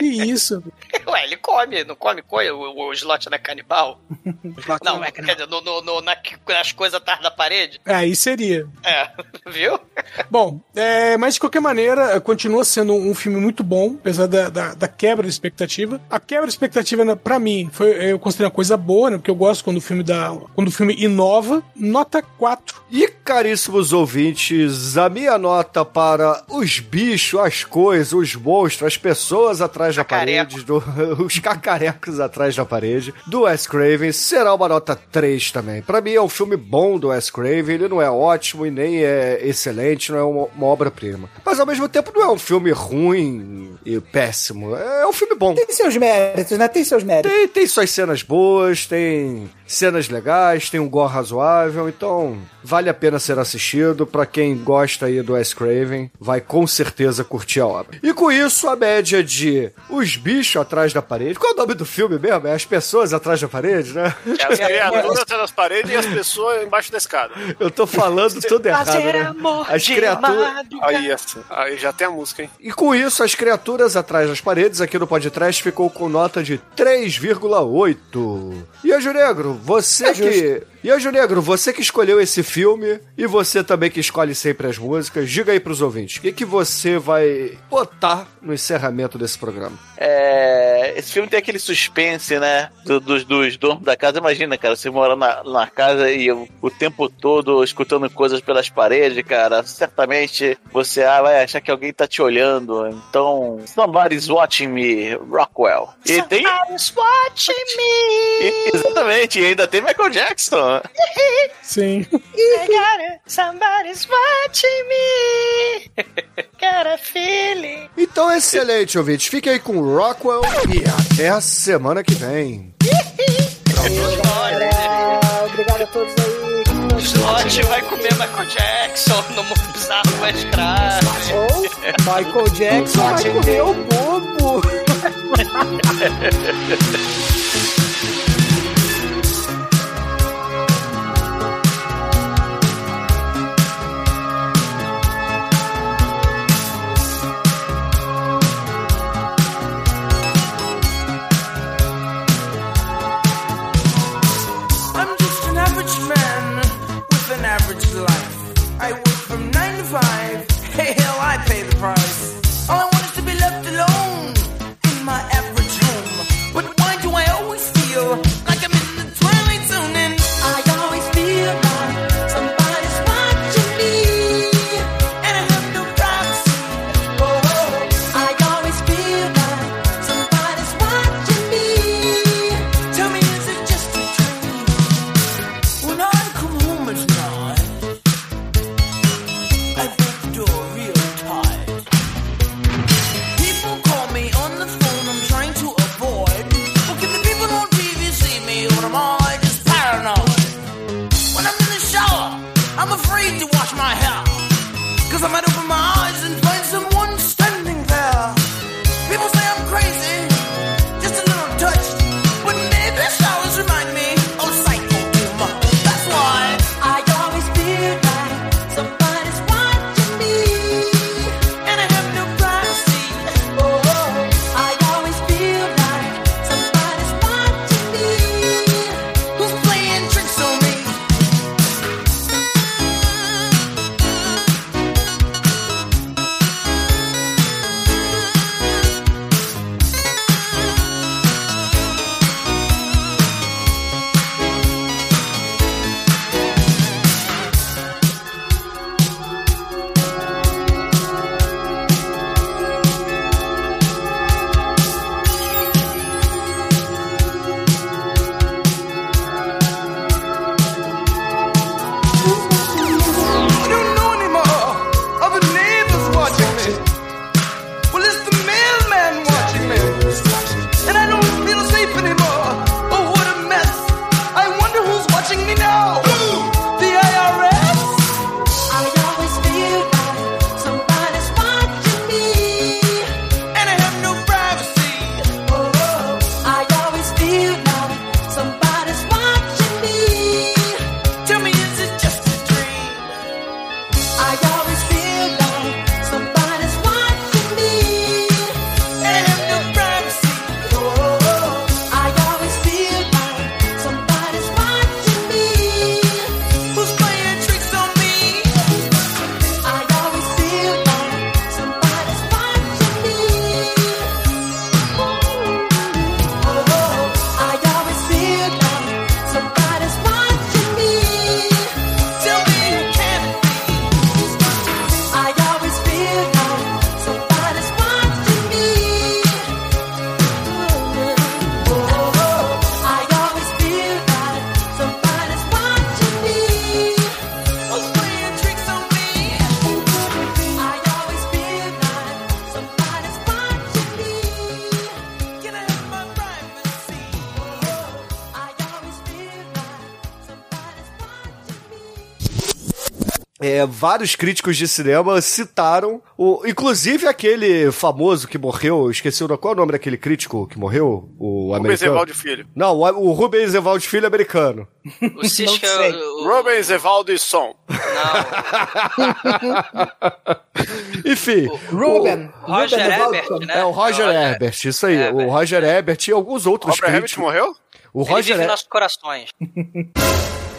Que isso? Come, não come coisa? O, o Slot não é canibal? não, é, quer dizer, no, no, no- na- nas coisas atrás da parede? Aí seria. É, viu? Bom, é, mas de qualquer maneira, continua sendo um filme muito bom, apesar da, da, da quebra de expectativa. A quebra de expectativa, né, pra mim, foi, eu considero uma coisa boa, né? Porque eu gosto quando o filme dá. Quando o filme inova. Nota 4. E caríssimos ouvintes, a minha nota para os bichos, as coisas, os monstros, as pessoas atrás da parede do Os Cacarecos Atrás da Parede, do Wes Craven, será uma nota 3 também. Pra mim é um filme bom do Wes Craven, ele não é ótimo e nem é excelente, não é uma, uma obra-prima. Mas ao mesmo tempo não é um filme ruim e péssimo, é um filme bom. Tem seus méritos, né? Tem seus méritos. Tem, tem suas cenas boas, tem cenas legais, tem um gore razoável, então vale a pena ser assistido. Para quem gosta aí do Wes Craven, vai com certeza curtir a obra. E com isso, a média de Os Bichos Atrás da Parede. Qual é o nome do filme mesmo? É As Pessoas Atrás da Parede, né? É as criaturas atrás das paredes e as pessoas embaixo da escada. Eu tô falando tudo errado, né? As criaturas... Aí, aí já tem a música, hein? E com isso, As Criaturas Atrás das Paredes, aqui no podcast, ficou com nota de 3,8. E a Negro, você é que. E Anjo Negro, você que escolheu esse filme e você também que escolhe sempre as músicas, diga aí pros ouvintes, o que, que você vai botar no encerramento desse programa? É, esse filme tem aquele suspense, né? Do, dos, dos donos da casa. Imagina, cara, você mora na, na casa e o, o tempo todo escutando coisas pelas paredes, cara. Certamente você ah, vai achar que alguém tá te olhando. Então, somebody's watching me, Rockwell. E tem. Somebody's watching me. Exatamente, e ainda tem Michael Jackson. Sim. I got it. Somebody's watching me. got a feeling. Então, excelente, ouvintes. Fique aí com o Rockwell e até a semana que vem. Obrigado a todos aí. Slot vai comer Michael Jackson no mundo bizarro Craven. Ou Michael Jackson vai comer o bobo. vários críticos de cinema citaram, o, inclusive aquele famoso que morreu, esqueci o qual é o nome daquele crítico que morreu, o Rubens americano. Evaldo Filho. Não, o, o Rubens Evaldo Filho americano. O Cisca. o- Rubens Evaldo e Som. Enfim, Ruben. Roger Ruben Ebert, Evaldo. né? é o Roger Herbert, isso aí, Ebert. o Roger Herbert e alguns outros Robert Herbert críticos. morreu? O Ele Roger vive em Herbert. nossos corações.